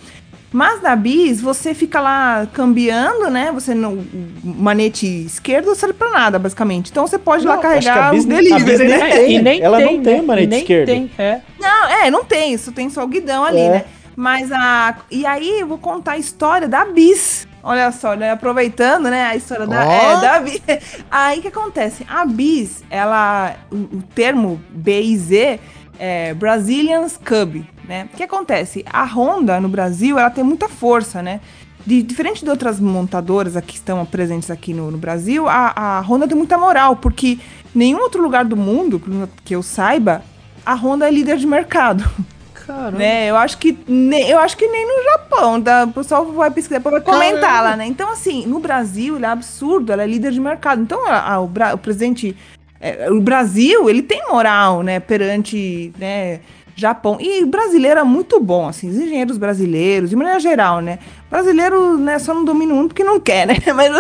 Mas na bis, você fica lá cambiando, né? Você não. O manete esquerdo não serve pra nada, basicamente. Então você pode lá Não, acho que a carregar bis os delivery, né? tem. E nem Ela tem, não tem né? manete nem esquerda. Tem, é. Não, é, não tem isso, tem só o guidão ali, É. né? Mas a. E aí eu vou contar a história da Bis. Olha só, né? Aproveitando, né? A história da, Ó. é, da Bis. Aí o que acontece? A Bis, ela. O, o termo BIZ é Brazilians Cub, né? O que acontece? A Honda no Brasil, ela tem muita força, né? De- diferente de outras montadoras que estão presentes aqui no, no Brasil, a, a Honda tem muita moral, porque nenhum outro lugar do mundo, que eu saiba, a Honda é líder de mercado. Caramba. Né? Eu acho que ne- eu acho que nem no Japão, tá? O pessoal vai pesquisar, depois vai comentar Caramba. lá, né? Então, assim, no Brasil, ele é absurdo, ela é líder de mercado. Então, a- a- o, Bra- o presidente. é, o Brasil, ele tem moral, né, perante, né, Japão. E brasileiro é muito bom, assim, os engenheiros brasileiros, de maneira geral, né? Brasileiro, né, só não domina mundo porque não quer, né? Mas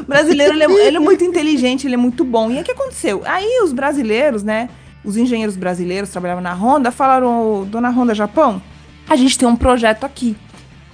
o brasileiro, ele é, ele é muito inteligente, ele é muito bom. E aí, o que aconteceu? Aí, os brasileiros, né, os engenheiros brasileiros trabalhavam na Honda falaram, "Ô, dona Honda Japão, a gente tem um projeto aqui.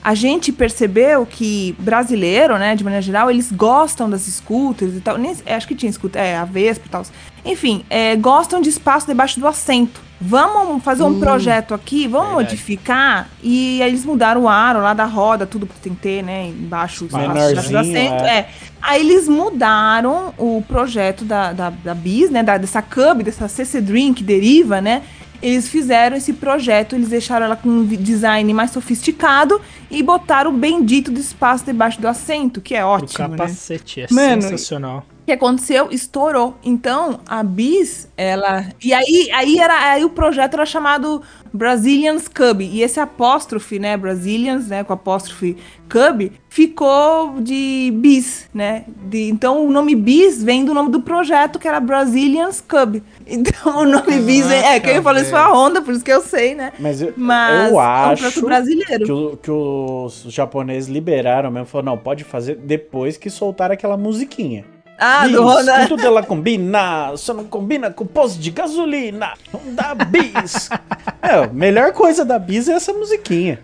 A gente percebeu que brasileiro, né, de maneira geral, eles gostam das scooters e tal. Nem, é, acho que tinha scooter, é, a Vespa e tal. Enfim, é, gostam de espaço debaixo do assento. Vamos fazer um projeto aqui, vamos Verdade. modificar. E aí eles mudaram o aro lá da roda, tudo que tem que ter, né, embaixo, do assento. é. É. Aí eles mudaram o projeto da, da, da Bis, né? Da, dessa Cub, dessa CC Dream que deriva, né? Eles fizeram esse projeto, eles deixaram ela com um design mais sofisticado e botaram o bendito do espaço debaixo do assento, que é O ótimo, né? capacete é Mano, sensacional. O que aconteceu? Estourou. Então, a Bis, ela. E aí, aí, era, aí o projeto era chamado Brazilians Cub. E esse apóstrofe, né? Brazilians, né? Com apóstrofe Cub, ficou de Bis, né? De, então o nome Bis vem do nome do projeto, que era Brazilians Cub. Então o nome Bis é. é quem falou isso foi a Honda, por isso que eu sei, né? Mas eu, Mas eu é um acho brasileiro. que, o- que os japoneses liberaram mesmo. Falaram, não, pode fazer depois que soltaram aquela musiquinha. Ah, Bis, do com tudo ela combina, só não combina com posto de gasolina. Honda Bis. é, a melhor coisa da Bis é essa musiquinha.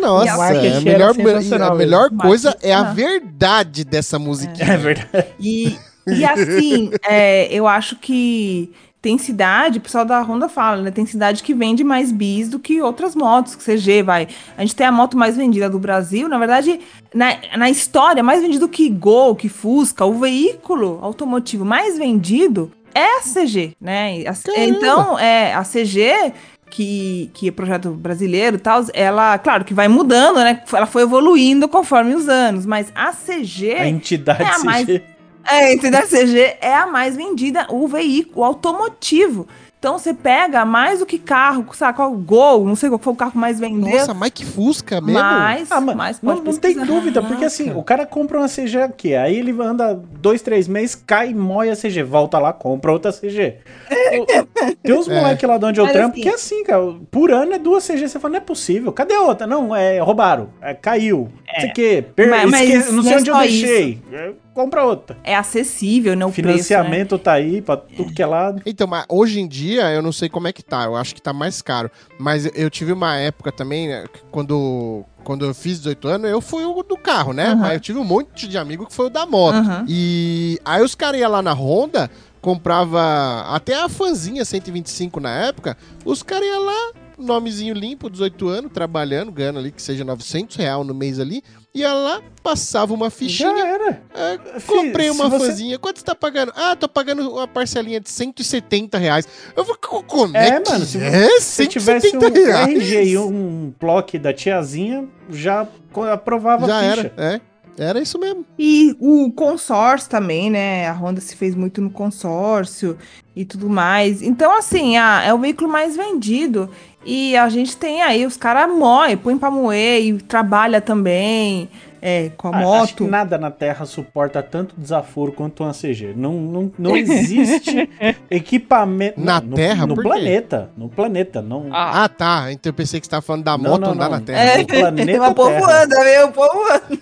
Nossa, E a marketing a melhor, a melhor coisa é a Marketing, verdade dessa musiquinha. É verdade. E, e assim, é, eu acho que tem cidade, o pessoal da Honda fala, né? Tem cidade que vende mais bis do que outras motos, que CG vai. A gente tem a moto mais vendida do Brasil, na verdade, na, na história, mais vendido que Gol, que Fusca, o veículo automotivo mais vendido é a CG, né? A- então, é, a CG que, que é projeto brasileiro e tal, ela, claro, que vai mudando, né? Ela foi evoluindo conforme os anos, mas a CG A entidade É a CG. mais- é, entendeu? A CG é a mais vendida, o veículo automotivo. Então você pega mais do que carro, sabe qual Gol, não sei qual foi o carro mais vendeu. Nossa, mas que Fusca mesmo? mais, Ah, mas mais não, pode não tem dúvida, porque assim, o cara compra uma CG aqui, aí ele anda dois, três meses, cai, moe a CG, volta lá, compra outra CG. O- Tem uns É. moleques lá de onde eu trampo assim- que é assim, cara, por ano é duas CG, você fala, não é possível, cadê a outra? Não, é, roubaram, é, caiu, não sei o quê, per, Mas- mas esque- não sei é onde eu deixei, É, compra outra. É acessível, né? O preço, né? Financiamento tá aí pra tudo que é lado. Então, mas hoje em dia eu não sei como é que tá. Eu acho que tá mais caro. Mas eu tive uma época também, né, quando, quando eu fiz 18 anos, eu fui o do carro, né? Aham. Mas eu tive um monte de amigo que foi o da moto. Aham. E aí os caras iam lá na Honda, comprava até a fanzinha 125 na época, os caras iam lá, nomezinho limpo, 18 anos, trabalhando, ganhando ali que seja 900 real no mês ali, ia lá, passava uma Já fichinha, era. é, comprei uma você- fanzinha. Quanto você tá pagando? Ah, tô pagando uma parcelinha de 170 reais. Eu vou, co- como é, É, que mano, se é? Se tivesse um reais. RG e um bloco da tiazinha, já aprovava Já a ficha. era, é. Era isso mesmo. E o consórcio também, né? A Honda se fez muito no consórcio e tudo mais. Então, assim, a- é o veículo mais vendido. E a gente tem aí, os caras moem, põem pra moer e trabalha também é, com a Ah, Acho que moto. nada na Terra suporta tanto desaforo quanto uma CG. Não, não, não existe equipamento. Na no, Terra? No quê? planeta. No planeta. Não, Ah, Ah, tá. Então eu pensei que você tava falando da Não, moto não, andar não. na Terra. É, no planeta mas o povo anda, meu, o povo anda.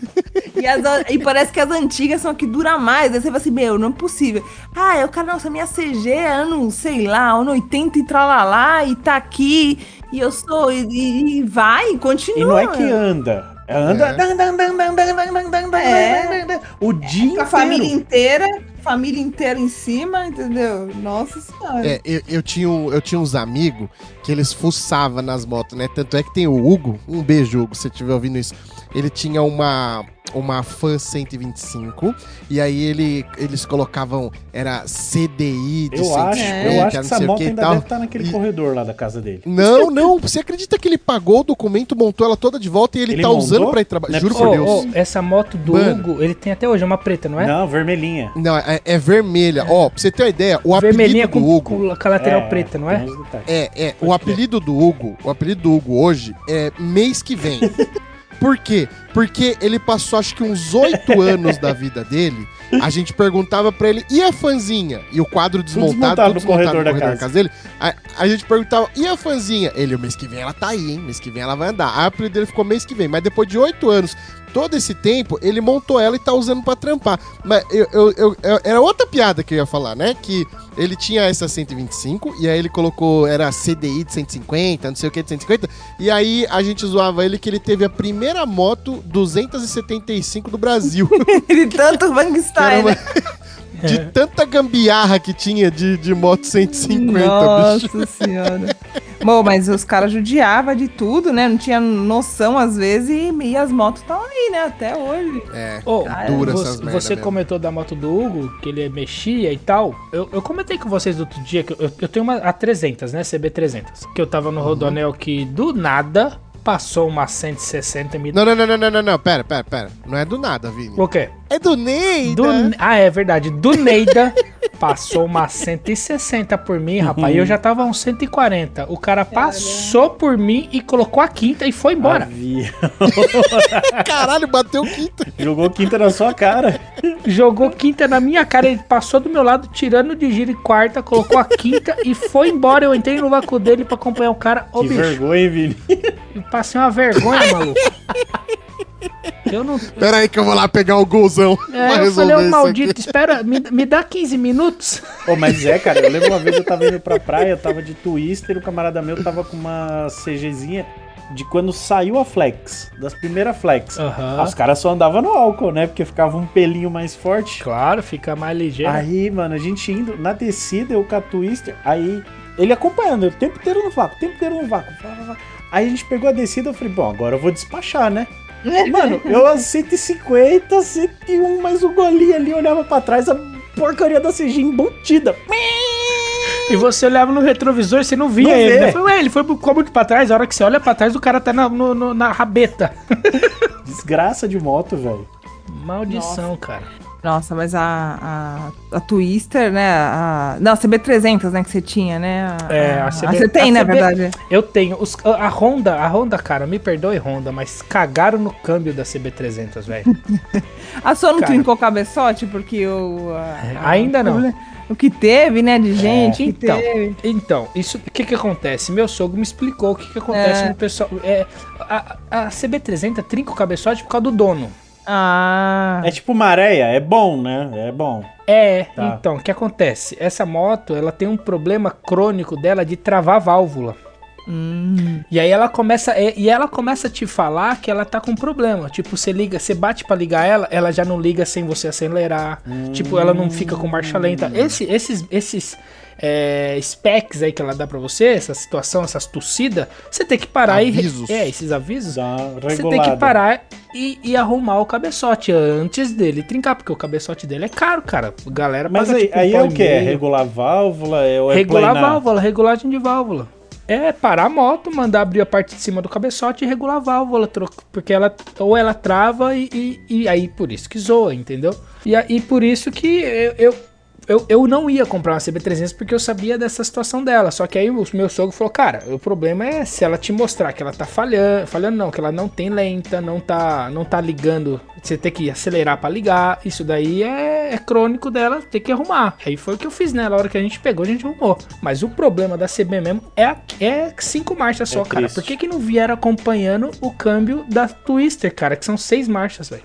E, as e parece que as antigas são que duram mais. Aí você fala assim, meu, não é possível. Ah, eu quero, nossa, minha CG é ano, sei lá, ano 80 e tralalá, e tá aqui, e eu sou, e, e- e vai, continua. E não é que anda. Anda. É. dan, dan, dan, dan, dan, dan, dan, É. dan, O dia Com a família inteiro. inteira, família inteira em cima, entendeu? Nossa senhora. É, eu, eu tinha, um- eu tinha uns amigos que eles fuçavam nas motos, né? Tanto é que tem o Hugo, um beijo, Hugo, se você estiver ouvindo isso. Ele tinha uma, uma Fan 125, e aí ele, eles colocavam, era CDI de Eu 150, acho, É. eu acho que essa moto que ainda tal. deve estar naquele E- corredor lá da casa dele. Não, não, você acredita que ele pagou o documento, montou ela toda de volta e ele, Ele tá usando montou? pra ir trabalhar? Não é Juro por Deus. ô, essa moto do Mano. Hugo, ele tem até hoje, é uma preta, não é? Não, vermelhinha. Não, é, é vermelha. Ó, pra você ter uma ideia, o Vermelhinha apelido do com, Hugo. com a lateral preta, não é? É, é. Pode O apelido do Hugo, o apelido do Hugo hoje é mês que vem. Por quê? Porque ele passou acho que uns oito anos da vida dele. A gente perguntava pra ele, e a fanzinha? E o quadro desmontado, desmontado tudo no corredor da casa. dele. A, a gente perguntava, e a fanzinha? Ele, o mês que vem ela tá aí, hein? Mês que vem ela vai andar. O apelido dele ficou mês que vem. Mas depois de oito anos, todo esse tempo, ele montou ela e tá usando pra trampar. Mas eu, eu, eu- eu- era outra piada que eu ia falar, né? Que ele tinha essa 125 e aí ele colocou, era CDI de 150, não sei o que de 150. E aí a gente zoava ele que ele teve a primeira moto 275 do Brasil. De tanto uma- né? De tanta gambiarra que tinha de, de moto 150, bicho. Nossa senhora. Bom, mas os caras judiavam de tudo, né? Não tinha noção às vezes e, e as motos estão aí, né? Até hoje. É, Ô, dura você, essas merda você mesmo. comentou da moto do Hugo, que ele mexia e tal. Eu, eu comentei com vocês outro dia que eu, eu tenho uma A300, né? CB300. Que eu tava no Uhum. Rodonel que do nada passou uma 160 me Não, não, não, não, não, não, não, pera, pera, pera. Não é do nada, Vini. O quê? É do Neida. Do, ah, é verdade. Do Neida passou uma 160 por mim, rapaz. E eu já tava uns 140. O cara passou por mim e colocou a quinta e foi embora. Caralho, bateu quinta. Jogou quinta na sua cara. Jogou quinta na minha cara. Ele passou do meu lado, tirando de giro e quarta, colocou a quinta e foi embora. Eu entrei no vácuo dele pra acompanhar o cara. Ô, que bicho, vergonha, hein, Vini? eu passei uma vergonha, maluco. Eu não. Pera aí que eu vou lá pegar o golzão É, eu falei, ô maldito, espera, me, me dá 15 minutos. Ô, mas é, cara, eu lembro uma vez eu tava indo pra praia, eu tava de twister, o camarada meu tava com uma CGzinha de quando saiu a Flex, das primeiras Flex. Aham. Os caras só andavam no álcool, né? Porque ficava um pelinho mais forte. Claro, fica mais ligeiro. Aí, mano, a gente indo na descida, eu com a Twister, aí ele acompanhando, eu o tempo inteiro no vácuo, o tempo inteiro no vácuo. vá, vá, vá. Aí a gente pegou a descida, eu falei, bom, agora eu vou despachar, né? Mano, eu a 150, 101, mas o golinho ali olhava pra trás, a porcaria da CG embutida. E você olhava no retrovisor e você não via Não ele. né? Falei, Ué, ele foi pro cômodo pra trás. A hora que você olha pra trás, o cara tá na, no- no- na rabeta. Desgraça de moto, velho. Maldição, cara. Nossa, mas a, a, a Twister, né? A, não, a CB300, né? Que você tinha, né? A, É, a CB Você tem, a na CB verdade. Eu tenho. Os, a Honda, a Honda, cara, me perdoe, Honda, mas cagaram no câmbio da CB300, velho. A sua não Cara. trincou o cabeçote? Porque o. a- a- Ainda não. O que teve, né? De gente. que Então, teve. então, isso, o que que acontece? Meu sogro me explicou o que que acontece É. no pessoal. É, a, a CB300 trinca o cabeçote por causa do dono. Ah. É tipo uma areia, é bom, né? É bom. É, Tá. então, o que acontece? Essa moto, ela tem um problema crônico dela de travar válvula. Hum. E aí ela começa, é, e ela começa a te falar que ela tá com problema. Tipo, você liga, você bate pra ligar ela, ela já não liga sem você acelerar. Tipo, ela não fica com marcha lenta. Esse, esses, esses é, specs aí que ela dá pra você, essa situação, essas tossidas, você tem que parar Avisos. e. É, esses avisos. Você tem que parar e, e arrumar o cabeçote antes dele trincar, porque o cabeçote dele é caro, cara. A galera Mas paga, aí, tipo, aí é o que? É regular válvula? É, ou é Regular a planar? válvula, regulagem de válvula. É parar a moto, mandar abrir a parte de cima do cabeçote e regular a válvula, porque ela ou ela trava e, e, e aí por isso que zoa, entendeu? E aí por isso que eu, eu, eu, eu não ia comprar uma CB300 porque eu sabia dessa situação dela. Só que aí o meu sogro falou, cara, o problema é se ela te mostrar que ela tá falhando, falhando não, que ela não tem lenta, não tá, não tá ligando, você tem que acelerar pra ligar. Isso daí é, é crônico dela, tem que arrumar. Aí foi o que eu fiz, né? Na hora que a gente pegou, a gente arrumou. Mas o problema da CB mesmo é, a- é cinco marchas só, É cara. Por que, que não vieram acompanhando o câmbio da Twister, cara? Que são seis marchas, velho.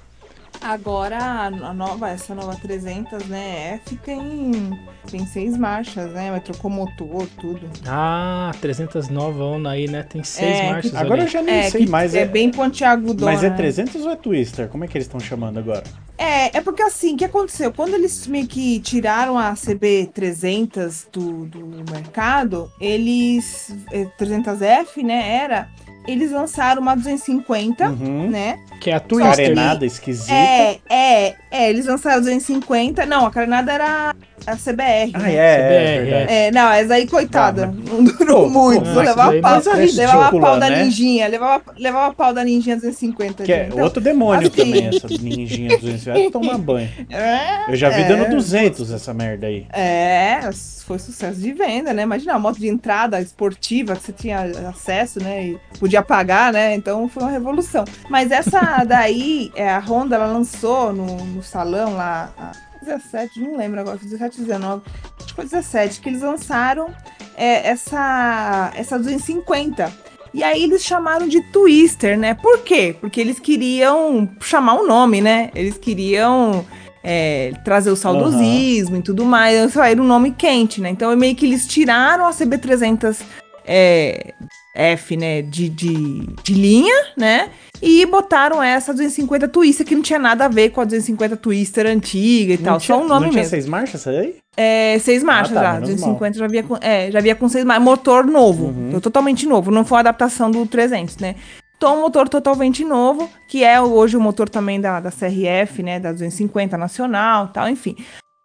Agora, a nova, essa nova 300, né? F tem, tem seis marchas, né? Mas trocou motor, tudo. Ah, 300 nova onda aí, né? Tem seis É, marchas Agora eu já nem É, sei que mais. é, É, bem pontiagudona. mas é né? 300 ou é Twister? Como é que eles estão chamando agora? É, é porque assim, o que aconteceu? Quando eles meio que tiraram a CB300 do, do mercado, eles. eh, 300F, né? Era. Eles lançaram uma 250, Uhum. né? Que é a Twister. Carenada, esquisita. É, é, é. Eles lançaram a 250. Não, a carenada era a CBR. Ah, né? é, é, CBR, verdade. É, não, essa aí, coitada, Tá, não durou Pô, muito. pô, levava pau, é levava pau da né? ninjinha, levava, levava pau da ninjinha 250. Que é. Então, outro demônio assim- também, essa ninjinha 200 reais, tomar banho. é, Eu já vi é. dando 200 essa merda aí. É, foi sucesso de venda, né? Imagina, uma moto de entrada esportiva que você tinha acesso, né? E podia pagar, né? Então foi uma revolução. Mas essa daí, é, a Honda, ela lançou no, no salão lá, a 17, não lembro agora, 17, 19, acho que foi 17, que eles lançaram é, essa, essa 250. E aí eles chamaram de Twister, né? Por quê? Porque eles queriam chamar um nome, né? Eles queriam é, trazer o saudosismo e tudo mais. Aí era um nome quente, né? Então meio que eles tiraram a CB300 é, F, né? De, de, de linha, né? E botaram essa 250 Twister, que não tinha nada a ver com a 250 Twister antiga e Não tal. tinha, Só um nome não tinha mesmo. seis marchas essa aí? É, seis marchas tá, já. menos 250 já via com, é, já via com seis marchas. Motor novo. Uhum. Então, totalmente novo. Não foi uma adaptação do 300, né? Então, um motor totalmente novo, que é hoje o motor também da, da CRF, né? Da 250 nacional e tal, enfim.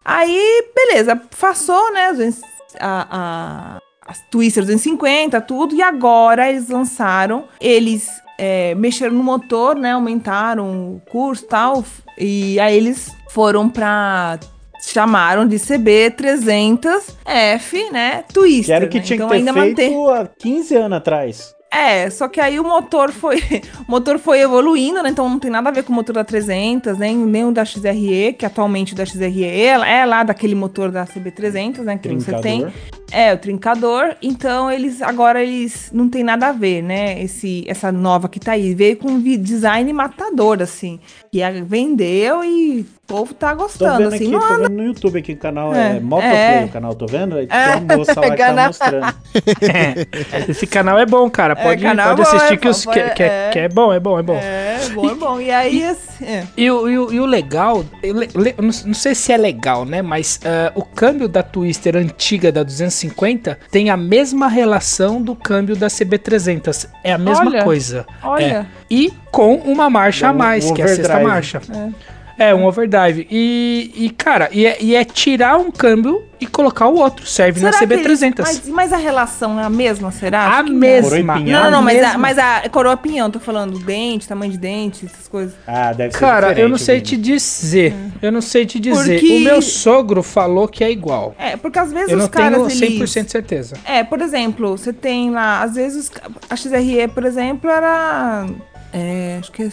Aí, beleza. Passou, né? as 200 A, a, as Twister 250, tudo. E agora eles lançaram. Eles é, mexeram no motor, né? Aumentaram o curso e tal. E aí eles foram pra chamaram de CB300F, né? Twister. Que era o que né? tinha Então que ter ainda feito mantém. há 15 anos atrás. É, só que aí o motor foi, o motor foi evoluindo, né? Então não tem nada a ver com o motor da 300, nem, nem o da XRE, que atualmente o da XRE é, é lá daquele motor da CB300, né? Que você tem. É, o trincador. Então eles agora eles não tem nada a ver, né? Esse essa nova que tá aí veio com vi- design matador assim. E a- vendeu e o povo tá Tô gostando vendo assim. aqui, Não tô anda vendo no YouTube aqui o canal é, É, Motoplay, é. o canal, tô vendo? É, tem uma moça lá que tá mostrando. Esse canal é bom, cara. Pode, canal pode é bom, assistir é que, os, bom, que, é- que, é, que é bom, é bom, é bom. É, bom, é bom. E aí, assim, é. E, o, e, o, e o legal, eu le- le- não, sei se é legal, né? Mas ah, o câmbio da Twister antiga da 250 tem a mesma relação do câmbio da CB300. É a mesma Olha, coisa. olha. É. E com uma marcha a mais, um que é a sexta marcha. É, um overdrive. E, e cara, e é, e é tirar um câmbio e colocar o outro. Serve na Será eles- CB300. Mas, mas a relação é a mesma, será? A não. mesma. Coroa e pinhão? Não, não, não, mas a, mas a coroa pinhão, tô falando dente, tamanho de dente, essas coisas. Ah, deve ser Cara, eu não sei te dizer. Eu não sei te dizer. Porque- O meu sogro falou que é igual. É, porque às vezes Eu não os caras, tenho eles... 100% certeza. É, por exemplo, você tem lá, às vezes, a XRE, por exemplo, era. É, acho que é.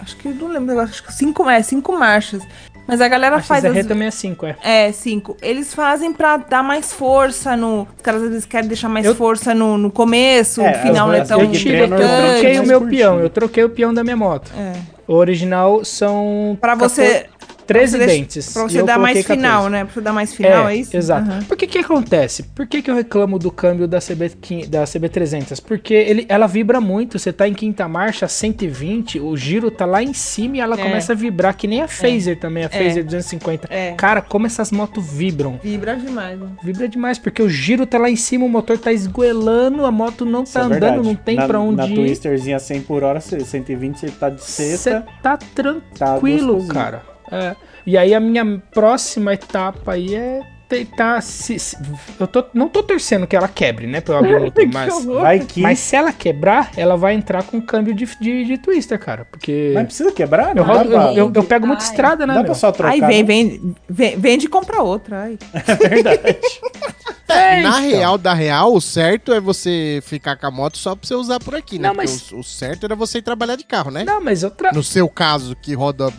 Acho que eu não lembro, acho que cinco, é, cinco marchas. Mas a galera A faz. XR as- também é 5, é. É, cinco. Eles fazem pra dar mais força no. Os caras às vezes querem deixar mais Eu- força no, no começo, É, no final não é tão. eu, tirei, eu troquei o meu curtinho. peão, eu troquei o peão da minha moto. É. O original são. Pra você. 13 pra você deixar- dentes. Pra você dar mais coloquei final, 14. né? Pra você dar mais final, é, isso? Exato. Aham. Por que que acontece? Por que que eu reclamo do câmbio da, CB, da CB300? Porque ele, ela vibra muito, você tá em quinta marcha, 120, o giro tá lá em cima e ela É. começa a vibrar, que nem a Phaser também, a Phaser 250. É. Cara, como essas motos vibram. Vibra demais, né? Vibra demais, porque o giro tá lá em cima, o motor tá esgoelando, a moto não Isso tá é andando, verdade. não tem na, pra onde Na ir. Twisterzinha 100 por hora, cê- 120, você tá de Você sexta. tá Tá tranquilo, gostosinho. cara. É. E aí a minha próxima etapa aí é tentar se, se- eu tô, não tô torcendo que ela quebre, né, pra eu abrir o motor, mas. Vai que. mas se ela quebrar, ela vai entrar com câmbio de, de, de twister, cara, porque Mas precisa quebrar? eu, Não rodo- pra- eu, eu- eu pego muita estrada, né, dá meu? pra só trocar. Aí vem, né? vem, vem, vende e compra outra. Ai. É verdade. É, Na então. real, da real, o certo é você ficar com a moto só pra você usar por aqui, né? Não, Porque mas- o, o certo era você ir trabalhar de carro, né? Não, mas outra... No seu caso, que roda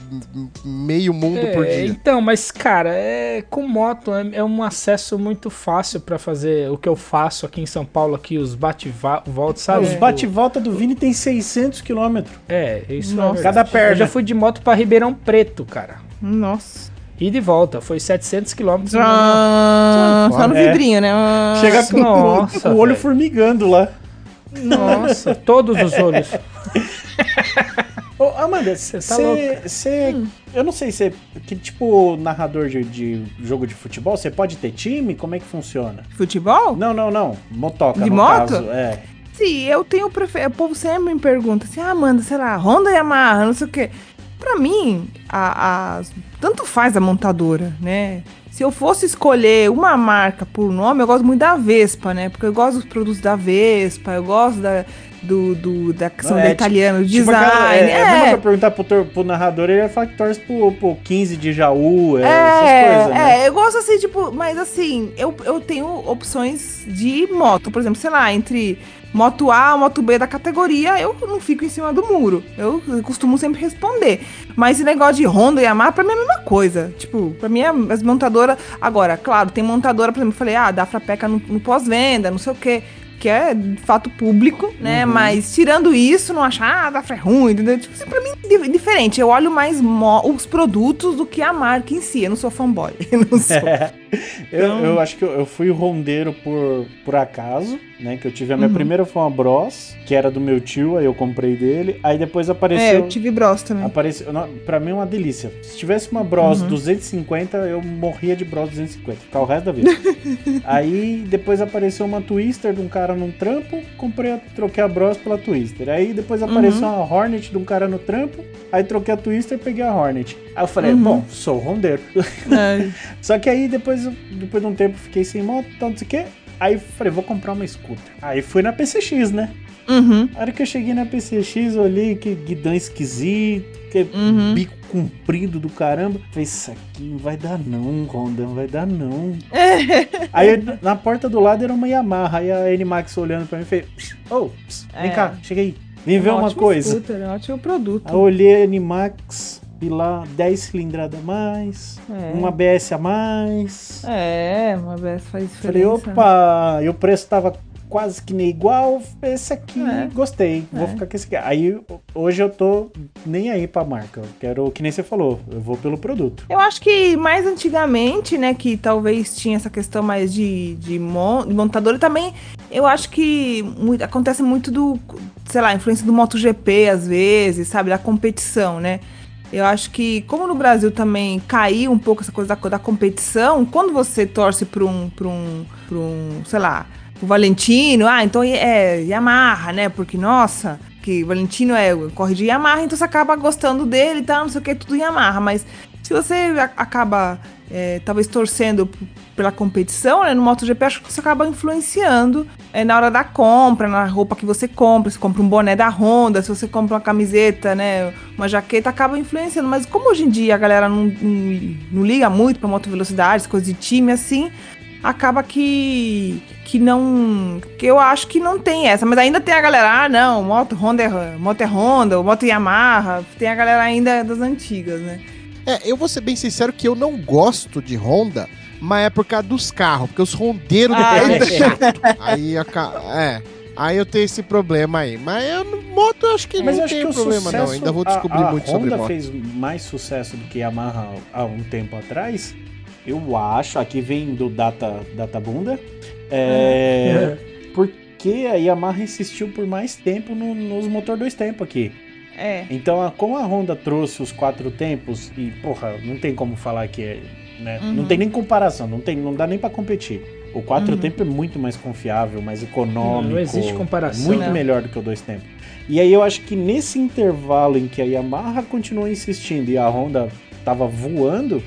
meio mundo por É, dia. então, mas cara, é, com moto é, é um acesso muito fácil pra fazer o que eu faço aqui em São Paulo, aqui os bate-voltas, sabe? Os bate-volta do Vini tem 600 km. É, isso Nossa. é Cada verdade. perna. Eu já fui de moto pra Ribeirão Preto, cara. Nossa. E de volta, foi 700 quilômetros. Ah, só no É. vidrinho, né? Ah. Chega com, Nossa, com o olho velho. formigando lá. Nossa, todos os olhos. Ô, Amanda, Cê tá você. louca. você- Eu não sei se. Que tipo, narrador de, de jogo de futebol, você pode ter time? Como é que funciona? Futebol? Não, não, não. Motoca, De no moto? caso. É. Sim, eu tenho prefer... O povo sempre me pergunta assim, ah, Amanda, sei lá, Honda Yamaha, não sei o quê. Pra mim, a, a- tanto faz a montadora, né? Se eu fosse escolher uma marca por nome, eu gosto muito da Vespa, né? Porque eu gosto dos produtos da Vespa, eu gosto da, do, do- da questão Não, da é italiana, Tipo design. aquela- é, é, é, pra perguntar pro, tor- pro narrador, ele vai falar que torce pro, pro 15 de Jaú, é, É, essas coisas, né? é, eu gosto assim, tipo, mas assim, eu, eu tenho opções de moto, por exemplo, sei lá, entre moto A, moto B da categoria, eu não fico em cima do muro. Eu costumo sempre responder. Mas esse negócio de Honda e Yamaha, pra mim é a mesma coisa. Tipo, pra mim, é as montadoras. Agora, claro, tem montadora, por exemplo, eu falei, ah, dá pra peca no, no pós-venda, não sei o quê. Que é de fato público, né? Uhum. Mas tirando isso, não achar, ah, dá é ruim, entendeu? Tipo, assim, pra mim é di- diferente. Eu olho mais os produtos do que a marca em si. Eu não sou fanboy. Eu não sou. Eu, Então- eu acho que eu, eu fui rondeiro por, por acaso, né? Que eu tive a minha Uhum. primeira foi uma Bros, que era do meu tio, aí eu comprei dele. Aí depois apareceu. É, eu tive Bros também. Apareceu, não, pra mim é uma delícia. Se tivesse uma Bros Uhum. 250, eu morria de Bros 250, ficar o resto da vida. aí depois apareceu uma Twister de um cara num trampo, comprei, troquei a Bros pela Twister. Aí depois apareceu Uhum. uma Hornet de um cara no trampo, aí troquei a Twister e peguei a Hornet. Aí eu falei, Uhum. bom, sou rondeiro. É. Só que aí depois, depois de um tempo fiquei sem moto, tal, não sei o quê. Aí falei, vou comprar uma scooter. Aí fui na PCX, né? Uhum. A hora que eu cheguei na PCX, olhei que guidão esquisito, que Uhum. bico comprido do caramba. Falei, isso aqui não vai dar não, Honda, não vai dar não. Aí na porta do lado era uma Yamaha, aí a N-Max olhando pra mim fez, ps, vem É. cá, chega aí, vem ver Um uma coisa. Scooter, é um ótimo produto. Aí eu olhei a N-Max, vi lá 10 cilindradas a mais, É. um ABS a mais. É, uma vez faz Falei, diferença. opa, e o preço tava quase que nem igual. Esse aqui, É. gostei. Vou É. ficar com esse aqui. Aí, hoje eu tô nem aí pra marca. Eu quero, que nem você falou, eu vou pelo produto. Eu acho que mais antigamente, né, que talvez tinha essa questão mais de, de e também eu acho que muito- acontece muito do, sei lá, influência do MotoGP às vezes, sabe, da competição, né? Eu acho que, como no Brasil também caiu um pouco essa coisa da, da competição, quando você torce para um, um, um, sei lá, o Valentino, ah, então é Yamaha, né? Porque, nossa, que Valentino é corre de Yamaha, então você acaba gostando dele e tal, não sei o que, tudo Yamaha. Mas se você acaba é, talvez torcendo pela competição, né, no MotoGP, acho que você acaba influenciando é, na hora da compra, na roupa que você compra. Se compra um boné da Honda, se você compra uma camiseta, né, uma jaqueta, acaba influenciando. Mas como hoje em dia a galera não, não, não liga muito pra moto velocidade, coisas de time assim, acaba que que não que eu acho que não tem essa, mas ainda tem a galera, ah, não, moto Honda é moto é Honda, moto Yamaha, tem a galera ainda das antigas, né? É, eu vou ser bem sincero que eu não gosto de Honda, mas é por causa dos carros, porque os rondeiros do Ah, carro é. é chato. Aí, a ca- é, aí eu tenho esse problema aí. Mas eu, no- moto eu acho que Mas não acho tem problema sucesso, não, ainda vou descobrir a, a muito sobre Honda moto. fez mais sucesso do que a Yamaha há um tempo atrás. Eu acho, aqui vem do Data, Data Bunda, é, porque a Yamaha insistiu por mais tempo no- nos motor dois tempos aqui. É. Então, a- como a Honda trouxe os quatro tempos, e porra, não tem como falar que é. Né? Não Uhum. tem nem comparação, não, tem, não dá nem pra competir. O quatro Uhum. tempo é muito mais confiável, mais econômico. Não, não existe comparação. Muito Não. melhor do que o dois tempos. E aí eu acho que nesse intervalo em que a Yamaha continuou insistindo e a Honda tava voando,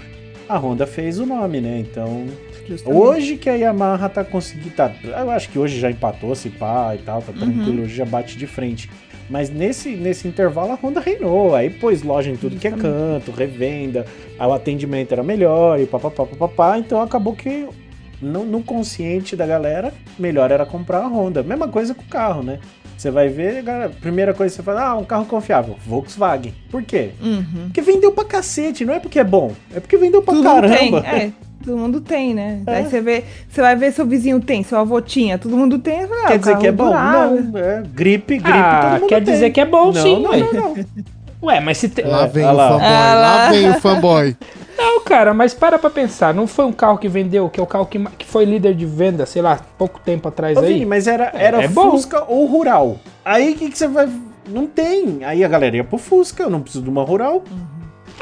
a Honda fez o nome, né? Então, justamente. hoje que a Yamaha tá conseguindo. Tá, eu acho que hoje já empatou, se pá e tal, tá tranquilo, hoje já bate de frente. Mas nesse, nesse intervalo a Honda reinou, aí pôs loja em tudo que é canto, revenda, o atendimento era melhor e papapá, papapá, então acabou que no, no consciente da galera, melhor era comprar a Honda. Mesma coisa com o carro, né? Você vai ver, galera, primeira coisa que você fala, ah, um carro confiável, Volkswagen. Por quê? Uhum. Porque vendeu pra cacete, não é porque é bom, é porque vendeu pra Todo caramba. tem, é. Todo mundo tem, né? É. Aí você vê, você vai ver seu vizinho tem, seu avô tinha, todo mundo tem. ah, Quer dizer que é bom? durável. Não, é gripe, gripe, Ah, todo mundo quer tem. dizer que é bom, não, sim, não, ué. não, não. Ué, mas se tem. Lá vem Olha o lá. fanboy, Ah, lá lá. vem o fanboy. Não, cara, mas para pra pensar. Não foi um carro que vendeu, que é o carro que, que foi líder de venda, sei lá, pouco tempo atrás Ô, aí. Vini, mas era, era é bom. Fusca ou Rural. Aí o que, que você vai. Não tem. Aí a galera ia pro Fusca, eu não preciso de uma Rural.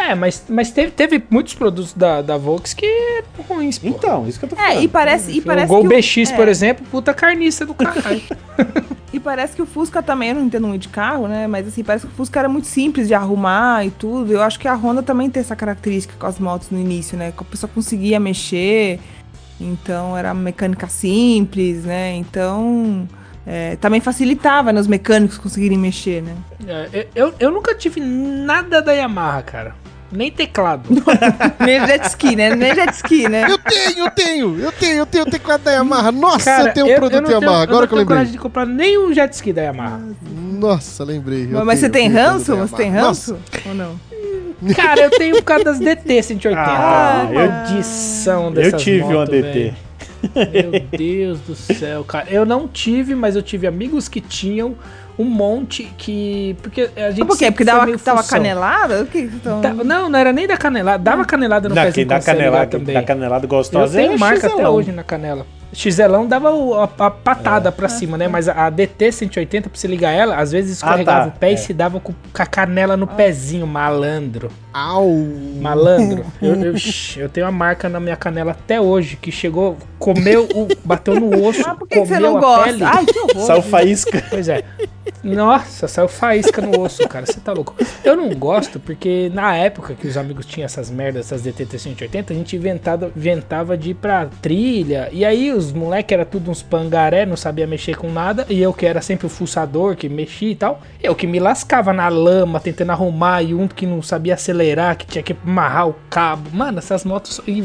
É, mas, mas teve, teve muitos produtos da, da Volks que eram ruins, pô. Então, isso que eu tô falando. É, e parece, e o parece Gol que BX, é, por exemplo, puta carniça do caralho. E parece que o Fusca também, eu não entendo muito de carro, né? Mas assim, parece que o Fusca era muito simples de arrumar e tudo. Eu acho que a Honda também tem essa característica com as motos no início, né? Que a pessoa conseguia mexer, então era mecânica simples, né? Então é, também facilitava né, os mecânicos conseguirem mexer, né? É, eu, eu nunca tive nada da Yamaha, cara. Nem teclado. Nem jet ski, né? Nem jet ski, né? Eu tenho, eu tenho, eu tenho, eu tenho o teclado da Yamaha. Nossa, Cara, eu tenho um não produto tenho- Yamaha, agora eu não que eu tenho coragem lembrei. de comprar nenhum jet ski da Yamaha. Nossa, lembrei. eu Mas você tenho, tem eu tenho ranço? da Você tem ranço? Ou não? Cara, eu tenho por causa das DT 180. Ah, Uma eu- maldição Eu dessas tive uma motos, DT. velho. Meu Deus do céu, cara. Eu não tive, mas eu tive amigos que tinham um monte que. Porque a gente. Por quê? Porque dava, função. canelada? O que. Da- não, não era nem da canelada. Dava canelada no Não, pezinho dá ligava canelada, também. dá canelada Eu gostosa tenho é marca até hoje na canela. Xelão dava o- a, a patada É. pra cima, né? Mas a, a DT 180, pra você ligar ela, às vezes escorregava Ah, tá. o pé É. e se dava com, com a canela no pezinho, malandro. Au. Malandro, eu, eu, eu tenho uma marca na minha canela até hoje que chegou, comeu, o, bateu no osso, Ah, por que, que você comeu não a gosta? pele. Ai, que horror. Saiu faísca. Pois é. Nossa, saiu faísca no osso, cara. Você tá louco. Eu não gosto porque na época que os amigos tinham essas merdas, essas DT 180, a gente inventava, inventava de ir pra trilha. E aí os moleques era tudo uns pangaré, não sabia mexer com nada. E eu que era sempre o fuçador, que mexia e tal. Eu que me lascava na lama, tentando arrumar. E um que não sabia acelerar, que tinha que amarrar o cabo. Mano, essas motos. E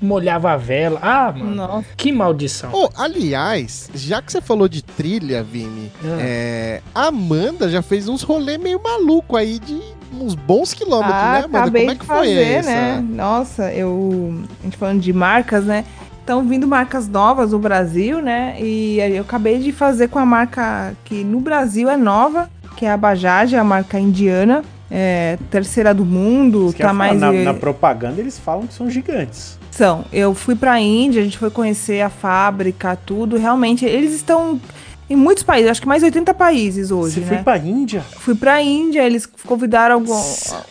molhava a vela. Ah, mano. Nossa. Que maldição. Oh, aliás, já que você falou de trilha, Vini, Ah. é, a Amanda já fez uns rolê meio maluco aí de uns bons quilômetros, Ah, né, Amanda? acabei Como é de que foi fazer, essa? né? Nossa, eu. A gente falando de marcas, né? Estão vindo marcas novas no Brasil, né? E eu acabei de fazer com a marca que no Brasil é nova, que é a Bajaj, a marca indiana. É, terceira do mundo, eu tá mais. na, na propaganda eles falam que são gigantes. São. Eu fui pra Índia, a gente foi conhecer a fábrica, tudo. Realmente, eles estão. Em muitos países, acho que mais de 80 países hoje, Você né? foi pra Índia? Fui pra Índia, eles convidaram algum.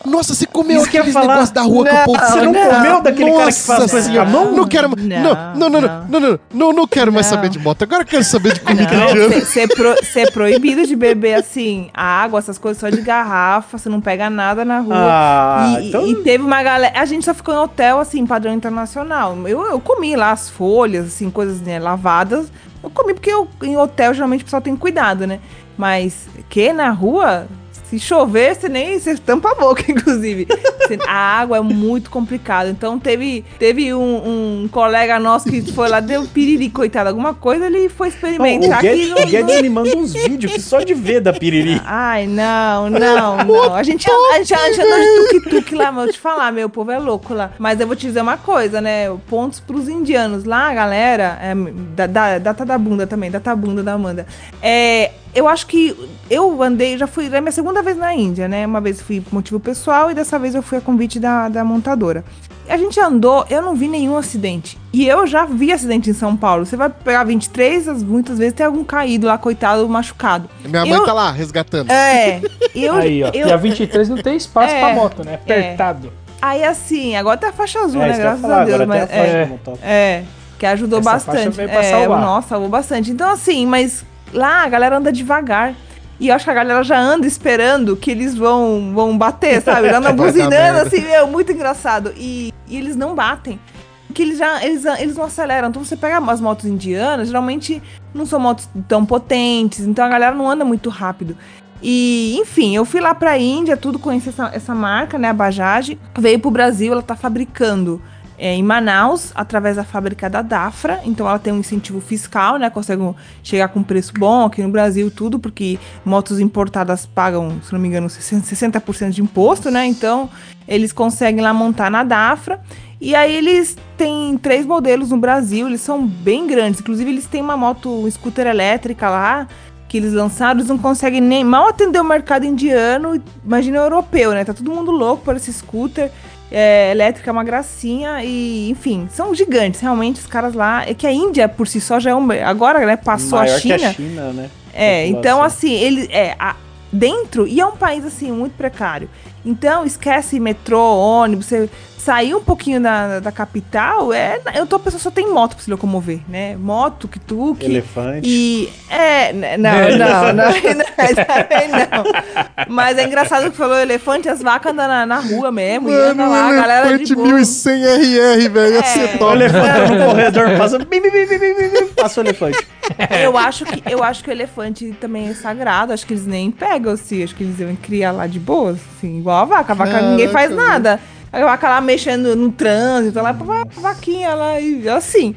Nossa, você comeu Isso aqueles falar. negócios da rua que o Não, povo... Você não, não. comeu daquele cara que faz Nossa coisa com a mão? não quero mais. Não, Não, não, não, não, não, não, não, não quero mais Não. saber de moto. Agora eu quero saber de comida Não, indiana. ser, ser pro- ser proibido de beber assim, água, essas coisas só de garrafa, você não pega nada na rua. Ah, e, então- e teve uma galera. A gente só ficou em hotel, assim, padrão internacional. Eu, eu comi lá as folhas, assim, coisas né, lavadas. Eu comi porque eu, em hotel geralmente o pessoal tem cuidado, né? Mas que na rua, se chover, você nem você tampa a boca, inclusive. A água é muito complicada. Então teve, teve um, um colega nosso que foi lá, deu piriri, coitado, alguma coisa, ele foi Não, experimentar o Guedes, aqui. o Guedes me manda uns vídeos que só de ver da piriri. Ai, não, não, não. A gente, anda- a gente, a gente anda de tuk-tuk lá, mas eu vou te falar, meu, povo é louco lá. Mas eu vou te dizer uma coisa, né? Pontos pros indianos. Lá, a galera, é, da, da, data da bunda também, data da bunda da Amanda. É, eu acho que eu andei, já fui, é minha segunda vez na Índia, né? Uma vez fui por motivo pessoal e dessa vez eu fui a convite da, da montadora. A gente andou, eu não vi nenhum acidente. E eu já vi acidente em São Paulo. Você vai pegar 23, as- muitas vezes tem algum caído lá, coitado, machucado. Minha mãe Eu- tá lá, resgatando. É, eu, Aí, ó. eu, E a 23 não tem espaço É, pra moto, né? Apertado. Aí assim, agora tá a faixa azul, É, né? Graças falar, a Deus. agora tem Mas, a faixa é, é, que ajudou Essa faixa bastante. veio pra É, nossa, salvou bastante. Então, assim, mas lá a galera anda devagar. E eu acho que a galera já anda esperando que eles vão, vão bater, sabe? Eles andam buzinando, assim, meu, muito engraçado. E, e eles não batem. Porque eles já eles, eles não aceleram. Então você pega as motos indianas, geralmente não são motos tão potentes, então a galera não anda muito rápido. E, enfim, eu fui lá pra Índia, tudo conheci essa, essa marca, né, a Bajaj. Veio pro Brasil, ela tá fabricando é, em Manaus, através da fábrica da Dafra. Então ela tem um incentivo fiscal, né? Consegue chegar com preço bom aqui no Brasil, tudo, porque motos importadas pagam, se não me engano, 60%, 60% de imposto, né? Então eles conseguem lá montar na Dafra. E aí eles têm três modelos no Brasil, eles são bem grandes. Inclusive, eles têm uma moto, um scooter elétrica lá, que eles lançaram, eles não conseguem nem mal atender o mercado indiano, imagina o europeu, né? Tá todo mundo louco por esse scooter. É, elétrica é uma gracinha e, enfim, são gigantes, realmente, os caras lá. É que a Índia, por si só, já é um. Agora, né, passou Maior a China. que a China, né? É, então assim, ele é a- dentro e é um país assim muito precário. Então esquece metrô, ônibus, você sair um pouquinho da, da capital, é, eu tô pessoa só tem moto pra se locomover, né? Moto, tuk-tuk. Elefante. E é, não, não, não, não. Mas é engraçado que falou elefante, as vacas andam na, na rua mesmo, e anda lá, a galera de elefante boa. 1100 RR, velho. Ia ser É. O top. elefante no corredor passa. bim, bim, bim, bim, bim, bim, bim, Passa o elefante. Eu acho que eu acho que o elefante também é sagrado. Acho que eles nem pegam, assim. Acho que eles iam criar lá de boa, assim, igual a vaca. A vaca Caraca, ninguém faz nada. A vaca lá mexendo no trânsito, lá pra vaquinha lá e assim.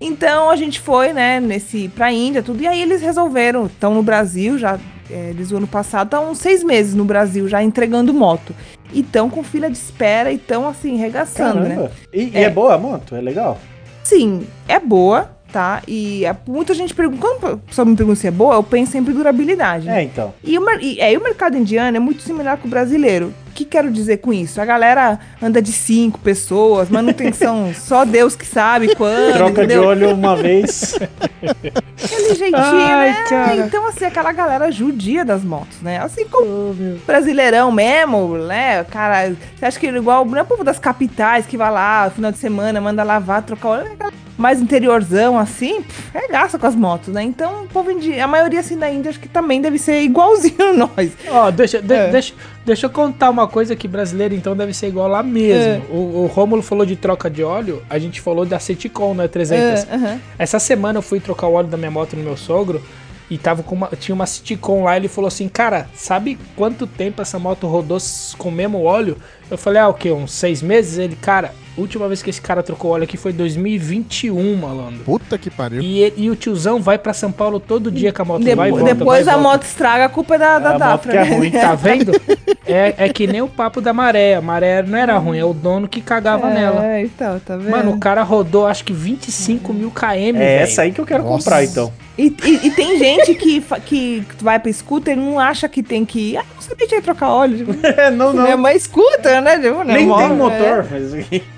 Então a gente foi, né, nesse pra Índia, tudo. E aí eles resolveram, estão no Brasil já. é, eles o ano passado estão seis meses no Brasil já entregando moto. E estão com fila de espera e estão assim, regaçando, né? Caramba. E, e é. É. boa a moto? É legal? Sim, é boa, tá? E é- muita gente pergunta. Quando a pessoa me pergunta se é boa, eu penso sempre em durabilidade. né? É, então. E, o, e, é, e o mercado indiano é muito similar com o brasileiro. O que quero dizer com isso? A galera anda de cinco pessoas, manutenção só Deus que sabe quando. Troca de entendeu? olho uma vez. Aquele jeitinho, Ai, né? cara. Então, assim, aquela galera judia das motos, né? Assim como brasileirão mesmo, né? Cara, você acha que igual não é o povo das capitais que vai lá no final de semana, manda lavar, trocar óleo, é mais interiorzão, assim, pff, é gasta com as motos, né? Então, o povo a maioria, assim, da Índia, acho que também deve ser igualzinho a nós. Ó, deixa, de- É. deixa, deixa eu contar uma coisa que brasileiro então deve ser igual lá mesmo. O, o Rômulo falou de troca de óleo, a gente falou da Ceticon, né, 300. É. Essa semana eu fui trocar o óleo da minha moto no meu sogro e tava com uma, tinha uma Citicon lá, ele falou assim, cara, sabe quanto tempo essa moto rodou com o mesmo óleo? Eu falei, ah, o quê, uns seis meses? Ele, cara, última vez que esse cara trocou óleo aqui foi 2021, malandro. Puta que pariu. E, ele- e o tiozão vai pra São Paulo todo dia com a moto, Depo- vai volta, vai depois e a volta. moto estraga, a culpa é da, da a moto Dafra. que é né? ruim, Tá vendo? É, é que nem o papo da maré. A maré não era ruim, é o dono que cagava nela. É, então, tá vendo? Mano, o cara rodou acho que 25 mil km. É velho. essa aí que eu quero Nossa. comprar, então. E, e- e tem gente que, que vai pra scooter e não acha que tem que. Ah, não sabia que ia trocar óleo. Tipo, É, não, não. É uma scooter, né? Tipo, né, Nem moto, tem é. motor, mas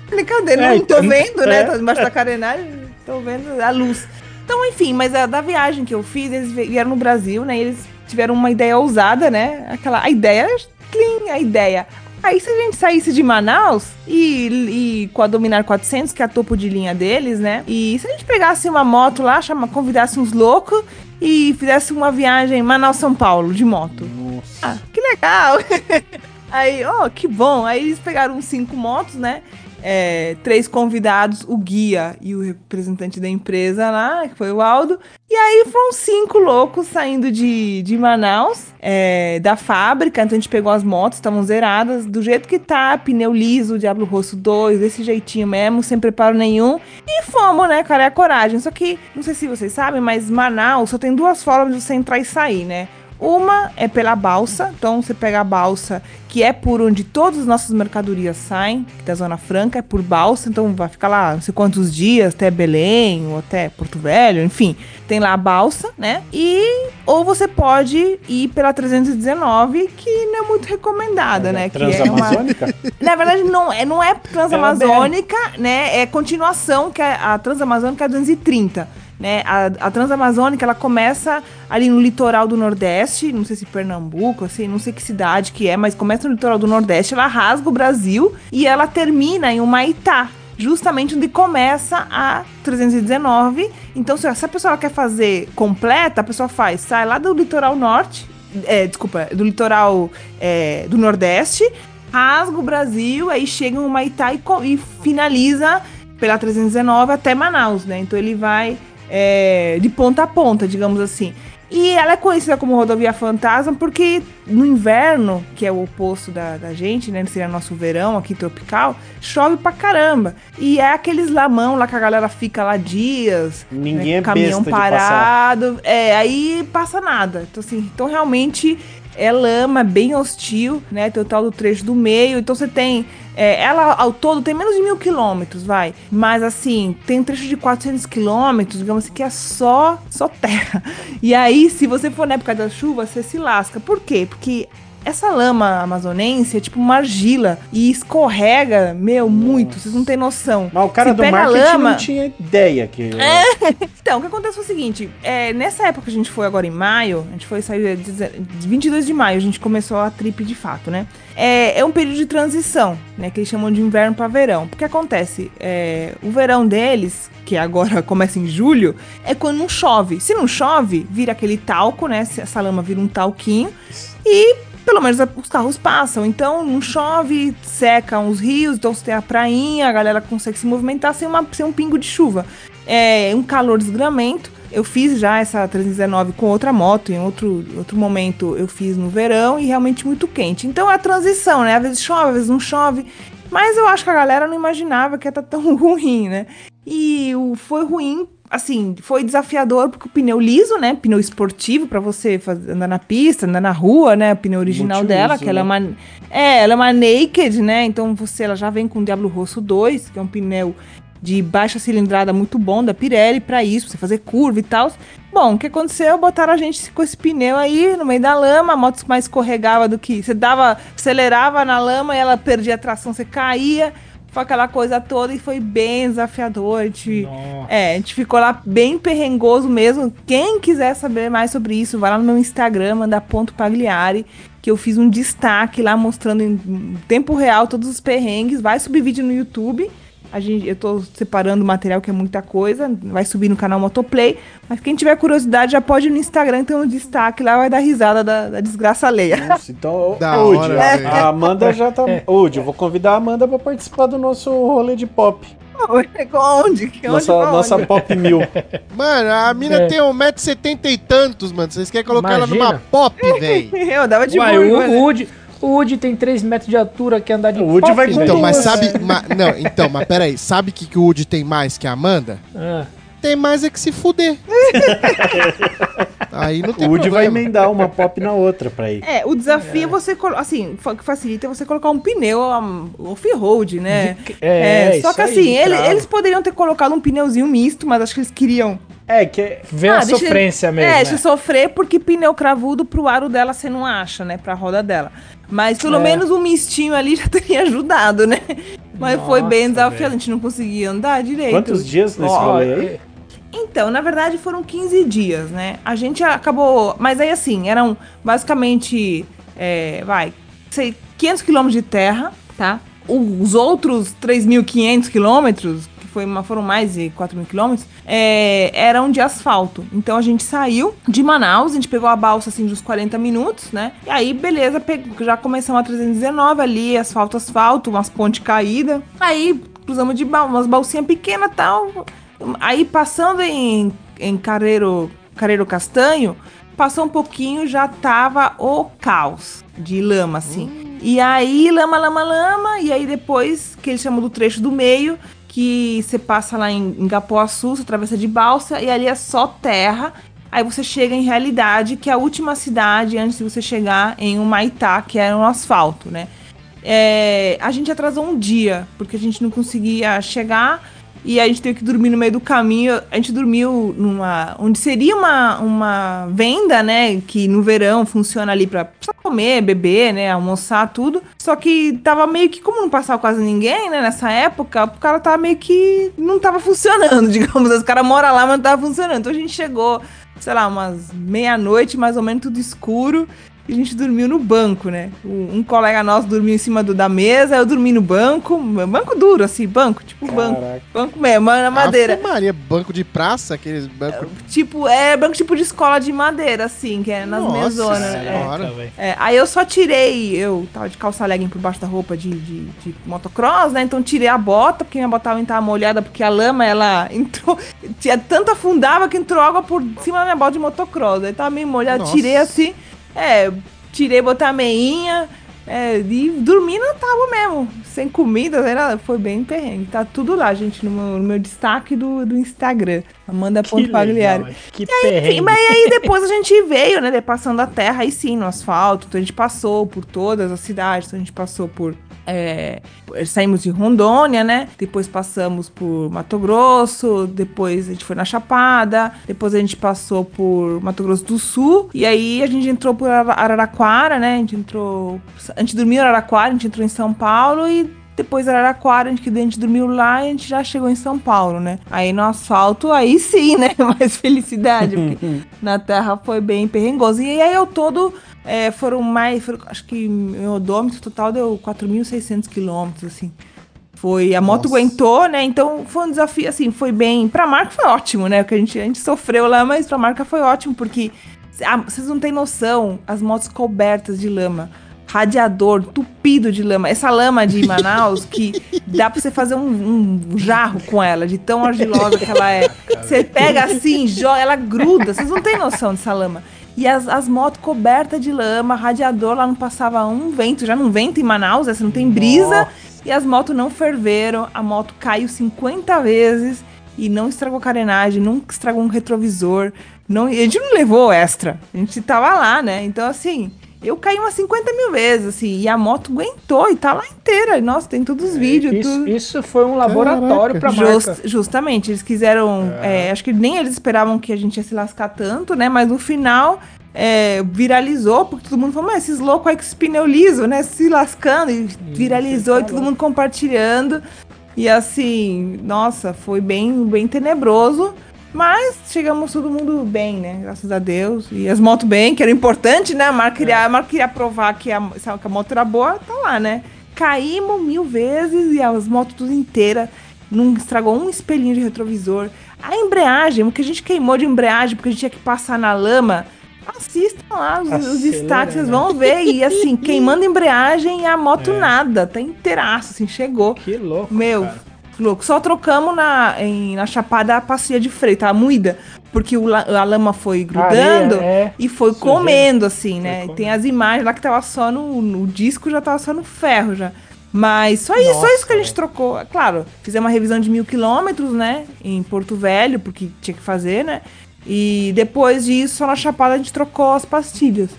aqui. Brincadeira, É, não tô então, vendo, né? Tô embaixo da carenagem, tô vendo a luz. Então, enfim, mas a, da viagem que eu fiz, eles vie- vieram no Brasil, né? E eles tiveram uma ideia ousada, né? Aquela a ideia, clean, a ideia. Aí se a gente saísse de Manaus e, e com a Dominar 400, que é a topo de linha deles, né? E se a gente pegasse uma moto lá, chama, convidasse uns loucos e fizesse uma viagem Manaus-São Paulo de moto. Nossa. Ah, que legal! Aí, ó, que bom. Aí eles pegaram cinco motos, né? É, três convidados, o guia e o representante da empresa lá, que foi o Aldo. E aí foram cinco loucos saindo de, de Manaus, é, da fábrica. Então a gente pegou as motos, estavam zeradas, do jeito que tá, pneu liso, Diablo Rosso 2, desse jeitinho mesmo, sem preparo nenhum. E fomos, né, cara, é a coragem. Só que, não sei se vocês sabem, mas Manaus só tem duas formas de você entrar e sair, né? Uma é pela balsa, então você pega a balsa, que é por onde todas as nossas mercadorias saem, que da Zona Franca, é por balsa, então vai ficar lá não sei quantos dias, até Belém, ou até Porto Velho, enfim, tem lá a balsa, né? E ou você pode ir pela 319, que não é muito recomendada, né? Que é uma, Transamazônica? na verdade, não é, não é Transamazônica, né? É continuação, que é a Transamazônica é 230. Né? A, a Transamazônica, ela começa ali no litoral do Nordeste, não sei se Pernambuco, assim, não sei que cidade que é, mas começa no litoral do Nordeste, ela rasga o Brasil e ela termina em Humaitá, justamente onde começa a 319. Então, se, a pessoa quer fazer completa, a pessoa faz, sai lá do litoral norte, é, desculpa, do litoral é, do Nordeste, rasga o Brasil, aí chega em Humaitá e, e finaliza pela 319 até Manaus, né? Então ele vai é, de ponta a ponta, digamos assim. E ela é conhecida como rodovia fantasma porque no inverno, que é o oposto da, da gente, né? Seria nosso verão aqui tropical, chove pra caramba. E é aqueles lamão lá que a galera fica lá dias. Ninguém né, é Caminhão parado. É, aí passa nada. Então, assim, então realmente é lama, bem hostil, né? Tem o tal do trecho do meio. Então você tem. É, ela ao todo tem menos de mil quilômetros, vai. Mas assim, tem um trecho de 400 quilômetros, digamos assim, que é só, só terra. E aí, se você for na época da chuva, você se lasca. Por quê? Porque essa lama amazonense é tipo uma argila e escorrega, meu, muito. Vocês não têm noção. Mas o cara Você do marketing lama- não tinha ideia que... Então, o que acontece foi o seguinte: é, nessa época que a gente foi agora em maio, a gente foi sair de 22 de maio, a gente começou a trip de fato, né? É, é um período de transição, né? Que eles chamam de inverno para verão. Porque acontece, é, o verão deles, que agora começa em julho, é quando não chove. Se não chove, vira aquele talco, né? Essa lama vira um talquinho e pelo menos os carros passam. Então não chove, secam os rios, então você tem a prainha, a galera consegue se movimentar sem, uma, sem um pingo de chuva. É um calor desgramento. Eu fiz já essa 319 com outra moto, em outro, outro momento eu fiz no verão e realmente muito quente. Então é a transição, né? Às vezes chove, às vezes não chove. Mas eu acho que a galera não imaginava que ia estar tão ruim, né? E foi ruim assim, foi desafiador porque o pneu liso, né? Pneu esportivo pra você fazer, andar na pista, andar na rua, né? O pneu original Multiuso, dela, que ela é né? uma é, ela é uma naked, né? Então você ela já vem com o Diablo Rosso 2, que é um pneu de baixa cilindrada muito bom da Pirelli pra isso, pra você fazer curva e tal. Bom, o que aconteceu? Botaram a gente com esse pneu aí no meio da lama, a moto mais escorregava do que você dava, acelerava na lama e ela perdia a tração, você caía. Foi aquela coisa toda e foi bem desafiador. A gente, Nossa. é, a gente ficou lá bem perrengoso mesmo. Quem quiser saber mais sobre isso, vai lá no meu Instagram, manda ponto pagliari, que eu fiz um destaque lá mostrando em tempo real todos os perrengues. Vai subir vídeo no YouTube. A gente, eu tô separando o material, que é muita coisa. Vai subir no canal Motoplay. Mas quem tiver curiosidade já pode ir no Instagram, tem um destaque lá, vai dar risada da, da desgraça alheia. Nossa, então, Da Ud, hora, a- velho. a Amanda já tá... Ud, eu vou convidar a Amanda pra participar do nosso rolê de pop. Onde? Onde? Nossa, Onde? nossa pop mil. Mano, a mina É. tem 1,70m e tantos, mano. Vocês querem colocar ela Imagina. numa pop, velho? Eu dava de Uai, burro, o, né? o Woody, o Woody tem 3 metros de altura, quer andar de O Woody pop, vai com. Então, mas sabe. ma- não, então, mas peraí. Sabe o que, que o Woody tem mais que a Amanda? Ah, Tem mais é que se fuder. Aí não tem O Woody vai problema. emendar uma pop na outra pra ir. É, o desafio é, você colo- assim, fa- que facilita é você colocar um pneu um, off-road, né? De- é, só isso que aí, assim, ele- trava. eles poderiam ter colocado um pneuzinho misto, mas acho que eles queriam. É, que vê a Ah, deixa- sofrência mesmo. é, né? deixa eu sofrer porque pneu cravudo pro aro dela você não acha, né? Pra roda dela. Mas pelo É. menos um mistinho ali já teria ajudado, né? Mas foi bem Nossa, velho. a gente não conseguia andar direito. quantos dias nesse rolê aí? é- Então, na verdade foram 15 dias, né? A gente acabou. Mas aí assim, eram basicamente. é, vai, sei, 500 quilômetros de terra, tá? Os outros 3.500 quilômetros, foi uma, foram mais de 4 mil quilômetros, é, eram de asfalto. Então a gente saiu de Manaus, a gente pegou a balsa assim de uns 40 minutos, né? E aí, beleza, já começamos a 319 ali, asfalto, asfalto, umas pontes caídas. Aí cruzamos de bal umas balsinhas pequenas e tal. Aí passando em, em Careiro, Careiro Castanho, passou um pouquinho, já tava o caos de lama, assim. E aí, lama, lama, lama, e aí depois, que eles chamam do trecho do meio, que você passa lá em, em você atravessa de balsa, e ali é só terra. Aí você chega em realidade, que é a última cidade antes de você chegar em Humaitá, que era um asfalto, né? É, a gente atrasou um dia, porque a gente não conseguia chegar e a gente teve que dormir no meio do caminho. A gente dormiu numa. onde seria uma, uma venda, né? Que no verão funciona ali pra, comer, beber, né? Almoçar, tudo. Só que tava meio que, como não passava quase ninguém, né? Nessa época, o cara tava meio que. não tava funcionando, digamos. Os caras moram lá, mas não tava funcionando. Então a gente chegou, sei lá, umas meia-noite, mais ou menos, tudo escuro. E a gente dormiu no banco, né? Um, colega nosso dormiu em cima do, da mesa, eu dormi no banco. Banco duro, assim, banco, tipo banco. Caraca. Banco mesmo, na madeira. Ave Maria, banco de praça, aqueles bancos. Tipo, é banco tipo de escola de madeira, assim, que é nas Nossa mesonas. Senhora. É. É, aí eu só tirei, eu tava de calça legging por baixo da roupa de, de, de motocross, né? Então tirei a bota, porque minha bota tava molhada, porque a lama, ela entrou, tinha tanto afundava que entrou água por cima da minha bota de motocross. Aí tava meio molhada, Nossa. tirei assim, é, tirei, botei a meinha, é, e dormi na tábua mesmo, sem comida, lá, foi bem perrengue. Tá tudo lá, gente, no meu, no meu destaque do, do Instagram, Que Amanda.pagliari. legal, velho. Que Enfim, perrengue. mas aí depois a gente veio, né? Passando a terra, aí sim, no asfalto. Então a gente passou por todas as cidades. Então a gente passou por. É, saímos de Rondônia, né? Depois passamos por Mato Grosso. Depois a gente foi na Chapada. Depois a gente passou por Mato Grosso do Sul. E aí a gente entrou por Ara- Araraquara, né? A gente entrou. A gente dormiu em Araraquara, a gente entrou em São Paulo e depois Araraquara, a gente, que a gente dormiu lá e a gente já chegou em São Paulo, né? Aí no asfalto, aí sim, né? Mais felicidade, porque na terra foi bem perrengoso. E aí eu todo, é, foram mais, foram- acho que meu odômetro total deu 4.600 quilômetros, assim. Foi, a moto Nossa. aguentou, né? Então foi um desafio, assim, foi bem. Pra marca foi ótimo, né? Porque a gente, a gente sofreu lá, mas pra marca foi ótimo, porque ah, vocês não têm noção, as motos cobertas de lama, radiador tupido de lama. Essa lama de Manaus que dá pra você fazer um, um jarro com ela, de tão argilosa que ela é. Você pega assim, joga, ela gruda. Vocês não têm noção dessa lama. E as, as motos cobertas de lama, radiador, lá não passava um vento, já não venta em Manaus, essa não tem brisa. E as motos não ferveram, a moto caiu 50 vezes e não estragou carenagem, nunca estragou um retrovisor. Não, a gente não levou extra, a gente tava lá, né? Então, assim, eu caí umas 50 mil vezes, assim, e a moto aguentou e tá lá inteira. Nossa, tem todos os vídeos, Isso, tudo. isso foi um laboratório pra Just- marca. justamente, eles quiseram. é, acho que nem eles esperavam que a gente ia se lascar tanto, né? Mas no final é, viralizou, porque todo mundo falou, mas esses loucos aí com esse pneu liso, né? Se lascando, e viralizou e todo mundo compartilhando. E assim, nossa, foi bem, bem tenebroso. Mas chegamos todo mundo bem, né? Graças a Deus. E as motos bem, que era importante, né? A marca queria, a marca queria provar que a, que a moto era boa, tá lá, né? Caímos mil vezes e as motos tudo inteiras. Não estragou um espelhinho de retrovisor. A embreagem, o que a gente queimou de embreagem porque a gente tinha que passar na lama. Assistam lá os, os destaques, vocês né? vão ver. E assim, queimando embreagem e a moto nada. Tá inteiraço, assim, chegou. Que louco. Meu, cara. Louco. Só trocamos na, em- na chapada a pastilha de freio, tá moída. Porque o a lama foi grudando Areia, é, e foi sujeira. comendo, assim, né? comendo. Tem as imagens lá que tava só no, no disco, já tava só no ferro já. Mas só isso, só Nossa, isso que a gente trocou. É Claro, fizemos uma revisão de mil quilômetros, né? Em Porto Velho, porque tinha que fazer, né? E depois disso, só na chapada a gente trocou as pastilhas.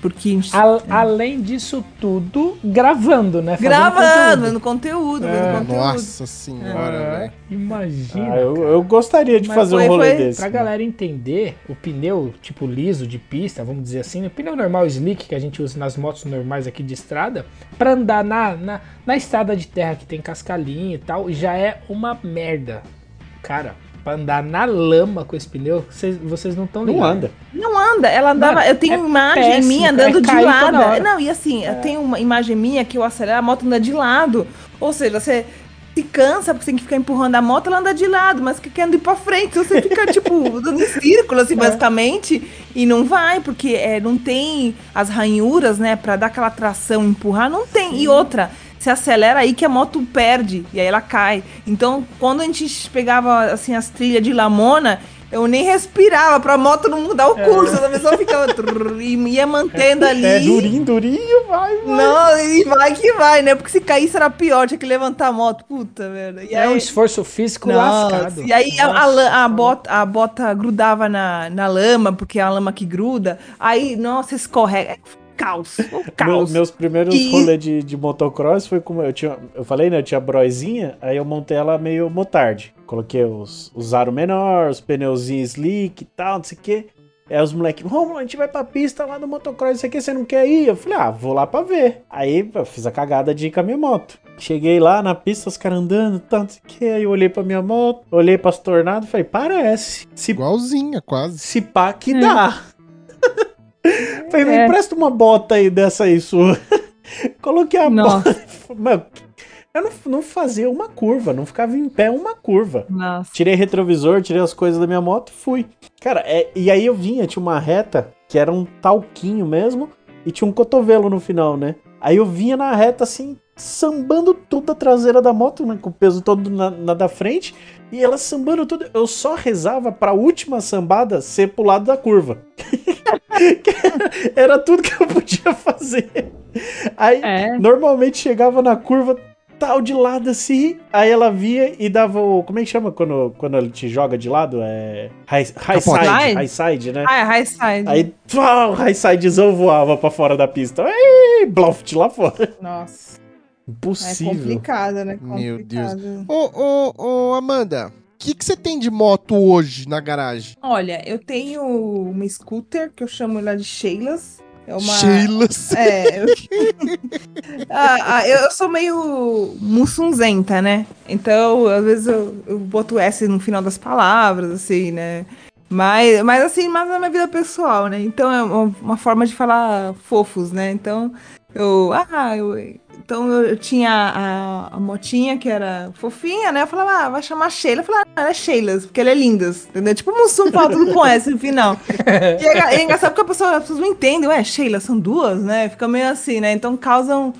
Porque a gente Al- além disso tudo, gravando, né? Fazendo gravando, conteúdo. vendo conteúdo, É, vendo conteúdo. Nossa senhora, É, velho. imagina. Ah, eu, eu gostaria de Mas fazer foi- um rolê foi- desse. Pra galera entender, o pneu tipo liso de pista, vamos dizer assim, o pneu normal slick que a gente usa nas motos normais aqui de estrada, pra andar na, na, na estrada de terra que tem cascalhinho e tal, já é uma merda. Cara, pra andar na lama com esse pneu, vocês, vocês não estão Não ligados. anda. Não anda, ela andava. Mano, eu tenho é imagem péssimo, minha cara, andando é de lado. Não, e assim, eu tenho uma imagem minha que eu acelero, a moto anda de lado. Ou seja, você se cansa porque você tem que ficar empurrando a moto, ela anda de lado, mas que querendo ir pra frente. Então você fica, tipo, dando em círculo, assim, basicamente, e não vai, porque é, não tem as ranhuras, né, pra dar aquela tração, empurrar, não tem. E outra. Se acelera aí que a moto perde e aí ela cai. Então, quando a gente pegava assim as trilhas de Lamona, eu nem respirava pra moto não mudar o curso. A pessoa ficava trrr, e ia mantendo ali. É durinho, durinho, vai, vai. Não, e vai que vai, né? Porque se caísse era pior, tinha que levantar a moto. Puta, velho. E É um aí, esforço físico Nossa, lascado. E aí a, a, a bota, a bota grudava na, na lama, porque é a lama que gruda. Aí, nossa, escorrega. É caos. Um Meu- caos. meus primeiros E- rolês de, de motocross foi como eu tinha. Eu falei, né? Eu tinha a broizinha, aí eu montei ela meio motard. Coloquei os, os aro menor, os pneuzinhos slick e tal, não sei o quê. Aí os moleques, Romulo, a gente vai pra pista lá do motocross, isso aqui você não quer ir? Eu falei, ah, vou lá pra ver. Aí eu fiz a cagada de ir com a minha moto. Cheguei lá na pista, os caras andando, tal, não sei o quê. Aí eu olhei pra minha moto, olhei pras tornadas e falei, parece. Se Igualzinha, quase. se pá que dá. Falei, me É. empresta uma bota aí dessa aí sua. Coloquei a Nossa. bota. Mano, eu não, não fazia uma curva, não ficava em pé uma curva. Nossa. Tirei retrovisor, tirei as coisas da minha moto e fui. Cara, é- e aí eu vinha, tinha uma reta que era um talquinho mesmo e tinha um cotovelo no final, né? Aí eu vinha na reta assim, sambando tudo a traseira da moto, né? Com o peso todo na, na da frente. E ela sambando tudo. Eu só rezava pra última sambada ser pro lado da curva. era tudo que eu podia fazer. Aí É. normalmente chegava na curva tal de lado assim, aí ela via e dava o. Como é que chama quando, quando ele te joga de lado? É. High, high side. High side, né? Ah, é high side. Aí, pau, high sidezão voava pra fora da pista. Ai, bloft lá fora. Nossa. É Impossível. complicado, né? Meu Deus. Complicado. Ô, ô, ô, Amanda, o que, que você tem de moto hoje na garagem? Olha, eu tenho uma scooter que eu chamo ela de Sheilas. É uma. Sheila. É. Eu... Ah, ah, eu, sou meio mussunzenta, né? Então, às vezes eu, eu boto S no final das palavras, assim, né? Mas, mas assim, mais na minha vida pessoal, né? Então é uma, uma forma de falar fofos, né? Então, eu. Ah, eu. Então eu, tinha a, a motinha que era fofinha, né? Eu falava, ah, vai chamar Sheila. Eu falava, ah, ela é Sheilas, porque ela é lindas, entendeu? Tipo Mussum fala tudo com S no final. E é, é engraçado porque a pessoa, as pessoas não entendem, ué, Sheila, são duas, né? Fica meio assim, né? Então causam.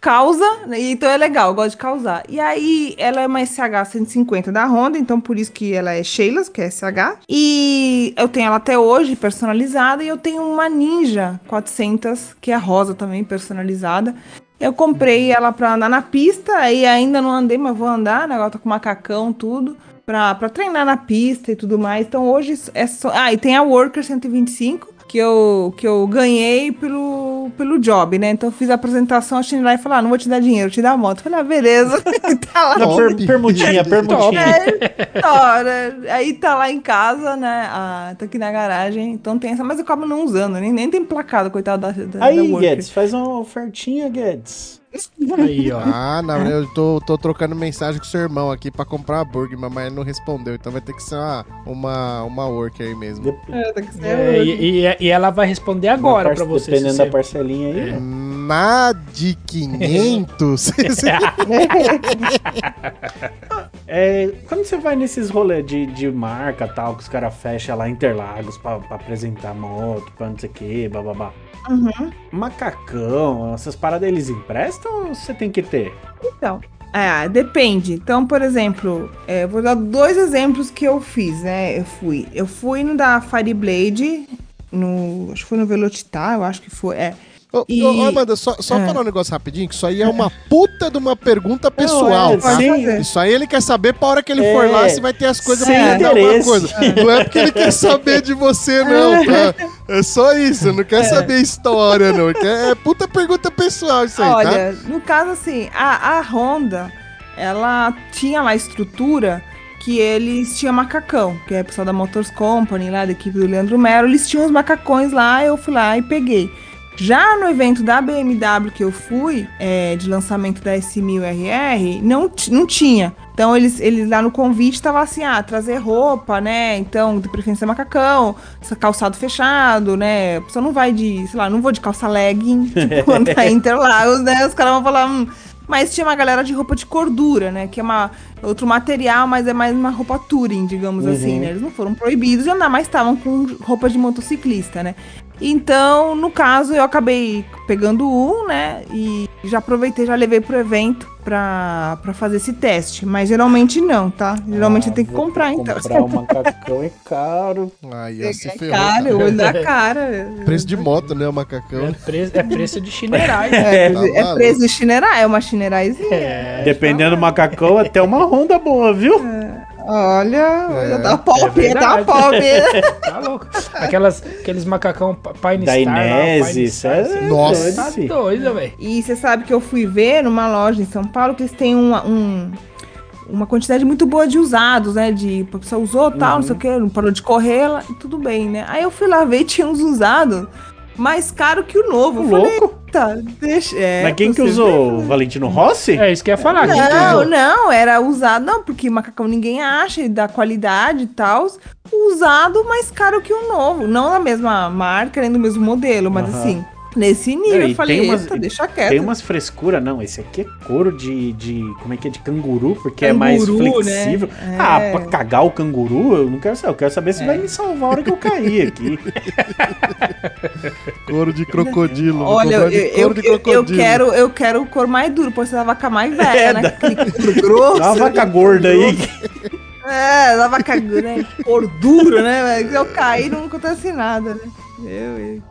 Causa, né? então é legal, eu gosto de causar. E aí, ela é uma SH 150 da Honda, então por isso que ela é Sheilas, que é SH. E eu tenho ela até hoje personalizada, e eu tenho uma Ninja 400, que é rosa também, personalizada. Eu comprei ela pra andar na pista, e ainda não andei, mas vou andar, né? Agora tô com macacão, tudo. Pra, pra treinar na pista e tudo mais. Então hoje é só. Ah, e tem a Worker 125, que eu, que eu ganhei pelo, pelo job, né? Então eu fiz a apresentação, a e falou: ah, não vou te dar dinheiro, te dar a moto. Eu falei, ah, beleza. tá lá. Não, per- permutinha, permutinha. É, né? Aí tá lá em casa, né? Ah, tá aqui na garagem. Então tem essa, mas eu acabo não usando, nem, nem tem placado, coitado da, da, da Aí, Worker. Guedes, faz uma ofertinha, Guedes. Aí, ó. Ah, não, eu tô, tô trocando mensagem com seu irmão aqui pra comprar a burger, mas ele não respondeu, então vai ter que ser uma, uma, uma work aí mesmo. Dep- É, tem que ser É, e, e- e ela vai responder agora Parce- pra você. Dependendo se da parcelinha aí. É. Na de 500? É, quando você vai nesses rolês de, de marca tal, que os caras fecham lá Interlagos pra, pra apresentar moto, pra não sei o que, bababá. Uhum. Macacão, essas paradas eles emprestam ou você tem que ter? Então, é, depende. Então, por exemplo, é, vou dar dois exemplos que eu fiz, né? Eu fui, eu fui no da Fireblade, no, acho que foi no Velocitar, eu acho que foi, é. Ô, E- ô, Amanda, só, só É. falar um negócio rapidinho, que isso aí é uma puta de uma pergunta pessoal, é, tá? sim. Isso aí ele quer saber pra hora que ele É, for lá se vai ter as coisas sem pra ele dar alguma coisa. Não é porque ele quer saber de você, não, tá? É só isso, não quer saber história, não. Quer, é puta pergunta pessoal isso aí, tá? Olha, no caso assim, a, a Honda, ela tinha lá a estrutura que eles tinham macacão, que é o pessoal da Motors Company, lá da equipe do Leandro Mero, eles tinham os macacões lá, eu fui lá e peguei. Já no evento da BMW que eu fui, é, de lançamento da S1000RR, não, não tinha. Então eles, eles lá no convite tava assim, ah, trazer roupa, né? Então, de preferência macacão, calçado fechado, né? A pessoa não vai de, sei lá, não vou de calça legging, tipo, quando tá Interlagos, né? Os caras vão falar, hum. Mas tinha uma galera de roupa de cordura, né? Que é uma, outro material, mas é mais uma roupa touring, digamos assim, né? Eles não foram proibidos de andar, mas estavam com roupa de motociclista, né? Então, no caso, eu acabei pegando um, né? E já aproveitei, já levei pro evento pra, pra fazer esse teste. Mas geralmente não, tá? Geralmente Ah, tem que comprar, então. Comprar o macacão é caro. Aí, ó, se É ferrou. caro, eu olho da cara. Preço de moto, né, o É macacão. preço, é preço de chinerais. É, Tá é preço de chinerai, é uma chinerazinha. É, Dependendo do macacão, até uma Honda boa, viu? Olha, olha, tá é pop, tá verdade. pop. tá louco. Aquelas, aqueles macacão Paine Da Star lá, Inês, Paine é Star, assim. Nossa. Tá doido, velho. E você sabe que eu fui ver numa loja em São Paulo que eles têm uma, um- uma quantidade muito boa de usados, né? De a pessoa usou tal, não sei o que, não parou de correr, e tudo bem, né? Aí eu fui lá ver e tinha uns usados mais caro que o novo. Eu falei, Louco. Eita, deixa. É, Mas quem que usou? O Valentino Rossi? É isso que eu ia falar. Não, não, era usado, não, porque macacão ninguém acha, e da qualidade e tal. Usado mais caro que o novo. Não da mesma marca, nem do mesmo modelo, mas Aham. assim, nesse nível. Eu falei, tem umas- eita, deixa quieto. Tem umas frescuras, não. Esse aqui é couro de, de. Como é que é? De canguru, porque é mais Canguru, né? flexível. É. Ah, pra cagar o canguru, eu não quero saber. Eu quero saber se vai me salvar a hora que eu cair aqui. Couro de crocodilo. Olha, eu, eu, couro de eu- eu crocodilo. quero, eu quero cor mais duro, pode ser da vaca mais velha, É, né? da- couro grosso. Dá uma vaca gorda aí. É, da vaca né? Cor duro, né? Eu cair, não acontece nada, né? Eu, eu.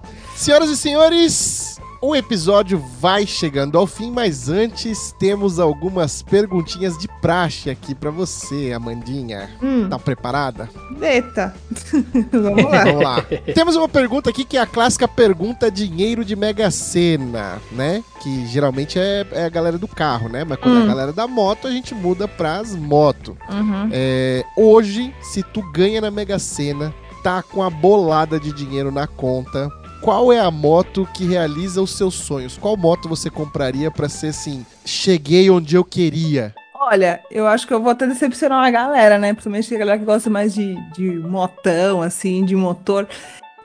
Senhoras e senhores, o episódio vai chegando ao fim, mas antes temos algumas perguntinhas de praxe aqui pra você, Amandinha. Hum, Tá preparada? eita. Vamos lá. Vamos lá. Temos uma pergunta aqui que é a clássica pergunta dinheiro de Mega Sena, né? Que geralmente é, é a galera do carro, né? Mas quando é a Hum. galera da moto, a gente muda pras motos. Uhum. É, hoje, se tu ganha na Mega Sena, tá com a bolada de dinheiro na conta, qual é a moto que realiza os seus sonhos? Qual moto você compraria pra ser assim, cheguei onde eu queria? Olha, eu acho que eu vou até decepcionar uma galera, né? Principalmente a galera que gosta mais de, de motão, assim, de motor.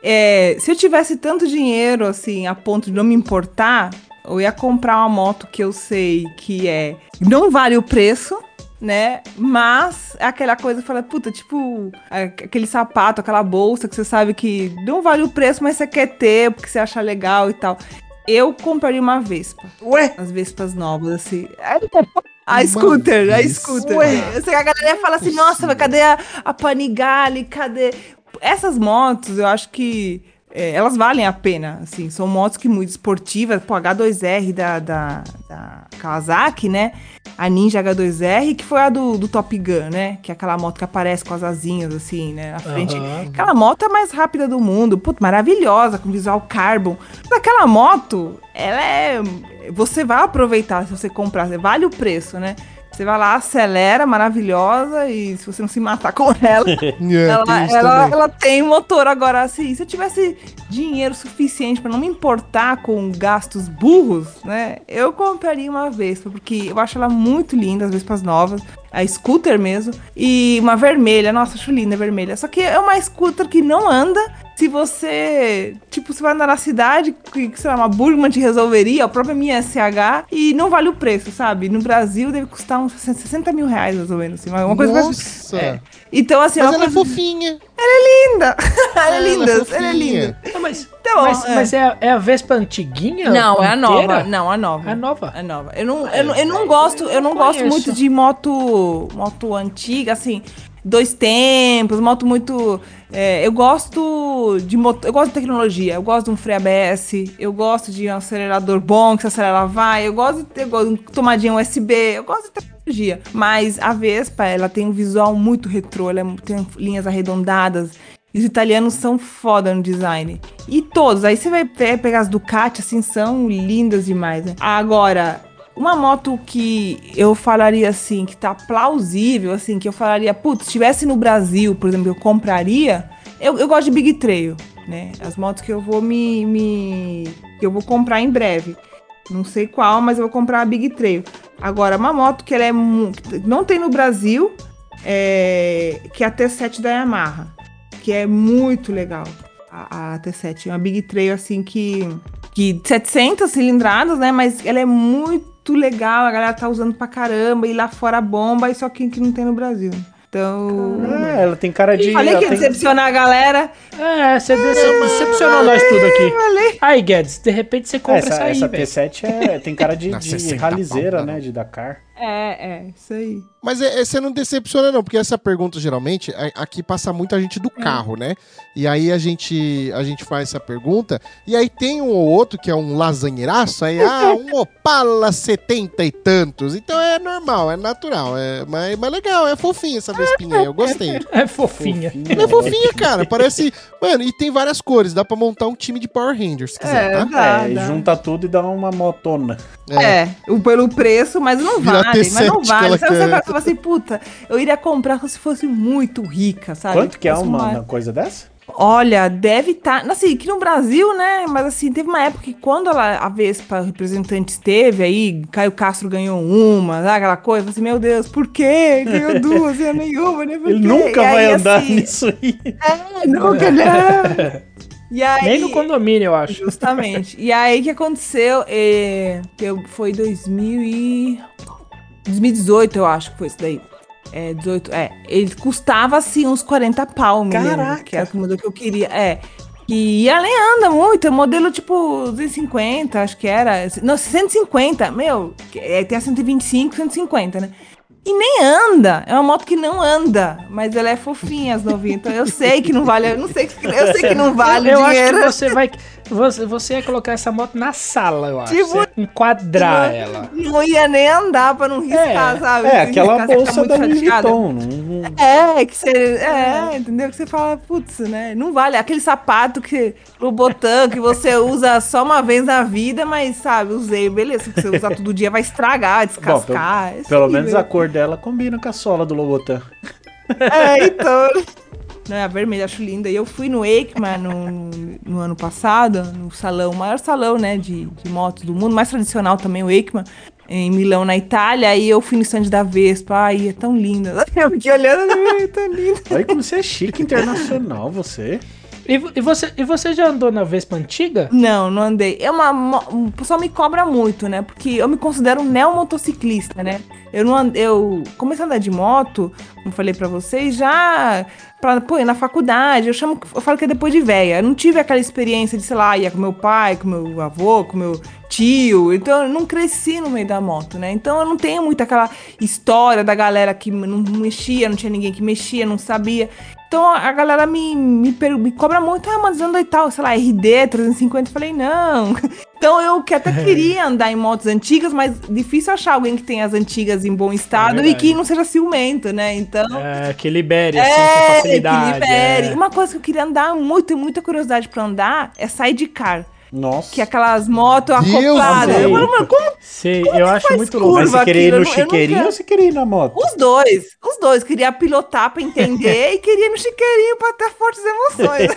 É, se eu tivesse tanto dinheiro, assim, a ponto de não me importar, eu ia comprar uma moto que eu sei que é. Não vale o preço, né? Mas é aquela coisa que fala, puta, tipo, a- aquele sapato, aquela bolsa que você sabe que não vale o preço, mas você quer ter, porque você acha legal e tal. Eu compraria uma Vespa. Ué? As Vespas novas, assim. A Uma scooter, a scooter. Eu sei que a galera fala assim, nossa, mas cadê a, a Panigale? Cadê? Essas motos, eu acho que é, elas valem a pena, assim. São motos que muito esportivas. Pô, H2R da, da, da Kawasaki, né? A Ninja H2R, que foi a do, do Top Gun, né? Que é aquela moto que aparece com as asinhas, assim, né? Na frente. Aham. Aquela moto é a mais rápida do mundo. Puta, maravilhosa, com visual carbon. Mas aquela moto, ela é. Você vai aproveitar se você comprar. Vale o preço, né? Você vai lá, acelera, maravilhosa, e se você não se matar com ela, É, ela, ela, ela tem motor. Agora, assim, se eu tivesse dinheiro suficiente pra não me importar com gastos burros, né? Eu compraria uma Vespa, porque eu acho ela muito linda, as Vespas novas, a scooter mesmo, e uma vermelha. Nossa, acho linda a vermelha. Só que é uma scooter que não anda. Se você, tipo, você vai andar na cidade, que, sei lá, uma Burgman te resolveria, a própria minha SH, e não vale o preço, sabe? No Brasil deve custar uns 60 mil reais, mais ou menos, assim, uma coisa mais- Nossa! é. Então, assim, Mas uma ela é fofinha. linda. ela é linda, ela é linda. Não, mas Então, mas, é. mas é, a- é a Vespa antiguinha? Não, é a nova. Não, a nova. É nova? É nova. Eu não, eu, não- eu não gosto, eu não gosto muito de moto, moto antiga, assim, dois tempos, moto muito. é, eu gosto de moto, eu gosto de tecnologia, eu gosto de um freio ABS, eu gosto de um acelerador bom que se acelera vai, eu gosto de ter gosto de tomadinha USB, eu gosto de tecnologia. Mas a Vespa, ela tem um visual muito retrô, ela é- tem linhas arredondadas. Os italianos são foda no design. E todos, aí você vai pe- pegar as Ducati, assim, são lindas demais, né? Agora, uma moto que eu falaria assim, que tá plausível, assim, que eu falaria, putz, se estivesse no Brasil, por exemplo, eu compraria. Eu, eu gosto de Big Trail. né? As motos que eu vou me, me que eu vou comprar em breve. Não sei qual, mas eu vou comprar a Big Trail. Agora, uma moto que ela é não tem no Brasil, é, que é a T7 da Yamaha, que é muito legal. A, a T7 é uma Big Trail assim que que 700 cilindradas, né? Mas ela é muito legal, a galera tá usando pra caramba e lá fora bomba, e só que, que não tem no Brasil. Então, Ah, ela tem cara de. falei que ia tem- decepcionar a galera. É, você dece- decepcionou nós tudo aqui. Aí, Guedes, de repente você É, compra essa, essa aí, essa velho. T7 é, tem cara de, de 60 ralizeira, né? De Dakar. É, é, isso aí. Mas é, é, você não decepciona, não, porque essa pergunta, geralmente, aqui passa muita gente do carro, né? E aí a gente, a gente faz essa pergunta, e aí tem um ou outro que é um lasanheiraço, aí, ah, um Opala setenta e tantos. Então é normal, é natural, é, mas, mas legal, é fofinha essa vespinha aí, eu gostei. É fofinha. Ela é fofinha, cara, parece... Mano, e tem várias cores, dá pra montar um time de Power Rangers, se quiser, É, tá? dá, é, dá. junta tudo e dá uma motona. É, o- pelo preço, mas não Vira vale, mas não T7 que vale. Sabe, você fala você fala assim, puta, eu iria comprar se fosse muito rica, sabe? Quanto que é uma, uma coisa dessa? Olha, deve estar. assim, aqui no Brasil, né? Mas assim, teve uma época que quando ela, a Vespa representante esteve aí, Caio Castro ganhou uma, sabe, aquela coisa, assim, meu Deus, por quê? Ganhou duas, eu nenhuma, né? Por Ele nunca E aí, vai andar assim, nisso aí. É, nunca, não. E aí, Nem no condomínio, eu acho. Justamente. E aí, o que aconteceu? É, que eu, foi 2000 e... 2018, eu acho que foi isso daí. É, 18, é. Ele custava, assim, uns 40 pau, lembro, Caraca! Que era o modelo que eu queria. É. E ela nem anda muito, é modelo tipo 250, acho que era. Não, 150, meu. É, tem a 125, 150, né? E nem anda. É uma moto que não anda. Mas ela é fofinha, as novinhas. Então eu sei que não vale. Eu não sei que, eu sei que não vale eu o acho dinheiro. que você vai. Você, você ia colocar essa moto na sala, eu acho. Tipo- enquadrar ela. Não ia nem andar pra não riscar, É, sabe? É, aquela bolsa da Louis. Vuitton. Não, não- É, que você. É, entendeu? Que você fala, putz, né? Não vale. Aquele sapato que. O botão que você usa só uma vez na vida, mas sabe, usei, beleza. Se você usar todo dia vai estragar, descascar. é Pelo assim, menos né? a cor dela combina com a sola do Lobotan. É, então. Não, é a vermelha, acho linda. E eu fui no EICMA no, no, no ano passado, no salão, o maior salão, né, de, de motos do mundo, mais tradicional também, o EICMA, em Milão, na Itália. Aí eu fui no stand da Vespa, ai, é tão linda. Eu fiquei olhando, ai, tão linda. Olha como você é chique internacional, você. E, e você, e você já andou na Vespa antiga? Não, não andei. É uma. mo- O pessoal me cobra muito, né? Porque eu me considero um neomotociclista, né? Eu não Eu comecei a andar de moto, como falei pra vocês, já. Pra, pô, na faculdade. Eu chamo. Eu falo que é depois de véia. Eu não tive aquela experiência de, sei lá, ia com meu pai, com meu avô, com meu tio. Então eu não cresci no meio da moto, né? Então eu não tenho muito aquela história da galera que não mexia, não tinha ninguém que mexia, não sabia. Então a galera me, me, me cobra muito, ah, mas anda e tal, sei lá, RD 350. Eu falei, não. Então eu que até queria andar em motos antigas, mas difícil achar alguém que tenha as antigas em bom estado e verdade. que não seja ciumento, né? Então. É, que libere, assim, com É, facilidade. que libere. é. Uma coisa que eu queria andar muito, muita curiosidade pra andar é sidecar. Nossa. Que é aquelas motos acopladas. Eu falo, mano, como Sei, eu acho faz muito curva? louco. Mas você queria ir no eu eu chiqueirinho quero. ou você queria ir na moto? Os dois, os dois. Queria pilotar pra entender e queria ir no chiqueirinho pra ter fortes emoções.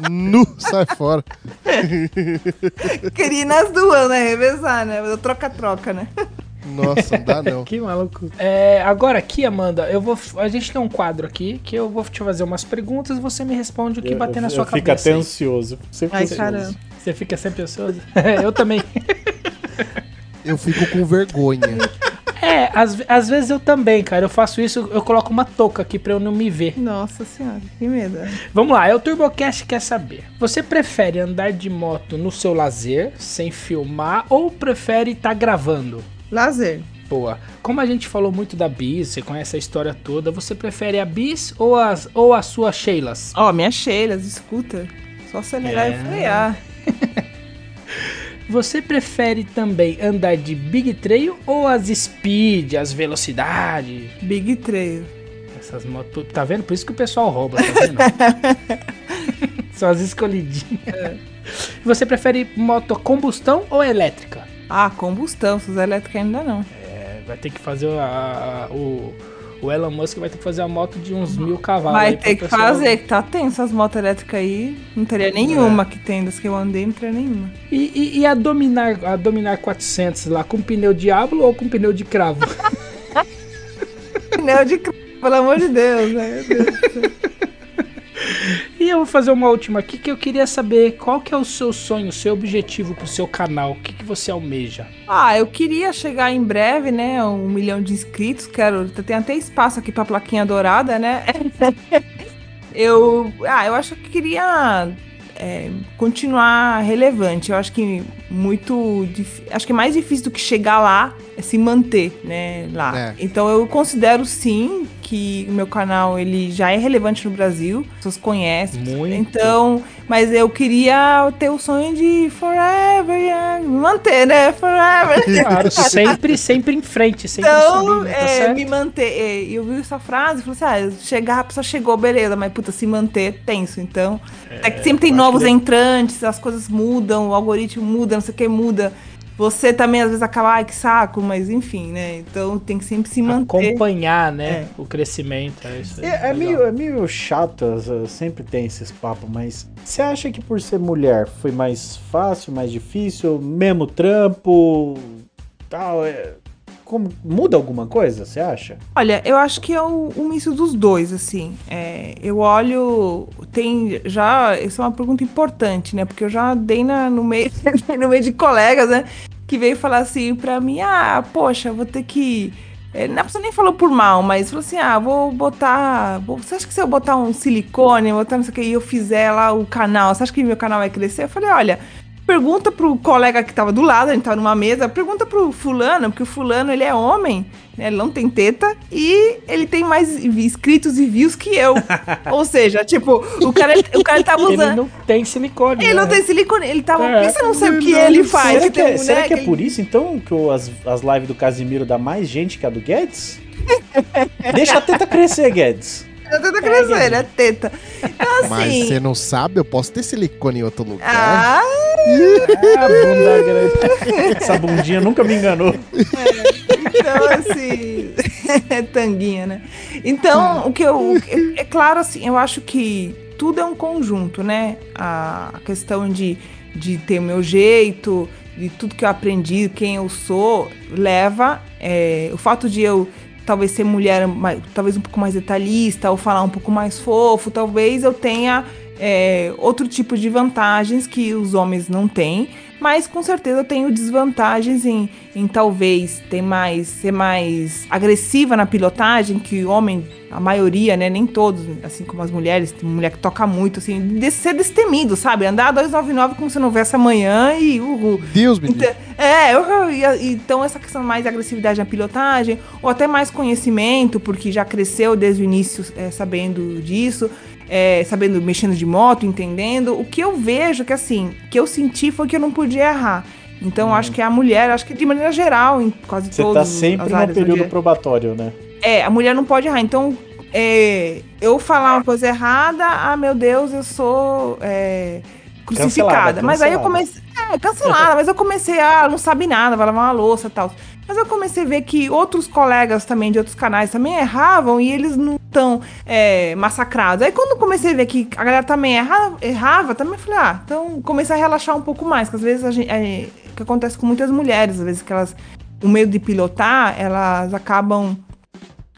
Nu, sai fora. queria ir nas duas, né? Revezar, né? Eu Troca-troca, né? Nossa, não dá não. Que maluco. É, agora aqui, Amanda, eu vou. A gente tem um quadro aqui que eu vou te fazer umas perguntas e você me responde o que bater na sua eu até cabeça. aí. ansioso. Você fica Ai, ansioso. caramba. Você fica sempre ansioso? eu também. Eu fico com vergonha. É, às, às vezes eu também, cara. Eu faço isso, eu coloco uma touca aqui pra eu não me ver. Nossa senhora, que medo. Vamos lá, é o TurboCast quer saber. Você prefere andar de moto no seu lazer, sem filmar, ou prefere estar gravando? Lazer. Boa. Como a gente falou muito da Bis, você conhece a história toda, você prefere a Bis ou, as, ou a sua Sheilas? Ó, minha Sheila, escuta. Só acelerar É. e frear. Você prefere também andar de Big Trail ou as Speed, as velocidades? Big Trail. Essas motos, tá vendo? Por isso que o pessoal rouba, tá vendo? São as escolhidinhas. Você prefere moto combustão ou elétrica? Ah, combustão. Essas elétricas ainda não. É, vai ter que fazer a- a- o, O Elon Musk vai ter que fazer uma moto de uns mil cavalos. Vai ter que pessoal- fazer, que tá tenso as motos elétricas aí. Não teria nenhuma que tem das que eu andei, não teria nenhuma. E, e, e a Dominar, a Dominar 400 lá, com pneu Diablo ou com pneu de cravo? Pneu de c... pelo amor de Deus, né? Meu Deus. E eu vou fazer uma última aqui que eu queria saber qual que é o seu sonho, o seu objetivo pro seu canal. O que, que você almeja? Ah, eu queria chegar em breve, né? Um milhão de inscritos. Quero. Tem até espaço aqui pra plaquinha dourada, né? eu. Ah, eu acho que queria é, continuar relevante. Eu acho que muito. Acho que mais difícil do que chegar lá é se manter, né? Lá. É. Então eu considero sim que o meu canal ele já é relevante no Brasil. As pessoas conhecem. Muito. Então, mas eu queria ter o sonho de forever young, manter, né? Forever. Claro, sempre, sempre em frente, sempre Então, subindo, tá é, certo? me manter. é, Eu vi essa frase e falei assim: ah, chegar, a pessoa chegou, beleza, mas puta, se manter é tenso. Então, é, que sempre tem novos que- entrantes, as coisas mudam, o algoritmo muda, sei o que muda. Você também às vezes acaba, ai que saco, mas enfim, né? Então tem que sempre se manter. Acompanhar, né? É. O crescimento. É, isso aí, É, é meio, é meio chato, sempre tem esses papos, mas você acha que por ser mulher foi mais fácil, mais difícil, mesmo trampo, tal, é, como, muda alguma coisa, você acha? Olha, eu acho que é um misto dos dois, assim. É, eu olho. Tem já. Isso é uma pergunta importante, né? Porque eu já dei na, no, meio, no meio de colegas, né? Que veio falar assim pra mim: ah, poxa, vou ter que. É, a pessoa nem falou por mal, mas falou assim: ah, vou botar. vou- você acha que se eu botar um silicone, botar não sei o que, e eu fizer lá o canal, você acha que meu canal vai crescer? Eu falei: olha. Pergunta pro colega que tava do lado, a gente tava numa mesa, pergunta pro fulano, porque o fulano ele é homem, né, ele não tem teta e ele tem mais inscritos e views que eu. Ou seja, tipo, o cara, o cara tava Ele usando. não tem silicone. Ele né? não tem silicone, ele tava. É. Pensa, não sei o que ele faz. será que, tem é, um, será né, que é que- por isso, então, que o- as, as lives do Casimiro dá mais gente que a do Guedes? Deixa a teta crescer, Guedes. Teta crescendo, é teta. Então, assim. Mas você não sabe, eu posso ter silicone em outro lugar. Ah, Ah, bunda grande. Essa bundinha nunca me enganou. Então, assim. é tanguinha, né? Então, o que eu. É, é claro, assim, eu acho que tudo é um conjunto, né? A questão de, de ter o meu jeito, de tudo que eu aprendi, quem eu sou, leva. é, o fato de eu talvez ser mulher, mais- talvez um pouco mais detalhista, ou falar um pouco mais fofo, talvez eu tenha é, outro tipo de vantagens que os homens não têm, mas com certeza eu tenho desvantagens em, em talvez ter mais, ser mais agressiva na pilotagem, que o homem, a maioria, né, nem todos, assim como as mulheres, tem mulher que toca muito, assim, de ser destemido, sabe? Andar 299 como se não houvesse amanhã e uhul. Deus me. Então, é, e- então essa questão mais de agressividade na pilotagem, ou até mais conhecimento, porque já cresceu desde o início é, sabendo disso, é, sabendo, mexendo de moto, entendendo. O que eu vejo que assim, que eu senti foi que eu não podia errar. Então eu acho que a mulher, acho que de maneira geral, em quase Você todas tá sempre no período probatório, né? é, a mulher não pode errar. Então, é, eu falar uma coisa errada, ah, meu Deus, eu sou é, crucificada. Cancelada, mas aí eu cancelada. comecei. É, cancelada, mas eu comecei, ah, não sabe nada, vai lavar uma louça e tal. Mas eu comecei a ver que outros colegas também de outros canais também erravam e eles não estão massacrados. Aí quando comecei a ver que a galera também erra, errava, também falei, ah, então comecei a relaxar um pouco mais, que às vezes a gente, é, o que acontece com muitas mulheres, às vezes que elas, o medo de pilotar, elas acabam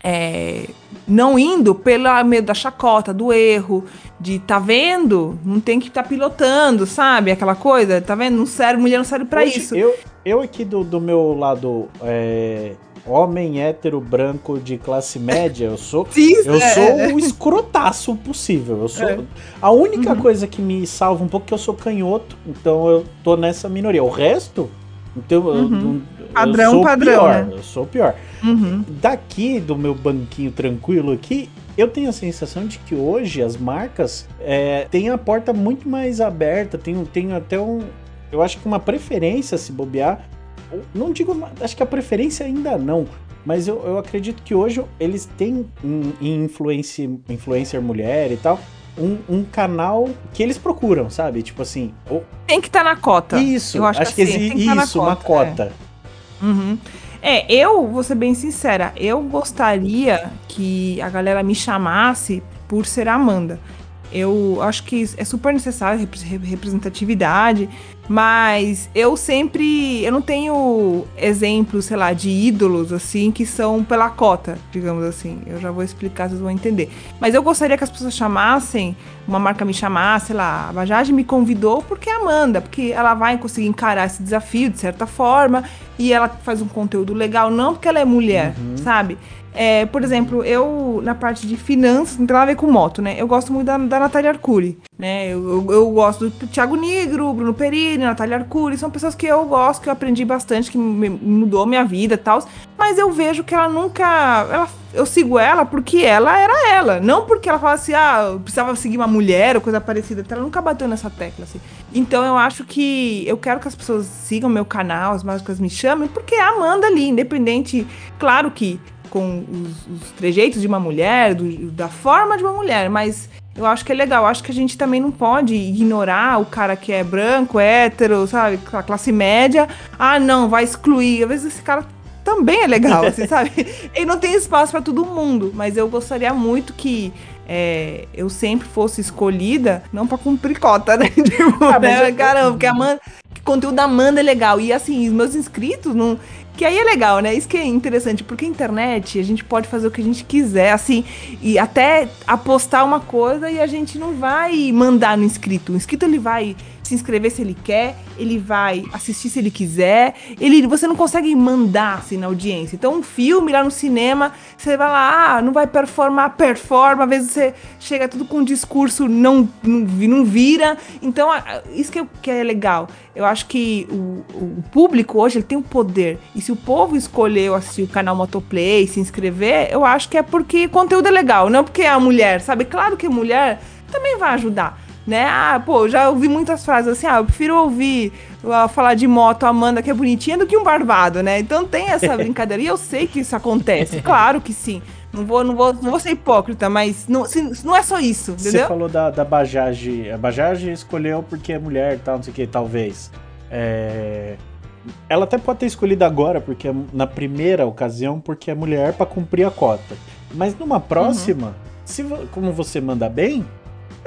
é, não indo pelo medo da chacota, do erro, de tá vendo, não tem que estar tá pilotando, sabe? Aquela coisa, tá vendo? Não serve, mulher não serve pra Hoje, isso. Eu, eu aqui do, do meu lado, é, homem hétero branco de classe média, eu sou. Isso, Eu é, sou o escrotaço possível. Eu sou. É. A única Uhum. coisa que me salva um pouco é que eu sou canhoto, então eu tô nessa minoria. O resto, então eu, Uhum. não- eu Padrão, sou padrão, pior. né? Eu sou pior. Uhum. Daqui do meu banquinho tranquilo aqui, eu tenho a sensação de que hoje as marcas é, têm a porta muito mais aberta, tem, tem até um. Eu acho que uma preferência se bobear. Não digo, acho que a preferência ainda não. Mas eu, eu acredito que hoje eles têm em, influencer, influencer mulher e tal. Um, um canal que eles procuram, sabe? Tipo assim. o- Tem que estar na cota. isso, Eu acho, acho, que, assim, que tá na isso, uma cota, é. Uhum. É, eu vou ser bem sincera, eu gostaria que a galera me chamasse por ser Amanda. Eu acho que é super necessário repre- representatividade, mas eu sempre. Eu não tenho exemplos, sei lá, de ídolos, assim, que são pela cota, digamos assim. Eu já vou explicar, vocês vão entender. Mas eu gostaria que as pessoas chamassem, uma marca me chamasse, sei lá, a Bajaj me convidou porque é Amanda, porque ela vai conseguir encarar esse desafio de certa forma, e ela faz um conteúdo legal, não porque ela é mulher, sabe? É, por exemplo, eu, na parte de finanças, não tem nada a ver com moto, né? Eu gosto muito da, da Natália Arcuri, né? Eu, eu, eu gosto do Thiago Negro, Bruno Perini, Natália Arcuri, são pessoas que eu gosto, que eu aprendi bastante, que me, mudou minha vida e tal. Mas eu vejo que ela nunca. Ela, eu sigo ela porque ela era ela. Não porque ela fala assim, ah, eu precisava seguir uma mulher ou coisa parecida. Ela nunca bateu nessa tecla, assim. Então eu acho que eu quero que as pessoas sigam meu canal, as marcas me chamem, porque é a Amanda ali, independente. Claro que com os, os trejeitos de uma mulher, do- da forma de uma mulher, mas eu acho que é legal. Eu acho que a gente também não pode ignorar o cara que é branco, hétero, sabe, a classe média. Ah, não, vai excluir. Às vezes esse cara também é legal, assim, sabe? Ele não tem espaço para todo mundo, mas eu gostaria muito que é, eu sempre fosse escolhida, não pra cumprir cota, né? Tipo, Ah, né? Caramba, porque a Amanda, que conteúdo da Amanda é legal. E assim, os meus inscritos não. Que aí é legal, né? Isso que é interessante, porque a internet a gente pode fazer o que a gente quiser, assim, e até apostar uma coisa e a gente não vai mandar no inscrito. O inscrito ele vai se inscrever se ele quer, ele vai assistir se ele quiser, ele, você não consegue mandar assim na audiência. Então, um filme lá no cinema, você vai lá, ah, não vai performar, performa, às vezes você chega tudo com um discurso, não, não, não vira. Então, isso que, eu- que é legal. Eu acho que o, o público hoje ele tem o poder. E se o povo escolheu assistir o canal Motoplay, se inscrever, eu acho que é porque conteúdo é legal, não porque é a mulher, sabe? Claro que mulher também vai ajudar né? Ah, pô, já ouvi muitas frases assim, ah, eu prefiro ouvir ah, falar de moto Amanda que é bonitinha do que um barbado, né? Então tem essa brincadeira e eu sei que isso acontece, claro que sim. Não vou, não vou, não vou ser hipócrita, mas não, se- não é só isso, Você entendeu? falou da, da Bajaj. A Bajaj escolheu porque é mulher e tal, não sei o que, talvez. É, Ela até pode ter escolhido agora, porque é na primeira ocasião, porque é mulher pra cumprir a cota. Mas numa próxima, se vo- como você manda bem,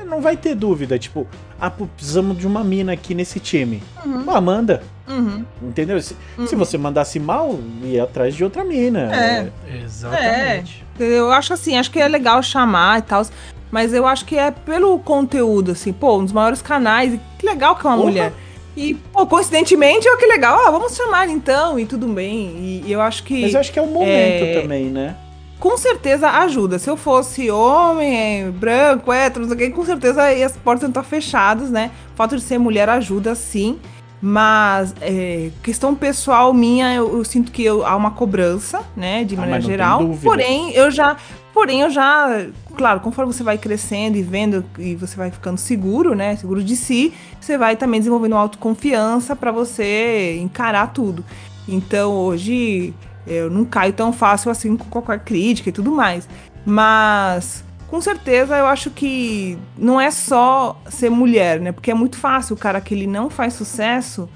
não vai ter dúvida. Tipo, ah, pô, precisamos de uma mina aqui nesse time. Uhum. Ah, manda. Uhum. Entendeu? Se, se você mandasse mal, ia atrás de outra mina. É. Exatamente. Eu acho assim, acho que é legal chamar e tal, mas eu acho que é pelo conteúdo, assim, pô, um dos maiores canais, que legal que é uma Porra. mulher. E, pô, coincidentemente, ó, que legal, ah, vamos chamar então, e tudo bem. E, e eu acho que. Mas eu acho que é o momento É. também, né? Com certeza ajuda. Se eu fosse homem, eh, branco, hétero, não sei o quê, com certeza as portas estar fechadas, né? O fato de ser mulher ajuda sim. Mas é, questão pessoal minha, eu, eu sinto que eu- há uma cobrança, né? De Ah, maneira geral. Porém, eu já. Porém, eu já. Claro, conforme você vai crescendo e vendo e você vai ficando seguro, né? Seguro de si, você vai também desenvolvendo autoconfiança para você encarar tudo. Então, hoje, eu não caio tão fácil assim com qualquer crítica e tudo mais. Mas, com certeza, eu acho que não é só ser mulher, né? Porque é muito fácil o cara que ele não faz sucesso,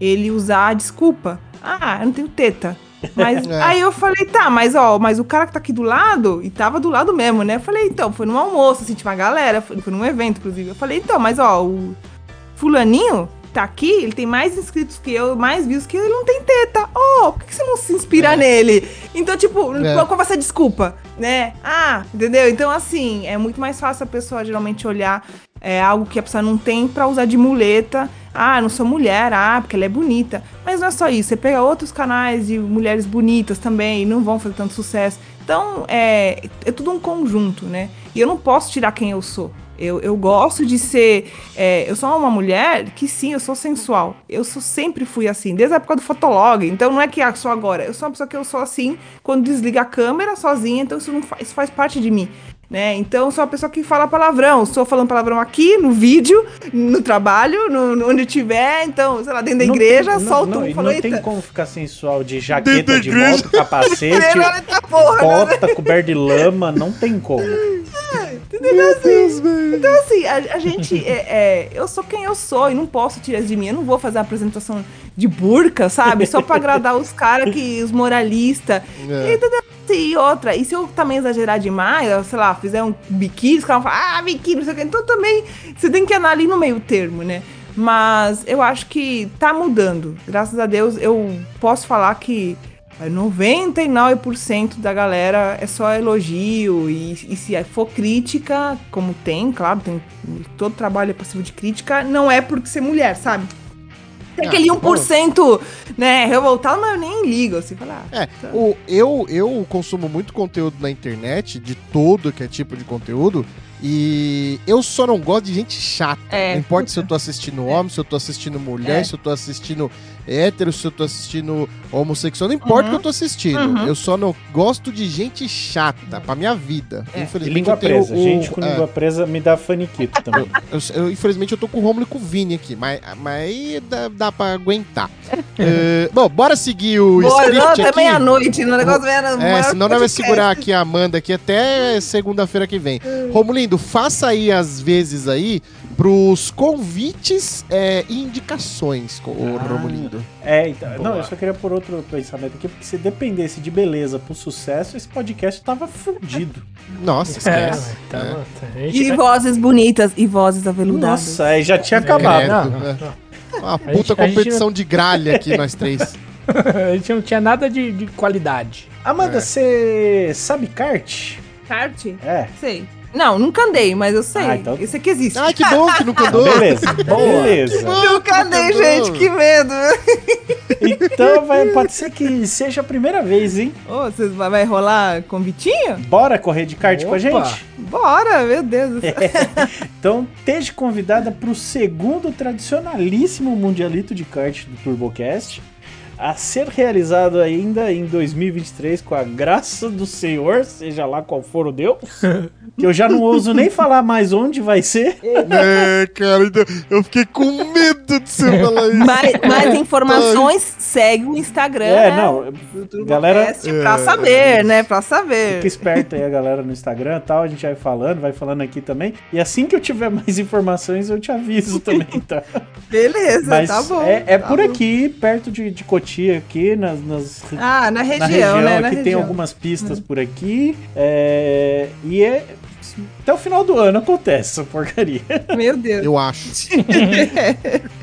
ele usar a desculpa. Ah, eu não tenho teta. Mas É. aí eu falei, tá, mas ó, mas o cara que tá aqui do lado, e tava do lado mesmo, né? Eu falei, então, foi num almoço, assim, tinha uma galera, foi, foi num evento, inclusive. Eu falei, então, mas ó, o fulaninho tá aqui, ele tem mais inscritos que eu, mais views que eu, ele não tem teta. Oh, por que você não se inspira nele? Então, tipo, É. qual vai ser a desculpa, né? Ah, entendeu? Então, assim, é muito mais fácil a pessoa geralmente olhar é, algo que a pessoa não tem pra usar de muleta. Ah, não sou mulher, ah, porque ela é bonita. Mas não é só isso, você pega outros canais de mulheres bonitas também, e não vão fazer tanto sucesso. Então, é, é tudo um conjunto, né? E eu não posso tirar quem eu sou. Eu, eu gosto de ser. é, eu sou uma mulher que sim, eu sou sensual. Eu sou, sempre fui assim, desde a época do Fotolog. Então não é que sou agora. Eu sou uma pessoa que eu sou assim quando desliga a câmera sozinha, então isso, não faz, isso faz parte de mim. Né? Então eu sou uma pessoa que fala palavrão. Estou falando palavrão aqui, no vídeo, no trabalho, no, no- onde tiver. Então, sei lá, dentro da Não igreja, tem- solto não, um e e falo, não tem eita. como ficar sensual de jaqueta de moto, capacete, porra, né? bota, coberta de lama, não tem como. Meu Deus, velho. Então, assim, a, a gente. É, é, eu sou quem eu sou e não posso tirar isso de mim. Eu não vou fazer uma apresentação de burca, sabe? Só pra agradar os caras que. os moralistas. É. Entendeu? E outra, e se eu também exagerar demais, sei lá, fizer um biquíni, os caras falar, ah, biquíni, não sei o que. Então também você tem que andar ali no meio termo, né? Mas eu acho que tá mudando. Graças a Deus, eu posso falar que 99% da galera é só elogio. E, e se for crítica, como tem, claro, tem, todo trabalho é passivo de crítica, não é porque ser mulher, sabe? Ah, aquele tá bom. 1%, né, revoltado, mas eu nem ligo, assim, falar. É, o, eu, eu consumo muito conteúdo na internet, de todo que é tipo de conteúdo, e eu só não gosto de gente chata. É. Não importa se eu tô assistindo homem, se eu tô assistindo mulher, É. se eu tô assistindo hétero, se eu tô assistindo homossexual, não importa o Uhum. que eu tô assistindo. Uhum. Eu só não gosto de gente chata pra minha vida. É. E Infelizmente língua eu tenho presa. o- Gente com é, língua presa me dá faniquito também. eu, eu- infelizmente eu tô com o Romulo e com o Vini aqui, mas, mas aí dá, dá pra aguentar. É, bom, bora seguir o Bora, script não, aqui. até meia-noite, no negócio era. É, senão nós vai segurar aqui a Amanda aqui até segunda-feira que vem. Romulindo, faça aí as vezes aí pros convites é, e indicações, ô Ah. Romulindo. É, então, Boa. não, eu só queria por outro pensamento aqui, porque se dependesse de beleza pro sucesso, esse podcast tava fudido. Nossa, É, esquece. tá, É. tá. Gente- E vozes bonitas e vozes aveludadas. Nossa, aí já tinha acabado. Credo, Não, né? não. Uma puta gente- a gente competição de gralha aqui, nós três. A gente não tinha nada de, de qualidade. Amanda, É. você sabe kart? Kart? É. Sei. Não, nunca andei, mas eu sei. Ah, então- Esse aqui existe. Ai, que bom que nunca andou. Beleza, beleza. Nunca andei, gente, que medo. Então vai, pode ser que seja a primeira vez, hein? Ô, vocês vai, vai rolar convitinho? Bora correr de kart com a Opa. gente? Bora, meu Deus do céu. Então, esteja convidada para o segundo tradicionalíssimo Mundialito de Kart do TurboCast, a ser realizado ainda em 2023 com a graça do Senhor, seja lá qual for o Deus, que eu já não ouso nem falar mais onde vai ser. É, cara, então, eu fiquei com medo de você falar isso. Mais, mais informações, segue o Instagram. É, né? não, galera- pra saber, né? Pra saber. fica esperto aí a galera no Instagram e tal, a gente vai falando, vai falando aqui também. E assim que eu tiver mais informações, eu te aviso também, tá? Beleza, Mas tá bom. é, é tá por bom. aqui, perto de, de Aqui, nas, nas Ah, na região, na região, né? Na aqui tem região. algumas pistas por aqui. é, e é. Até o final do ano acontece essa porcaria. Meu Deus. Eu acho.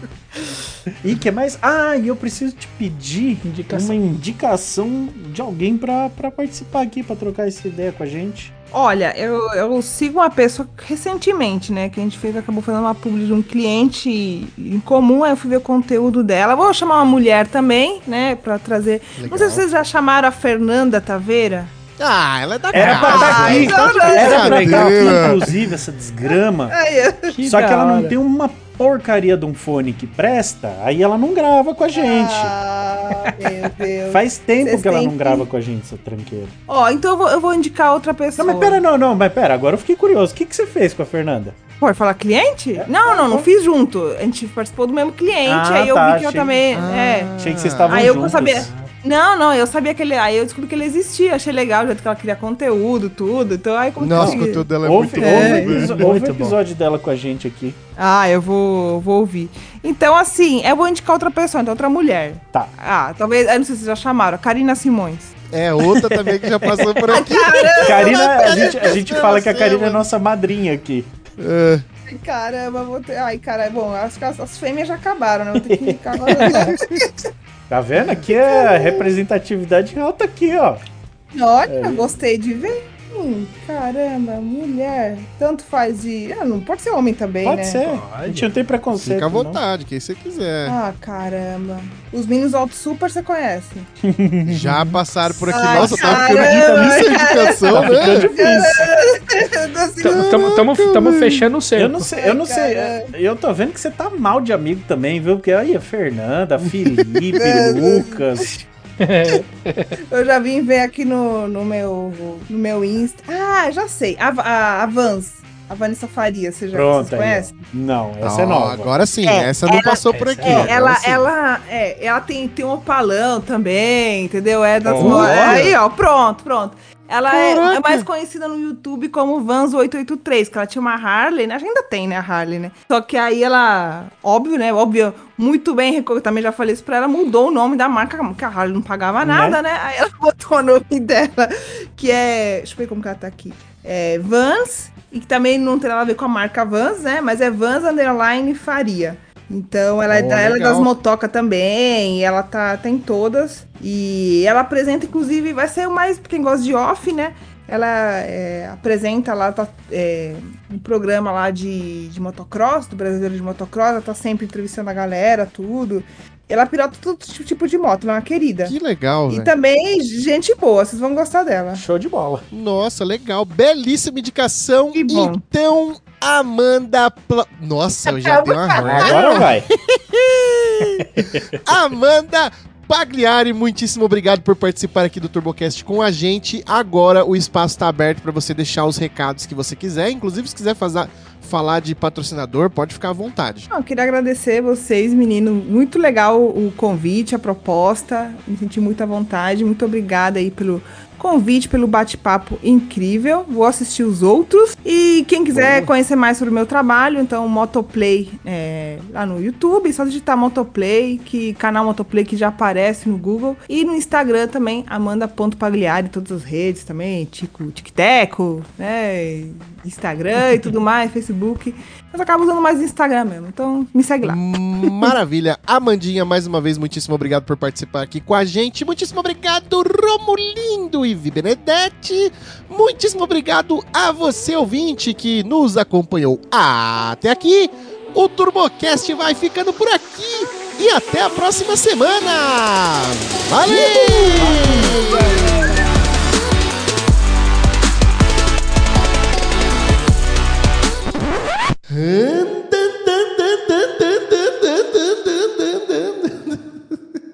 E que mais? Ah, e eu preciso te pedir Indicação. uma indicação de alguém pra participar aqui, pra trocar essa ideia com a gente. Olha, eu, eu sigo uma pessoa recentemente, né? Que a gente fez, acabou fazendo uma publi de um cliente em comum, aí eu fui ver o conteúdo dela. Vou chamar uma mulher também, né? Pra trazer. Não sei Legal. se vocês já chamaram a Fernanda Taveira. Ah, ela é da Era pra casa. estar aqui, então não. era pra estar aqui, Brincadeira. inclusive, essa desgrama. Ai, Que Só que ela não tem uma porcaria de um fone que presta, aí ela não grava com a gente. Ah, meu Deus. Faz tempo Vocês que ela não que- grava com a gente, essa tranqueira. Ó, então eu vou, eu vou indicar outra pessoa. Não, mas pera, não, não, mas pera, agora eu fiquei curioso. O que, que você fez com a Fernanda? Pode falar cliente? É. Não, não, não fiz junto. A gente participou do mesmo cliente, Ah, aí eu tá, vi que eu achei- também. Ah. É. Achei que vocês estavam Aí eu juntos. sabia. Não, não, eu sabia que ele. Aí eu descobri que ele existia, achei legal, o jeito que ela queria conteúdo, tudo. Então aí como Nossa, o conteúdo dela é Ouve, muito ouve, bom. ouve Muito o bom. episódio dela com a gente aqui. Ah, eu vou, vou ouvir. Então, assim, eu vou indicar outra pessoa, então outra mulher. Tá. Ah, talvez, eu não sei se vocês já chamaram, Karina Simões. É, outra também que já passou por aqui. Karina, a gente, a gente fala que a Karina é nossa madrinha aqui. É, Ai, caramba, vou ter. Ai, cara, bom, acho que as, as fêmeas já acabaram, né? Vou ter que indicar agora. Tá vendo? Aqui é representatividade alta aqui, ó. Olha, gostei de ver. Hum, caramba, mulher. Tanto faz de. Ah, não pode ser homem também, Pode né? ser. Pode. A gente não tem preconceito. fica à não. vontade, quem você quiser. Ah, caramba. Os meninos alto super você conhece. Já passaram por aqui. Ai, Nossa, tá ficando caramba, difícil a indicação, Tá ficando né? difícil. Tamo, tamo, tamo, tamo fechando o cerco. Eu não sei, eu não sei. Eu tô vendo que você tá mal de amigo também, viu? Porque aí a Fernanda, a Felipe, Lucas. Eu já vim ver aqui no, no, meu, no meu Insta. Ah, já sei. A, a, a Vans. A Vanessa Faria, você já Pronto, ó. Não, essa é nova. Agora sim, É, essa não ela- passou por aqui. é, É, ela, sim. ela, é, ela tem, tem um opalão também, entendeu? É das mo- Aí, ó, pronto, pronto. Ela é, Caraca. é mais conhecida no YouTube como Vans 883, que ela tinha uma Harley, né? Ainda tem, né, a Harley, né? Só que aí ela, óbvio, né? Óbvio, muito bem, eu também já falei isso pra ela, mudou o nome da marca, que a Harley não pagava nada, né? Aí ela botou o nome dela, que é. Deixa eu ver como que ela tá aqui. É Vans, e que também não tem nada a ver com a marca Vans, né? Mas é Vans Underline Faria. Então ela, é Oh, da- ela é das motoca também, ela tá, tá em todas. E ela apresenta, inclusive, vai ser o mais pra quem gosta de off, né? Ela é, apresenta lá, tá, é, um programa lá de, de motocross, do brasileiro de motocross, ela tá sempre entrevistando a galera, tudo. Ela pilota todo tipo de moto, ela é uma querida. Que legal, E velho. também, gente boa, vocês vão gostar dela. Show de bola. Nossa, legal. Belíssima indicação. Que bom. Então, Amanda. Pla... Nossa, eu já dei uma. Agora vai. Amanda Pagliari, muitíssimo obrigado por participar aqui do TurboCast com a gente. Agora o espaço está aberto para você deixar os recados que você quiser. Inclusive, se quiser fazer, falar de patrocinador, pode ficar à vontade. Não, eu queria agradecer vocês, menino. Muito legal o convite, a proposta. Me senti muito à vontade. Muito obrigada aí pelo convite, pelo bate-papo incrível. Vou assistir os outros. E quem quiser conhecer mais sobre o meu trabalho, então Motoplay é, lá no YouTube, só digitar Motoplay, que canal Motoplay que já aparece no Google. E no Instagram também, Amanda.pagliari, todas as redes também, Tico, Tic-Teco, né? Instagram e tudo mais, Facebook. Mas eu acabo usando mais Instagram mesmo, então me segue lá. Maravilha. Amandinha, mais uma vez, muitíssimo obrigado por participar aqui com a gente. Muitíssimo obrigado, Romulindo e Vi Benedetti. Muitíssimo obrigado a você, ouvinte, que nos acompanhou até aqui. O TurboCast vai ficando por aqui. E até a próxima semana. Valeu! And then, then, then, then, then.